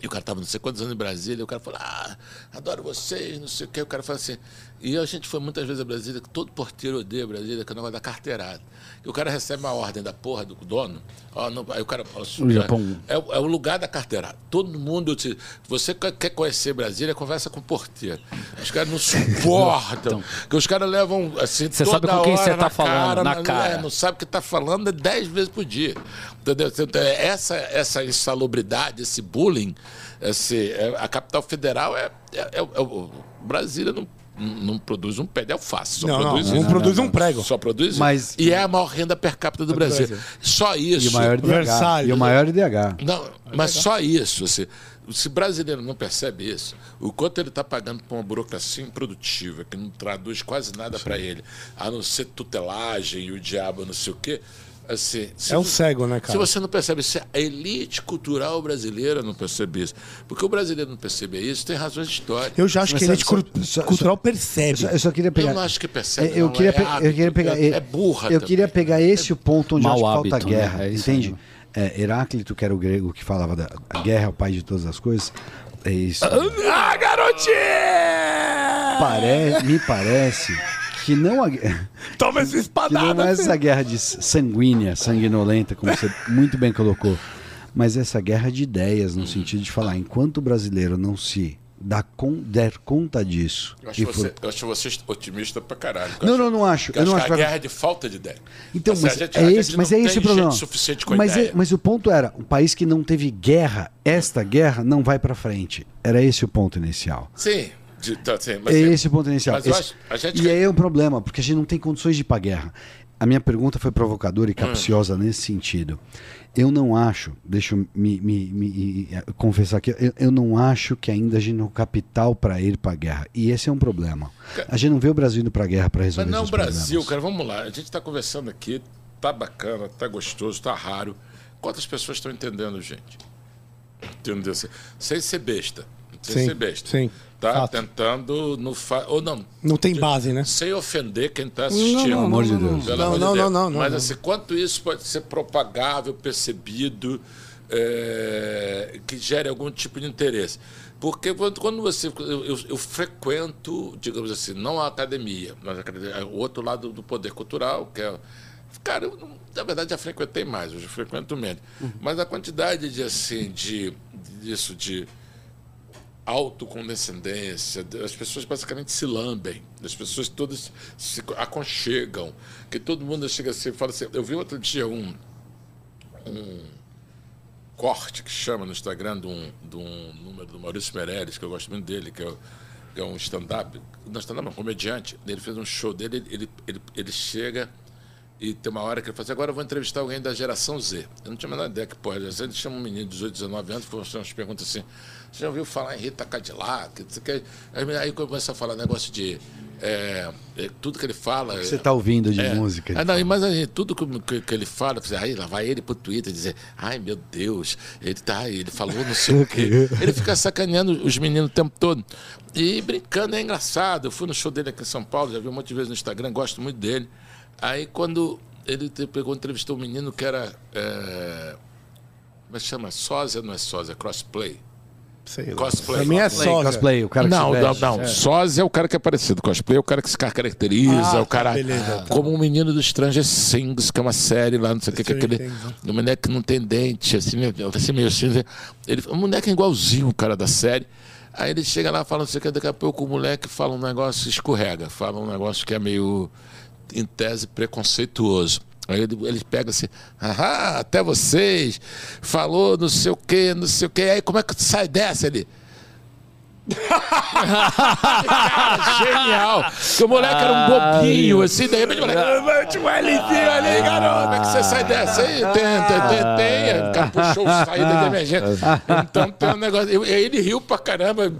E o cara tava não sei quantos anos em Brasília, e o cara falou, ah, adoro vocês, não sei o quê. O cara falou assim. E a gente foi muitas vezes a Brasília, que todo porteiro odeia Brasília, que é o negócio da carteirada. E o cara recebe uma ordem da porra do dono, ó, não- aí o cara. O Japão. É, o- é o lugar da carteirada. Todo mundo. te- você quer conhecer Brasília, conversa com o porteiro. Os caras não suportam. que os caras levam assim. Você toda sabe com quem você tá na falando, na mas, cara. é, não sabe o que está falando é dez vezes por dia. Entendeu? Então, é Essa, essa insalubridade, esse bullying, esse, é, a capital federal é. é, é- é o Brasília não, não produz um pé de alface. Só Não, não, produz não isso. produz um prego. Só produz isso. Mas- E é a maior renda per capita do Brasil. Brasil. Só isso. E o maior IDH. Versalhes. E o maior IDH. Não, mas só isso. Assim, se brasileiro não percebe isso, o quanto ele está pagando por uma burocracia improdutiva, que não traduz quase nada para ele, a não ser tutelagem e o diabo não sei o quê. Assim, se É um cego, né, cara? Se você não percebe, se a elite cultural brasileira não percebe isso, porque o brasileiro não perceber isso, tem razões históricas. Eu já acho Mas que a elite só- só- cultural Eu percebe. só, eu só queria pegar. Eu não acho que percebe, Eu não, queria, é pe- eu hábito, queria pegar. é- é burra Eu também. queria pegar esse o ponto onde acho que falta hábito, né? guerra. É isso entende? É, Heráclito, que era o grego que falava da a guerra é o pai de todas as coisas. É isso. Ah, garotinha! Pare- me parece que não a guerra. Toma essa Que não espadada. é essa guerra de sanguínea, sanguinolenta, como você muito bem colocou, mas essa guerra de ideias, no sentido de falar, enquanto o brasileiro não se dá con- der conta disso. Eu acho, você, eu acho você otimista pra caralho. Não, não, não acho. Eu Eu acho não que acho a que- guerra é de falta de ideia. Então, mas a gente- é esse, mas é esse o problema. gente suficiente com mas, ideia. é- mas o ponto era, um país que não teve guerra, esta guerra não vai pra frente. Era esse o ponto inicial. Sim, de- tá, sim, mas é esse o ponto inicial. Mas eu Esse- gente- E aí é um problema, porque a gente não tem condições de ir pra guerra. A minha pergunta foi provocadora e capciosa nesse sentido. Eu não acho, deixa eu me, me- me- eh, confessar aqui, eu, eu não acho que ainda a gente não tem capital para ir para a guerra. E esse é um problema. A gente não vê o Brasil indo para a guerra para Mas resolver não é o esses Brasil, problemas. cara, vamos lá. A gente está conversando aqui, tá bacana, tá gostoso, tá raro. Quantas pessoas estão entendendo, gente? Entendeu? Sem ser besta. Sem Sim, ser besta. sim, Tá fato. tentando. No fa... Ou não. Não tem base, né? Sem ofender quem está assistindo. Não, não, amor de Deus. Pelo Não, amor de não, Deus. não, não, não, Mas não. assim, quanto isso pode ser propagável, percebido, é, que gere algum tipo de interesse? Porque quando, quando você. Eu, eu- eu frequento, digamos assim, não a academia, mas a academia, é o outro lado do poder cultural, que é. Cara, eu, não- na verdade já frequentei mais, hoje frequento menos. Uhum. Mas a quantidade de assim, de disso, de autocondescendência, as pessoas basicamente se lambem, as pessoas todas se aconchegam, que todo mundo chega assim e fala assim. Eu vi outro dia um, um corte que chama no Instagram de um, de um número do Maurício Meirelles, que eu gosto muito dele, que é, que é um stand-up, não stand-up, um comediante. Ele fez um show dele, ele, ele, ele chega e tem uma hora que ele fala assim, agora eu vou entrevistar alguém da geração Z. Eu não tinha a menor ideia que pode. Às vezes chama um menino de 18, 19 anos, faz umas perguntas assim, você já ouviu falar em Rita Cadillac? Aí, começa a falar negócio de... é, é, tudo que ele fala... O que você tá ouvindo de é. música? Ah, não, mas aí, tudo que, que, que ele fala, aí lá vai ele pro Twitter dizer, ai meu Deus, ele tá, ele falou não sei o quê. Ele fica sacaneando os meninos o tempo todo. E brincando, é engraçado. Eu fui no show dele aqui em São Paulo, já vi um monte de vezes no Instagram, gosto muito dele. Aí quando ele pegou, entrevistou um menino que era. É, como é que chama? Sósia, não é sósia, é crossplay. Sei lá. Cosplay. Pra mim é Cosplay, só. cosplay, o cara que não, se não, não. Sósia é o cara que é parecido. Cosplay é o cara que se caracteriza, Ah, o cara. beleza, tá. Como o menino do Stranger Things, que é uma série lá, não sei o que, que é aquele. Stranger Things, O moleque que não tem dente, assim, meio- assim meio assim. Ele, o moleque é igualzinho o cara da série. Aí ele chega lá falando, não sei o que, daqui a pouco o moleque fala um negócio, escorrega, fala um negócio que é meio, em tese, preconceituoso. Aí ele, ele pega assim, ah, até vocês, falou não sei o que, não sei o que, aí como é que tu sai dessa ali? Cara, genial. Porque o moleque era um bobinho, assim, de repente o moleque, "Ah, um Lzinho ali, garoto. Como é que você sai dessa aí? Tem, tem, tem. O cara puxou o saída de emergência. Então tem um negócio. E aí ele riu pra caramba,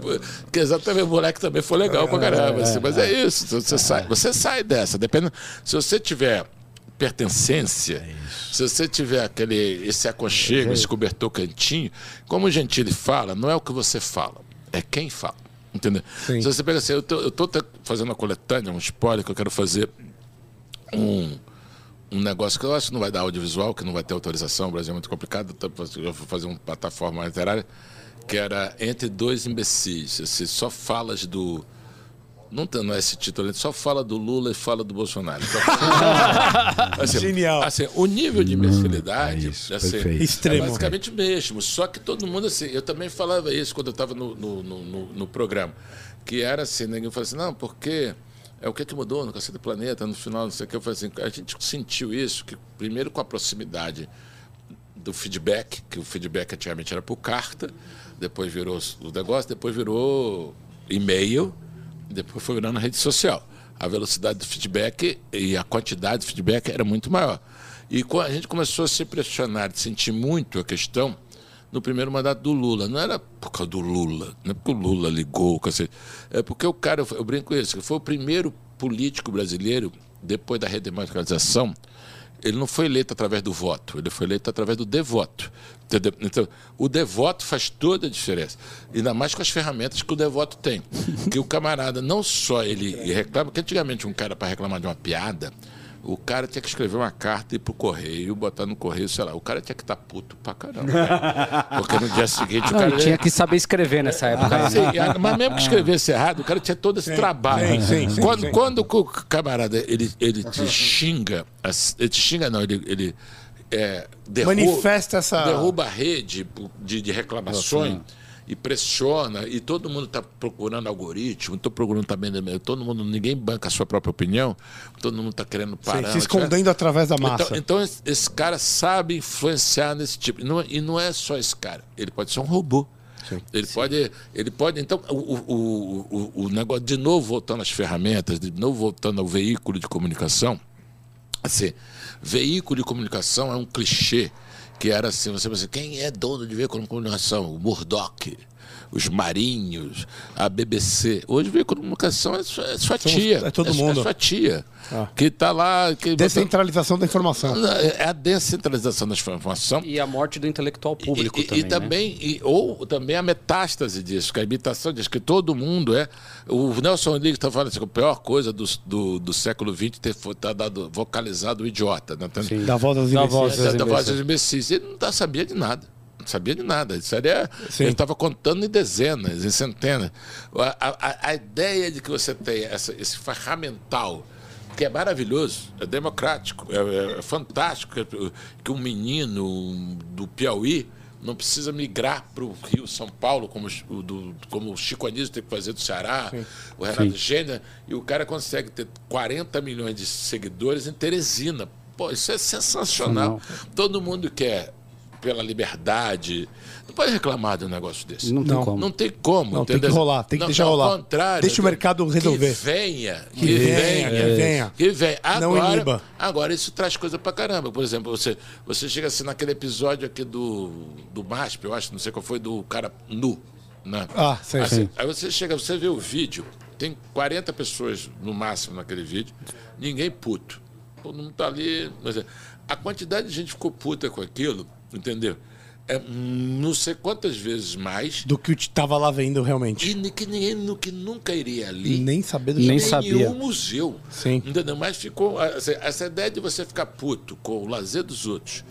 que exatamente o moleque também foi legal pra caramba. assim, mas é isso, você sai, você sai dessa. Depende. Se você tiver pertencência, se você tiver aquele, esse aconchego, esse cobertor cantinho, como o Gentili fala, não é o que você fala, é quem fala. Entendeu? Se você pega assim, eu tô, eu tô fazendo uma coletânea, um spoiler que eu quero fazer um, um negócio que eu acho que não vai dar audiovisual, que não vai ter autorização, o Brasil é muito complicado, eu vou fazer uma plataforma literária que era Entre Dois Imbecis, assim, só falas do... Não, tem, não é esse título, ele só fala do Lula e fala do Bolsonaro. Fala- assim, Genial. Assim, o nível de imbecilidade é isso, assim, é Extremo. basicamente o mesmo. Só que todo mundo assim. Eu também falava isso quando eu estava no, no, no, no- no programa. Que era assim, ninguém falava assim, não, porque é o que, que mudou no Cacete do Planeta, no final, não sei o que. Eu falei assim, a gente sentiu isso, que primeiro com a proximidade do feedback, que o feedback antigamente era por carta, depois virou o negócio, depois virou e-mail, depois foi virando rede social. A velocidade do feedback e a quantidade de feedback era muito maior. E a gente começou a se pressionar, de sentir muito a questão no primeiro mandato do Lula. Não era por causa do Lula, não é porque o Lula ligou, é porque o cara, eu brinco isso, que foi o primeiro político brasileiro, depois da redemocratização, ele não foi eleito através do voto, ele foi eleito através do devoto. Entendeu? Então, o devoto faz toda a diferença. Ainda mais com as ferramentas que o devoto tem. Que o camarada não só ele reclama, que antigamente um cara para reclamar de uma piada, o cara tinha que escrever uma carta, ir pro correio, botar no correio, sei lá. O cara tinha que estar puto pra caramba. cara. Porque no dia seguinte o cara. e tinha que saber escrever nessa época. aí, né? Sim, e- mas mesmo que escrevesse errado, o cara tinha todo esse trabalho. sim, sim, sim, quando, sim. quando o camarada ele, ele te xinga, ele te xinga não, ele, ele é, derruba, Manifesta essa- derruba a rede de, de reclamações e pressiona, e todo mundo está procurando algoritmo, estou procurando também, todo mundo, ninguém banca a sua própria opinião, todo mundo está querendo Sim, parar. se escondendo através da massa. Então, então esse, cara sabe influenciar nesse tipo. E não, e não é só esse cara. Ele pode ser um robô. Ele pode, ele pode. Então, o, o, o, o- o negócio, de novo voltando às ferramentas, de novo voltando ao veículo de comunicação, assim, veículo de comunicação é um clichê que era assim, você pensa, quem é dono de veículo de comunicação? O Murdoch, os Marinhos, a BBC. Hoje veículo de comunicação é sua, é sua tia. é todo sua- mundo. É sua tia. Ah. Que está lá. Que Descentralização da informação. é a descentralização da informação. E a morte do intelectual público E- e, também. e também e- ou também a metástase disso, que a imitação disso, que todo mundo é. O Nelson Rodrigues está falando assim, que a pior coisa do, do, do século XX ter tá dado, vocalizado o idiota. Né? Tá- Da voz dos Da imbecis. voz da, voz imbecis. Ele não tá, sabia de nada. Não sabia de nada. Isso é, Sim. ele estava contando em dezenas, em centenas. A, a- a ideia de que você tem essa, esse ferramental que é maravilhoso, é democrático, é, é- é fantástico que, que um menino do Piauí não precisa migrar para o Rio, São Paulo, como, o do, como o Chico Anísio tem que fazer do Ceará, o Renato Gênero, e o cara consegue ter 40 milhões de seguidores em Teresina. Pô, isso é sensacional. Todo mundo quer pela liberdade. Não pode reclamar de um negócio desse. Não tem Não. como. Não tem como. Não, tem que rolar, tem que Não, deixar não, rolar. Ao contrário. Deixa o mercado resolver. Que venha. Que, Que venha, venha. que venha. Que venha. Não Agora, iniba. agora, isso traz coisa pra caramba. Por exemplo, você, você chega assim naquele episódio aqui do, do MASP, eu acho, não sei qual foi, do cara nu. Né? Ah, sei, Assim, sei. Aí você chega, você vê o vídeo, tem 40 pessoas no máximo naquele vídeo, ninguém puto. Todo mundo tá ali. mas é, A quantidade de gente ficou puta com aquilo, entendeu? É não sei quantas vezes mais. Do que eu tava lá vendo realmente. E que ninguém que nunca iria ali. Nem saber do Nem que- sabia. Nenhum museu. Sim. Entendeu? Mas ficou. Essa, essa ideia de você ficar puto com o lazer dos outros,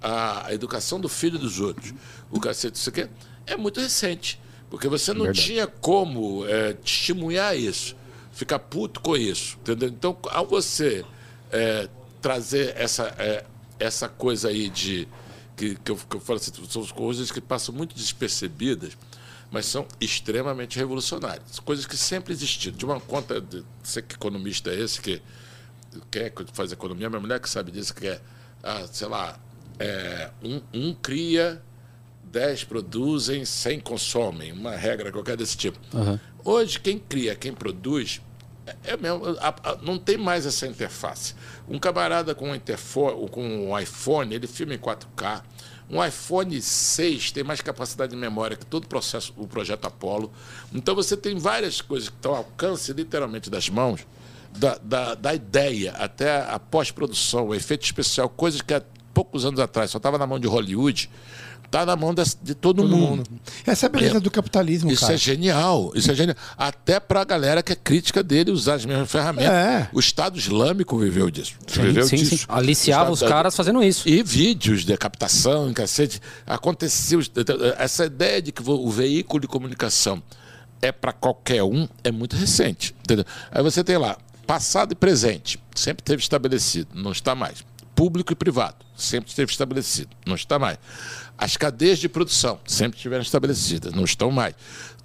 a, a educação do filho dos outros, o cacete, isso aqui, é muito recente. Porque você não tinha como é, testemunhar isso, ficar puto com isso. Entendeu? Então, ao você é, trazer essa, é, essa coisa aí de. Que, que, eu, que eu falo assim, são coisas que passam muito despercebidas, mas são extremamente revolucionárias. Coisas que sempre existiram. De uma conta, de, você que economista é esse, que quer fazer economia, minha mulher que sabe disso, que é, ah, sei lá, é, um, um cria, 10 produzem, 100 consomem, uma regra qualquer desse tipo. Hoje, quem cria, quem produz, é, mesmo, a- a- não tem mais essa interface. Um camarada com um, com um iPhone, ele filma em 4K. Um iPhone 6 tem mais capacidade de memória que todo o processo, o projeto Apollo. Então você tem várias coisas que estão ao alcance literalmente das mãos, da, da, da ideia até a pós-produção, o efeito especial, coisas que há poucos anos atrás só estava na mão de Hollywood, está na mão das- de todo, mundo. Essa é a beleza É. do capitalismo, Isso cara. é genial, isso é genial. Até pra galera que é crítica dele usar as mesmas ferramentas. É. O Estado Islâmico viveu disso. Sim, viveu sim, disso. sim. Aliciava os caras fazendo isso. E vídeos de captação, cacete. Acontecia. os- Essa ideia de que o veículo de comunicação é para qualquer um é muito recente. Entendeu? Aí você tem lá, passado e presente, sempre teve estabelecido, não está mais. Público e privado, sempre esteve estabelecido, não está mais. As cadeias de produção sempre estiveram estabelecidas, não estão mais.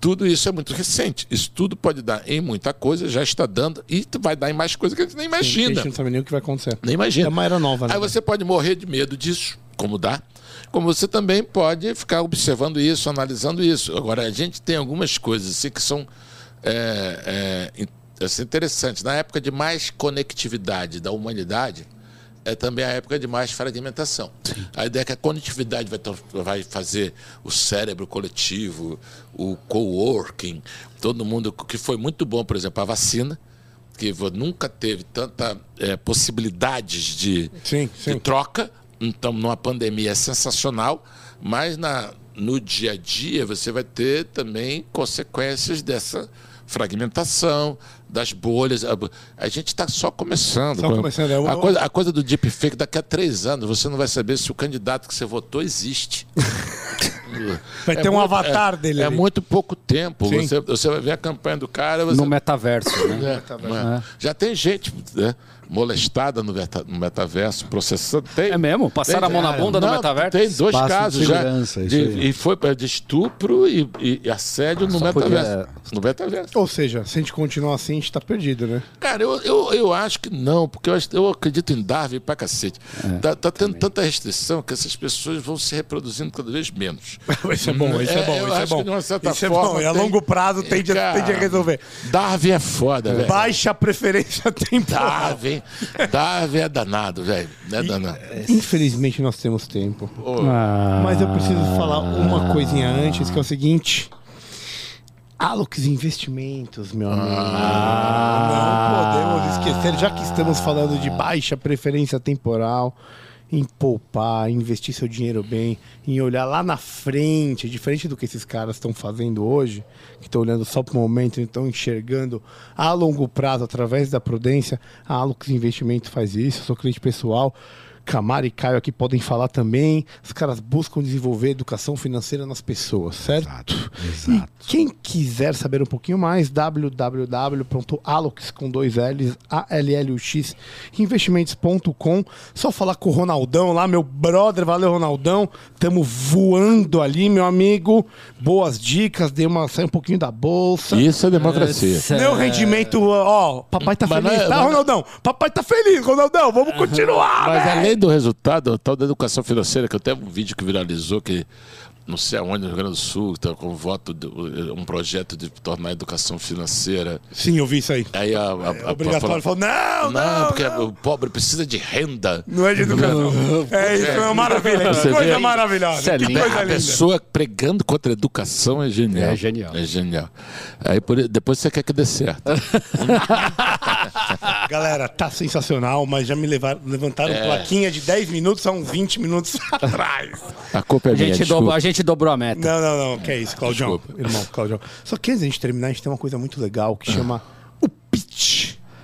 Tudo isso é muito recente. Isso tudo pode dar em muita coisa, já está dando, e vai dar em mais coisa que a gente nem A imagina. gente não sabe nem o que vai acontecer. Nem imagina. É uma era nova, né? Aí você pode morrer de medo disso, como dá. Como você também pode ficar observando isso, analisando isso. Agora, a gente tem algumas coisas assim, que são é, é, assim, interessantes. Na época de mais conectividade da humanidade, é também a época de mais fragmentação. A ideia é que a conectividade vai, vai fazer o cérebro coletivo, o coworking, todo mundo, que foi muito bom, por exemplo, a vacina, que nunca teve tanta é, possibilidades de, Sim, de sim. troca. Então, numa pandemia é sensacional, mas na, no dia a dia você vai ter também consequências dessa fragmentação, das bolhas. A, a gente está só começando. Só começando, é o- a, coisa, a coisa do deepfake, daqui a três anos você não vai saber se o candidato que você votou existe. Vai É ter um muito- avatar é- dele É ali. muito pouco tempo. Você, você vai ver a campanha do cara. Você, No metaverso, né? é, é. Já tem gente né, molestada no, meta- no metaverso, processando. Tem, É mesmo? Passaram a mão na bunda no Não, metaverso? Tem dois Espaço de casos já. de- e foi de estupro e, e- e assédio no Só metaverso. podia- No metaverso. Ou seja, se a gente continuar assim, a gente tá perdido, né? Cara, eu, eu, eu acho que não, porque eu, eu acredito em Darwin pra cacete. tá, tá tendo tanta restrição que essas pessoas vão se reproduzindo cada vez menos. Isso é bom, isso é, É, bom, eu isso é bom. que de uma certa isso é bom, e a tem- longo prazo tende, a- Cara, tende a resolver. Darwin é foda, velho. Baixa preferência temporal. Darwin, Darwin é danado, velho. É danado. Infelizmente nós temos tempo. Ah. Mas eu preciso falar uma coisinha antes, que é o seguinte. Alux Investimentos, meu amigo. Não podemos esquecer, já que estamos falando de baixa preferência temporal, em poupar, em investir seu dinheiro bem, em olhar lá na frente, diferente do que esses caras estão fazendo hoje, que estão olhando só para o momento, estão enxergando a longo prazo através da prudência. A Alux Investimento faz isso, eu sou cliente pessoal. Camara e Caio aqui podem falar também. Os caras buscam desenvolver educação financeira nas pessoas, certo? Exato, exato. E quem quiser saber um pouquinho mais, www.alox com dois L's, A-L-L-U-X, investimentos.com. Só falar com o Ronaldão lá, meu brother, valeu Ronaldão. Tamo voando ali, meu amigo. Boas dicas, dei uma, sai um pouquinho da bolsa. Isso é democracia. Meu rendimento, ó, papai tá Mas feliz, não é- tá, mas- Ronaldão? Papai tá feliz, Ronaldão, vamos continuar, Mas. Além do resultado, a tal da educação financeira, que até um vídeo que viralizou, que não sei aonde, no Rio Grande do Sul, tá com voto, de, um projeto de tornar a educação financeira. Sim, eu vi isso aí. Aí a, a, a- Obrigatório, falou, não, não, não, porque não. o pobre precisa de renda. Não é de educação. É isso, é uma maravilha. Que Você coisa vê? maravilhosa. Isso é que lindo. coisa A linda. pessoa pregando contra a educação é genial. É genial. É genial. Aí por- depois você quer que dê certo. Galera, tá sensacional, mas já me levaram, levantaram É. plaquinha de 10 minutos a uns 20 minutos atrás. A culpa é A minha, gente, desculpa. dobrou, a gente dobrou a meta. Não, não, não. Que é isso, Claudião. Irmão, Claudião. Só que antes da gente terminar, a gente tem uma coisa muito legal que chama o pitch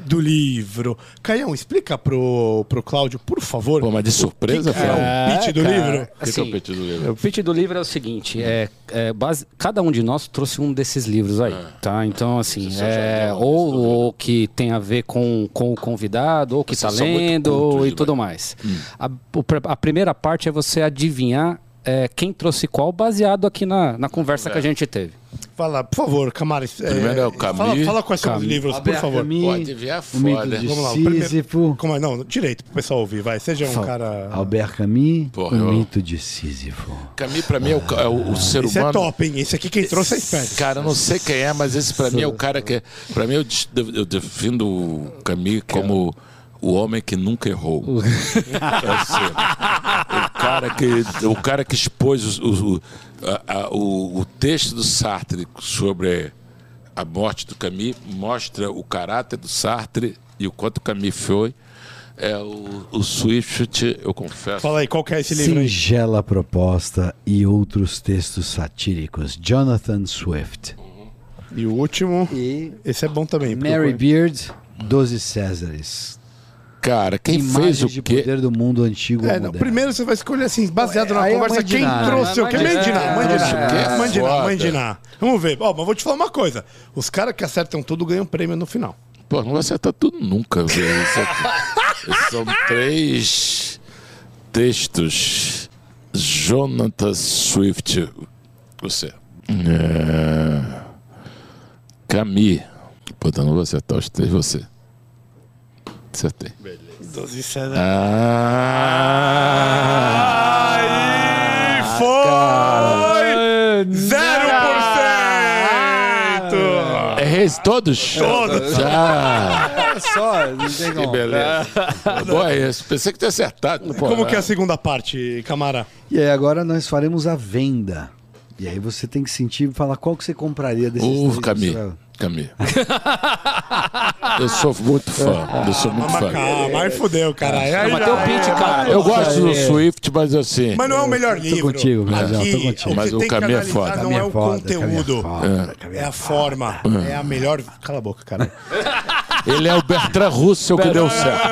do livro. Caião, explica pro, pro Cláudio, por favor. Pô, mas de surpresa, o que que é o pitch do cara. livro? O que é Assim, o pitch do livro? O pitch do livro é o seguinte: é, é base, cada um de nós trouxe um desses livros aí, tá? Então, assim, é, já leu ou, ou que tem a ver com, com o convidado, ou que tá muito lendo, cultos, e tudo mais. A, o pr- a primeira parte é você adivinhar é, quem trouxe qual, baseado aqui na, na conversa que a gente teve. Fala, por favor, Camara. Primeiro é o Fala, Camus. fala quais são os Camus. livros, por favor. Camus, Pode ver a foda. de Vamos lá, o primeiro- Sísifo. Como é? Não, direito pro pessoal ouvir, vai. Seja um Fala. cara. Albert Camus, Porra, o eu- mito de Sísifo. Caminho pra mim é o, é o, o ser Esse é humano. top, hein? Esse aqui quem trouxe é esperto. Cara, eu não sei quem é, mas esse pra mim é o cara que. Pra mim, eu, defino o Camille como o homem que nunca errou. Assim, o, cara que, o cara que expôs os- o, a- a- o, o texto do Sartre sobre a morte do Camus mostra o caráter do Sartre e o quanto o Camus foi. É o, o Swift, eu confesso. Fala aí, qual que é esse livro aí? Singela Proposta e outros textos satíricos. Jonathan Swift. E o último. E Esse é bom também. Mary procura. Beard, Doze Césares. Cara, quem Imagens fez o de quê? poder do mundo antigo É, não, primeiro você vai escolher assim, baseado na Aí é conversa, quem mandinar, trouxe né? o que? Mandinar. Mandinar, mandinar. Trouxe o quê? Mandinar, Foda. Vamos ver. Ó, mas vou te falar uma coisa. Os caras que acertam tudo ganham prêmio no final. Pô, não vai acertar tudo nunca. velho. Isso aqui- São três textos. Jonathan Swift. Você. É... Camille. Puta, não vou acertar os três, você. Acertei. Doze César. Ah! Aí foi! Zero por cento! Errei todos? Todos. Já. É só, não tem Que como. beleza. Bom, é isso. Pensei que tinha acertado. Pô, Como que é a segunda parte, Camara? E aí agora nós faremos a venda. E aí você tem que sentir e falar qual que você compraria desses Uh, Camille. Livros. Camille. Eu sou muito fã. Eu sou muito Mas fã. calma, aí fudeu, caralho. Aí Mas tem o é. pitch, cara. Eu gosto do É. Swift, mas assim. Mas não é o melhor livro. contigo, Grazão, tô Aqui, contigo. o que Mas o caminho é foda. Não Caminho é é o é conteúdo. É a forma. É a melhor. Cala a boca, cara. Ele é o Bertrand Russell que deu certo.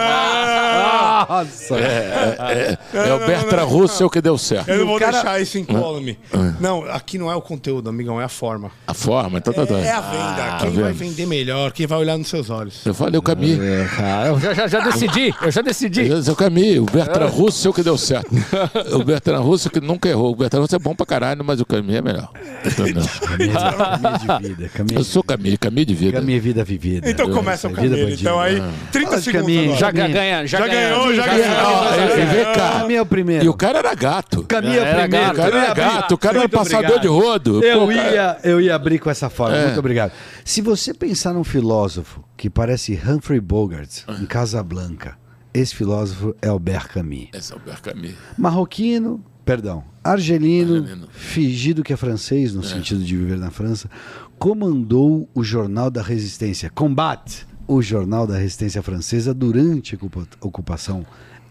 Nossa. É, é o Bertrand Russell que deu certo. Eu não vou cara- deixar isso incólume. Não, aqui não é o conteúdo, amigão, é a forma. A forma, então tá doido. É a venda. Tá Quem vai vendo? vender melhor, quem vai olhar nos seus olhos. Eu falei o Camille. É, cara, eu- Já, já, já decidi, eu já decidi. É o Camille, o Bertrand Russell que deu certo. O Bertrand Russell que nunca errou. O Bertrand Russell é bom pra caralho, mas o Camille é melhor. Entendeu? caminho, caminho de vida. Caminho, Eu sou Camille, Camille de vida. caminho vida vivida. Então começa o bandida. Então aí, 30 Fala de segundos. Já ga- ganha, já, Já ganhou, já ganhou. E- e é o primeiro. E o cara era gato. É Era primeiro. O cara era gato, o cara era passador obrigado. de rodo. Eu ia, eu ia abrir com essa forma. É. Muito obrigado. Se você pensar num filósofo que parece Humphrey Bogart em Casablanca, esse filósofo é Albert Camus. Esse é Albert Camus. Marroquino, perdão, argelino, Argelino. fingido que é francês, no sentido de viver na França, comandou o Jornal da Resistência, combate o Jornal da Resistência Francesa durante a ocupa- ocupação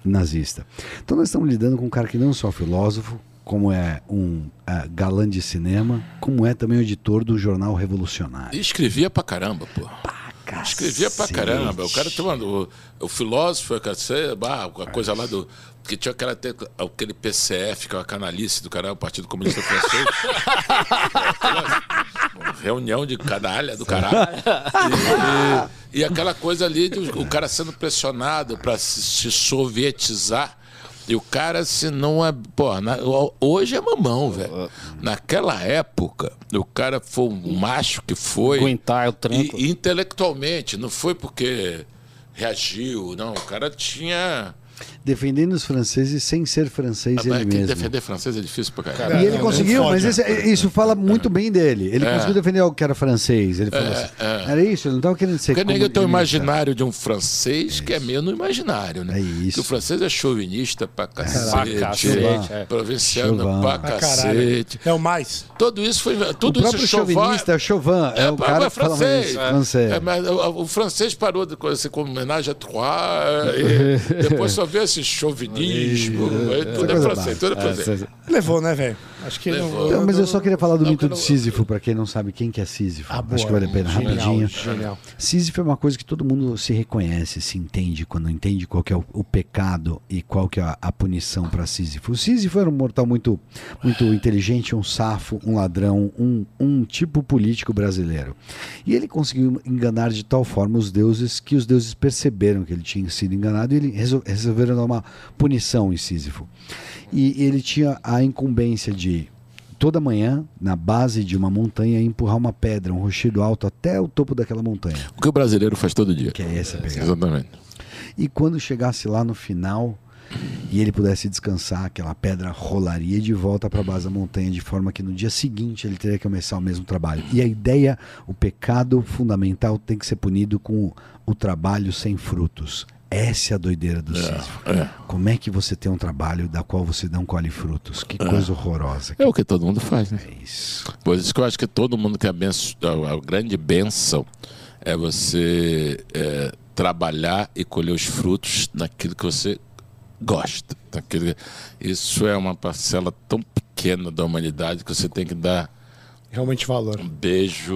nazista. Então nós estamos lidando com um cara que não é só filósofo, como é um ah, galã de cinema, como é também o editor do Jornal Revolucionário. E escrevia pra caramba, pô. Escrevia pra caramba. O cara tem uma, o, o filósofo, bah, a coisa lá do que tinha aquela, aquele PCF, que é uma canalice do canal Partido Comunista Francês. Reunião de canalha do caralho. E, e- e aquela coisa ali de o cara sendo pressionado para se, se sovietizar. E o cara, se não é. Pô, na- hoje é mamão, velho. Naquela época, o cara foi um macho que foi. Aguentar o tranco. E, intelectualmente, não foi porque reagiu, não. O cara tinha. Defendendo os franceses sem ser francês Mas ele é que mesmo. defender francês é difícil pra caralho. E ele É, conseguiu, mas esse- isso fala muito bem dele. Ele conseguiu defender algo que era francês. Ele falou assim, era isso, ele não estava querendo ser Porque ninguém tem o comunista. imaginário de um francês que é meio no imaginário, né? É isso. Porque o francês é chauvinista pra cacete, cacete, é. provinciano Chauvin. pra cacete. É o mais. Tudo isso foi. O Tudo próprio isso Chauvin- chauvinista é o Chauvin, é, o cara que fala francês. francês. É, mas o, o francês parou de ser como homenagem a Trois, e depois só vê esse chauvinismo. aí tudo é francês, tudo é francês. Levou, né, velho? Acho que não. Então, mas eu só queria falar do Não, mito eu de não- Sísifo, para quem não sabe quem que é Sísifo. Ah, Acho boa. que vale a pena, Genial, rapidinho. Genial. Sísifo é uma coisa que todo mundo se reconhece, se entende quando entende qual que é o, o pecado e qual que é a, a punição para Sísifo. O Sísifo era um mortal muito, muito inteligente, um safo, um ladrão, um, um tipo político brasileiro. E ele conseguiu enganar de tal forma os deuses que os deuses perceberam que ele tinha sido enganado e ele resol- resolveram dar uma punição em Sísifo. E ele tinha a incumbência de toda manhã, na base de uma montanha, empurrar uma pedra, um rochedo alto até o topo daquela montanha. O que o brasileiro faz todo dia. Que é essa pegada. Exatamente. E quando chegasse lá no final e ele pudesse descansar, aquela pedra rolaria de volta para a base da montanha, de forma que no dia seguinte ele teria que começar o mesmo trabalho. E a ideia, o pecado fundamental tem que ser punido com o trabalho sem frutos. Essa é a doideira do Sísifo. Como é que você tem um trabalho da qual você não colhe frutos? Que coisa horrorosa. É o que todo mundo faz, né? É isso. Por isso que eu acho que todo mundo tem a, benção, a, a grande benção é você é, trabalhar e colher os frutos naquilo que você gosta. Naquilo, isso é uma parcela tão pequena da humanidade que você tem que dar Realmente valor. um beijo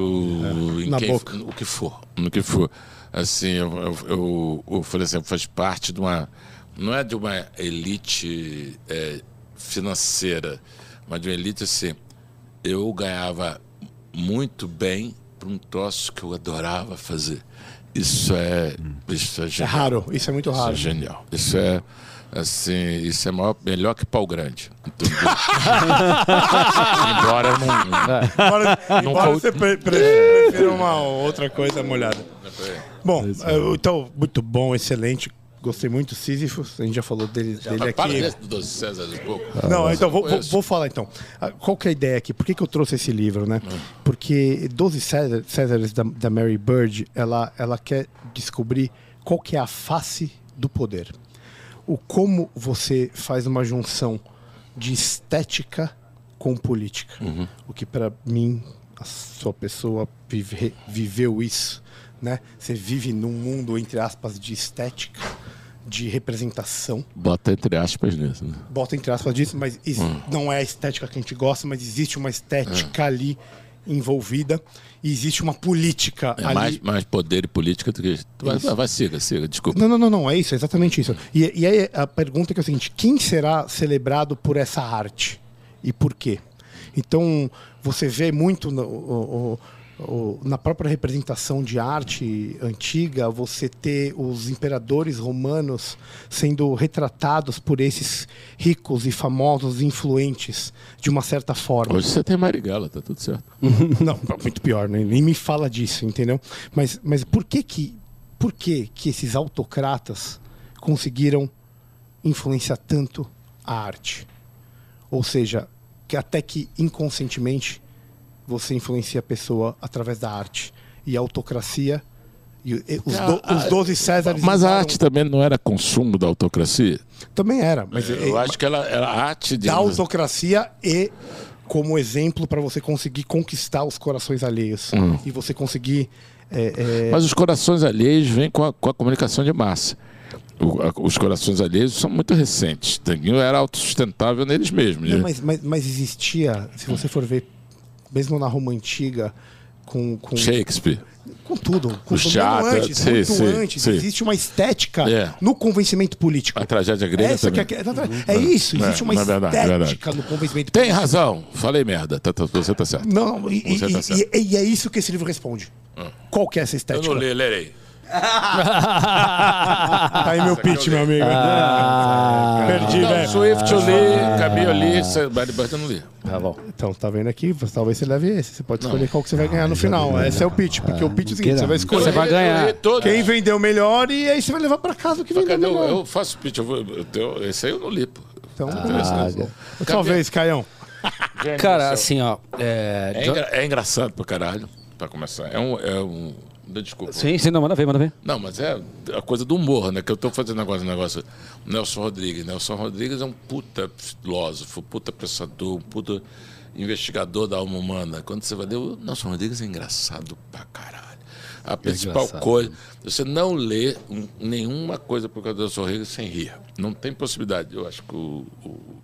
em Na quem, boca. no que for, no que for. Assim, eu, eu, eu, por exemplo, faz parte de uma, não é de uma elite é, financeira, mas de uma elite assim. Eu ganhava muito bem para um troço que eu adorava fazer. Isso é, isso é É raro. Isso é muito Isso raro. é genial. Isso é assim, isso é maior, melhor que pau grande. Embora não, Embora, você pre- pre- prefira uma outra coisa molhada. Bom, eh, então, muito bom, excelente. Gostei muito. Sísifo, a gente já falou dele, dele Mas para aqui. desse do 12 César um pouco. Não, então vou, vou, vou falar então. Ah, Qual que é a ideia aqui? Por que, que eu trouxe esse livro, né? Porque 12 César- Césares da, da Mary Bird, ela, ela quer descobrir qual que é a face do poder. O como você faz uma junção de estética com política. O que para mim, a sua pessoa vive- viveu isso, né? Você vive num mundo, entre aspas, de estética, de representação Bota entre aspas nisso. Né? bota entre aspas disso, mas is- não é a estética que a gente gosta, mas existe uma estética ali envolvida e existe uma política É ali. mais, mais poder e política do que. Vai, vai, vai, siga, siga, desculpa. Não, não, não, não, é isso, é exatamente isso. E, e aí a pergunta que é o seguinte: quem será celebrado por essa arte? E por quê? Então, você vê muito no- o- o- o- na própria representação de arte antiga, você ter os imperadores romanos sendo retratados por esses ricos e famosos influentes de uma certa forma. Hoje você tem Marighella, tá tudo certo. Não, muito pior, né? nem me fala disso, entendeu? Mas, mas por que que, por que que esses autocratas conseguiram influenciar tanto a arte? Ou seja, que até que inconscientemente você influencia a pessoa através da arte. E a autocracia e, os, do, os 12 Césares Mas a usaram- arte também não era consumo da autocracia? também era, mas Eu é- acho que ela era a arte de. da autocracia e como exemplo para você conseguir conquistar os corações alheios Hum. e você conseguir é, é, Mas os corações alheios vêm com a, com a comunicação de massa. A- os corações alheios são muito recentes. Ninguém era autossustentável neles mesmos. não, né? mas, mas, mas existia, se você for ver, mesmo na Roma antiga, com, com, Shakespeare. com tudo. Com teatros, Muito antes, sim, muito sim, antes. sim. Existe uma estética É. no convencimento político. A tragédia grega Essa que também. é, é isso, É, existe uma é estética verdade. no convencimento Tem político. razão. Falei merda. Tá- tá- você tá certo. Não, e, e- tá e- certo. e- e é isso que esse livro responde. Qual que é essa Eu estética? não li, lerei. Tá aí meu pitch, meu amigo. Ah. Perdi, Não, velho. Swift eu li, Caminho eu li, Bad Bird eu não li. Tá bom. Então, tá vendo aqui? Talvez você leve esse. Você pode escolher qual que você vai ganhar no final. Esse é o pitch, porque o pitch é o seguinte: você vai escolher Você vai ganhar. Quem vendeu melhor e aí você vai levar pra casa o que vendeu? Eu, melhor. eu faço pitch, eu vou, eu esse aí eu não li, pô. Então, Ah, Outra vez, Caião. Cara, assim, ó. É, É, engra- é engraçado pra caralho, pra começar. É um. É um desculpa. Sim, sim, não, manda ver, manda ver. Não, mas é a coisa do humor, né? Que eu tô fazendo negócio, negócio. Nelson Rodrigues. Nelson Rodrigues é um puta filósofo, puta pensador, um puta investigador da alma humana. Quando você vai ler, o Nelson Rodrigues é engraçado pra caralho. A principal engraçado. coisa, você não lê um- nenhuma coisa por causa do Nelson Rodrigues sem rir. Não tem possibilidade. Eu acho que o, o,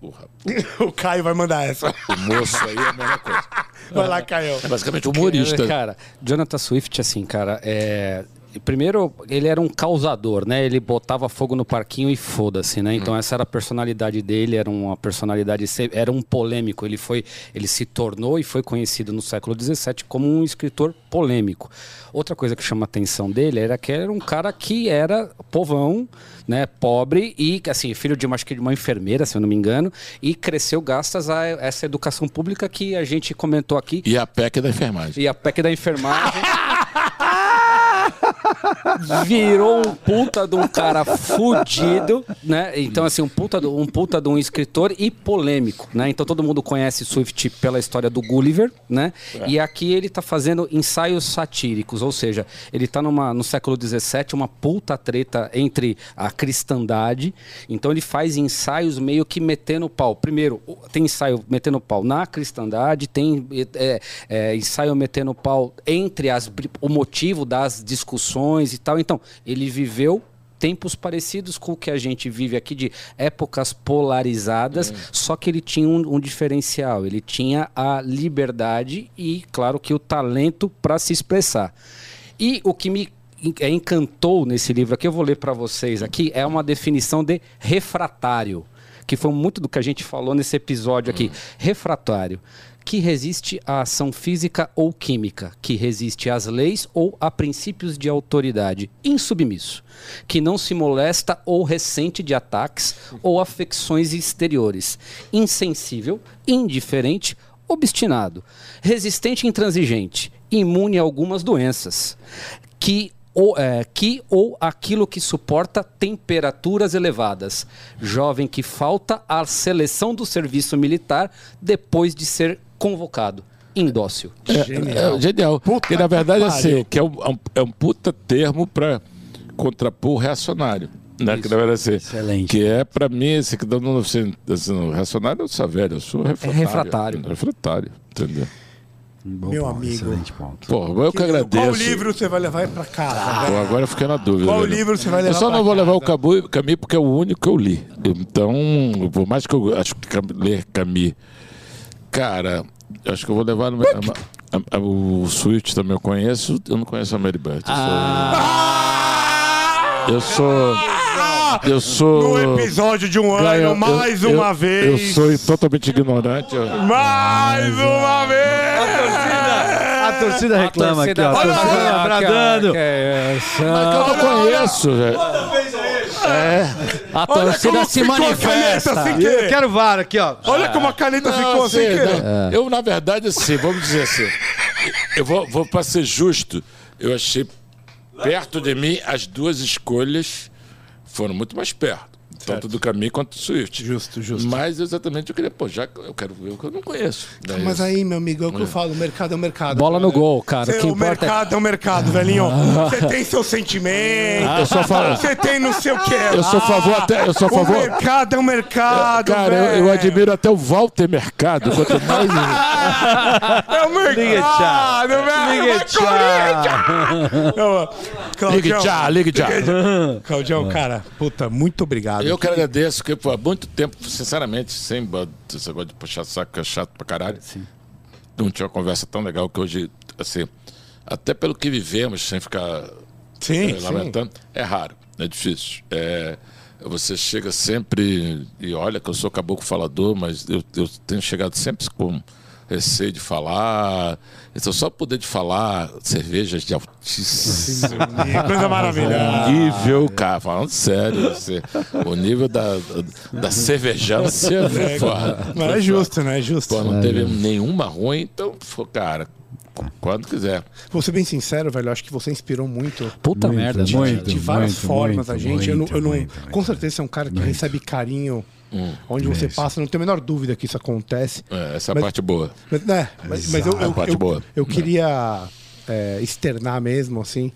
o, rap- O Caio vai mandar essa. o moço aí é a mesma coisa. Vai lá, Caião. É basicamente humorista. Cara, Jonathan Swift, assim, cara, é. Primeiro, ele era um causador, né? Ele botava fogo no parquinho e foda-se, né? Então essa era a personalidade dele, era uma personalidade, era um polêmico. Ele foi, ele se tornou e foi conhecido no século XVII como um escritor polêmico. Outra coisa que chama a atenção dele era que era um cara que era povão, né? Pobre e assim filho de uma, acho que de uma enfermeira, se eu não me engano, e cresceu graças a essa educação pública que a gente comentou aqui E a PEC da enfermagem. e a PEC da enfermagem. Virou um puta de um cara fudido, né? Então, assim, um puta, de, um puta de um escritor e polêmico, né? Então todo mundo conhece Swift pela história do Gulliver, né? E aqui ele tá fazendo ensaios satíricos, ou seja, ele tá numa, no século XVII, uma puta treta entre a cristandade. Então ele faz ensaios meio que metendo pau. Primeiro, tem ensaio metendo pau na cristandade, tem é, é, ensaio metendo pau entre as, o motivo das discussões e tal. Então, ele viveu tempos parecidos com o que a gente vive aqui de épocas polarizadas, só que ele tinha um, um diferencial, ele tinha a liberdade e, claro, que o talento para se expressar. E o que me é, encantou nesse livro aqui, eu vou ler para vocês aqui, é uma definição de refratário, que foi muito do que a gente falou nesse episódio aqui. Refratário, que resiste à ação física ou química, que resiste às leis ou a princípios de autoridade, insubmisso, que não se molesta ou ressente de ataques ou afecções exteriores, insensível, indiferente, obstinado, resistente e intransigente, imune a algumas doenças, que ou, é, que ou aquilo que suporta temperaturas elevadas, jovem que falta à seleção do serviço militar depois de ser convocado, indócil. É, genial. Porque na verdade, assim, que é um, é um- é um puta termo para contrapor o reacionário. Né? Que na verdade, assim, Excelente. Que é, pra mim, esse que dá no assim, assim, o reacionário eu sou velho, eu sou refratário. refratário. Refratário, entendeu? Bom Meu ponto, amigo. Excelente ponto. Pô, eu que agradeço. Qual livro você vai levar pra casa? Pô, agora eu fiquei na dúvida. Qual velho. livro você vai levar Eu só pra não vou levar o casa? Cabu, Camus porque é o único que eu li. Então, por mais que eu acho que ler Camus, cara, eu acho que eu vou levar no, a- a- a- o Swift também eu conheço, eu não conheço a Mary Beth. Eu sou. Eu sou. Eu sou. No episódio de um ano, eu- mais eu- uma Eu vez. sou totalmente ignorante. eu- Mais uma vez! A torcida reclama aqui, ó. A Olha, torcida olha, bradando. Mas que eu não conheço, velho. A Olha torcida como se a manifesta. Eu querer. quero VAR aqui, ó. Olha como a caneta Não, ficou assim, não. Eu, na verdade, assim, vamos dizer assim. Eu vou, vou para ser justo, eu achei perto de mim as duas escolhas foram muito mais perto. Tanto do Caminho quanto do Swift. Justo, justo. Mas exatamente eu queria, pô, já que eu quero ver o que eu não conheço. Daí Mas isso. aí, meu amigo, é o que eu falo, o mercado é o mercado. Bola no gol, cara. Cê- O que o importa é mercado é o mercado, velhinho. Você tem seu sentimento. Eu sou a favor. Você tem não sei o que. Eu sou a favor até. Eu sou a O favor. mercado é o mercado, Cara, eu, eu admiro até o Walter Mercado. Quanto mais. É o mercado, tchau. velho. Liga Vai, tchau. Ligue já, ligue já. Claudião, cara, puta, muito obrigado. Eu que agradeço, porque pô, há muito tempo, sinceramente, sem esse negócio de puxar saco, que é chato pra caralho. Não tinha uma conversa tão legal que hoje assim, até pelo que vivemos, sem ficar Sim, é, lamentando, é raro, é difícil. É, você chega sempre, e olha que eu sou caboclo falador, mas eu, eu tenho chegado sempre com receio de falar. Então, só poder de falar cervejas de altíssimo Coisa maravilhosa. nível, cara, falando sério. assim, o nível da, da cervejança é foda. Mas é justo, né? É justo. Pô, não teve nenhuma ruim, então, pô, cara, quando quiser. Vou ser bem sincero, velho. eu Acho que você inspirou muito Puta Muito, merda, de, muito. de várias formas muito, a gente. eu não, eu não- muito, com certeza você é um cara que muito. recebe carinho onde você Isso. passa. Não tenho a menor dúvida que isso acontece. É, essa é a parte boa. Mas, né, mas, mas eu, Exato. eu, eu- eu queria é, externar mesmo, assim,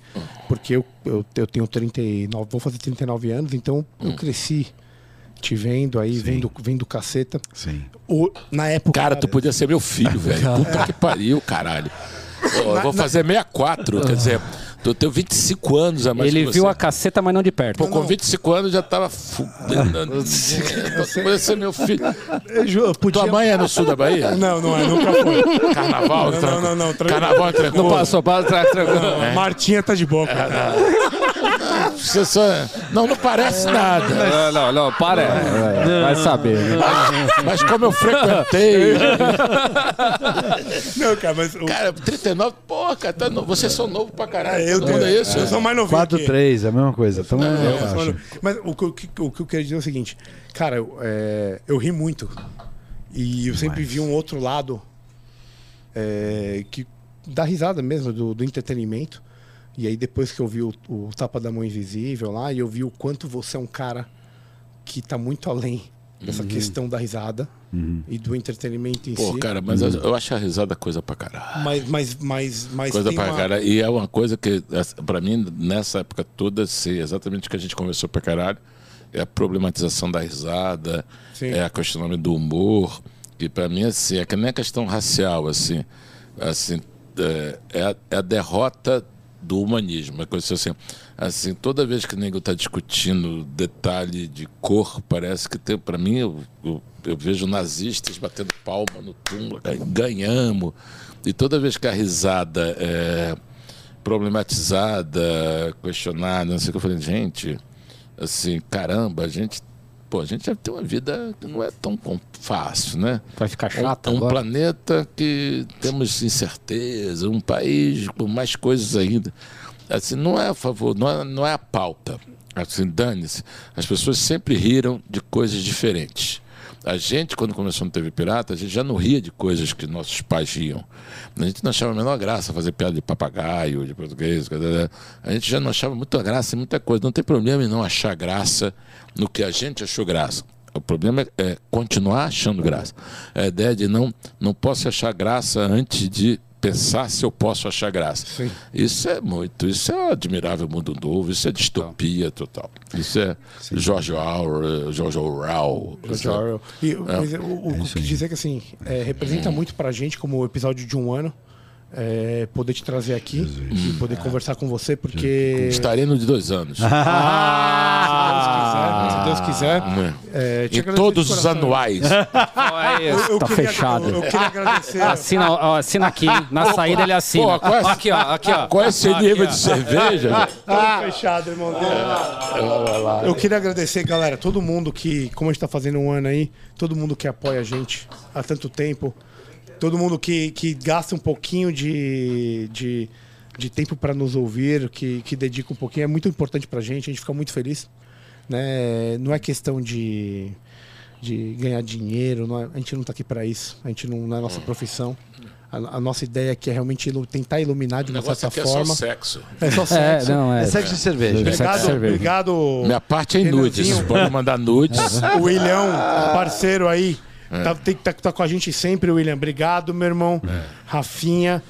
porque eu, eu, eu tenho 39, vou fazer 39 anos, então eu cresci te vendo aí, vendo, vendo caceta. Sim. O, na época. Cara, tu podia ser meu filho, velho. Puta que pariu, caralho. Eu vou fazer 64, quer dizer, eu tenho 25 anos a mais Ele que viu a caceta, mas não de perto. Pô, com 25 anos já tava fudendo. Podia ser meu filho. Eu ju- podia... Tua mãe é no sul da Bahia? Não, não é, nunca foi. Carnaval? Não, tranquilo. não, não, tranquilo. Carnaval é tranquilo. Não passou, passa tranquilo. A Martinha tá de boca. Você só... Não, não parece nada. Não, não, não, para. Vai saber. né? Mas como eu frequentei. Não, cara, mas. O... Cara, 39, porra, cara, tá no... vocês são novos pra caralho. eu, mundo é isso. eu sou mais novinho. que- 4-3, a mesma coisa. Tamo sou- Mas o que, o o que eu queria dizer é o seguinte, cara, eu, é, eu ri muito. E eu sempre vi um outro lado é, que dá risada mesmo do, do entretenimento. E aí depois que eu vi o, o Tapa da Mão Invisível lá, e eu vi o quanto você é um cara que tá muito além dessa questão da risada e do entretenimento em Pô, si. cara, mas eu, eu acho a risada coisa pra caralho. Mas, mas, mas, mas Coisa tem pra uma- caralho. E é uma coisa que, pra mim, nessa época toda, sei exatamente o que a gente conversou pra caralho. É a problematização da risada, Sim. é a questionamento do humor. E pra mim, assim, é que nem a questão racial, assim. assim é, é a, é a derrota do humanismo. É coisa assim, assim, toda vez que o nego tá discutindo detalhe de cor, parece que tem, pra mim, eu, eu, eu vejo nazistas batendo palma no túmulo, ganhamos. E toda vez que a risada é problematizada, questionada, não sei o que, eu falei, gente, assim, caramba, a gente, pô, a gente já tem uma vida que não é tão fácil, né? Vai ficar chato um, um agora. planeta que temos incerteza, um país com mais coisas ainda. Assim, não é a favor, não é, não é a pauta. Assim, dane-se. As pessoas sempre riram de coisas diferentes. A gente, quando começou no TV Pirata, a gente já não ria de coisas que nossos pais riam. A gente não achava a menor graça fazer piada de papagaio, de português. A gente já não achava muita graça em muita coisa. Não tem problema em não achar graça no que a gente achou graça. O problema é, é continuar achando graça. A ideia de não, não posso achar graça antes de pensar se eu posso achar graça. Sim. Isso é muito, isso é um admirável mundo novo, isso é distopia total. Isso é George Orwell, George Orwell. George Orwell. E, mas o, o, o que dizer é que assim, é, representa muito pra gente como episódio de um ano. É, poder te trazer aqui e poder conversar com você, porque. Estarei no de dois anos. Ah, se Deus quiser, se Deus quiser. é, agradecer todos os anuais. Eu, eu Tá queria, fechado. Eu, eu queria agradecer. Assina, ó, assina aqui. Na saída ele assina. Pô, qual é- Aqui, ó. Aqui, ó. Qual é esse Aqui, nível ó. de cerveja? Tá fechado, irmão. Eu queria agradecer, galera, todo mundo que, como a gente tá fazendo um ano aí, todo mundo que apoia a gente há tanto tempo, todo mundo que, que gasta um pouquinho de, de, de tempo para nos ouvir, que, que dedica um pouquinho, é muito importante pra gente, a gente fica muito feliz. Né? Não é questão de, de ganhar dinheiro, não é- a gente não tá aqui para isso, a gente não, não é a nossa profissão. A, a nossa ideia aqui é realmente ilu- tentar iluminar de uma certa aqui é só forma. sexo. É só É, sexo. não, é. É sexo de cerveja. Sexo de Obrigado, cerveja. obrigado. Minha parte é em nudes. Vocês podem mandar nudes. O William, parceiro aí, tá, tem que tá, tá com a gente sempre, William. Obrigado, meu irmão. Rafinha,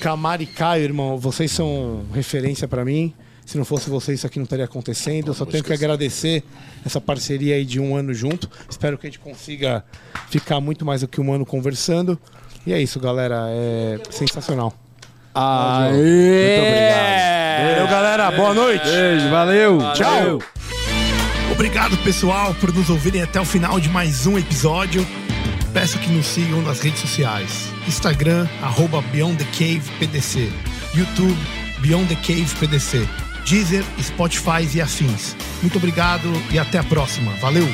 Camara e Caio, irmão. Vocês são referência pra mim. Se não fosse vocês, isso aqui não estaria acontecendo. Eu só tenho que agradecer essa parceria aí de um ano junto. Espero que a gente consiga ficar muito mais do que um ano conversando. E é isso, galera. É sensacional. Aê! Muito obrigado. Valeu, galera. Boa noite. Beijo, valeu. Tchau. Obrigado, pessoal, por nos ouvirem até o final de mais um episódio. Peço que nos sigam nas redes sociais. Instagram, arroba Beyond the Cave PDC. YouTube, Beyond the Cave PDC. Deezer, Spotify e afins. Muito obrigado e até a próxima. Valeu!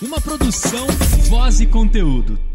Uma produção, voz e conteúdo.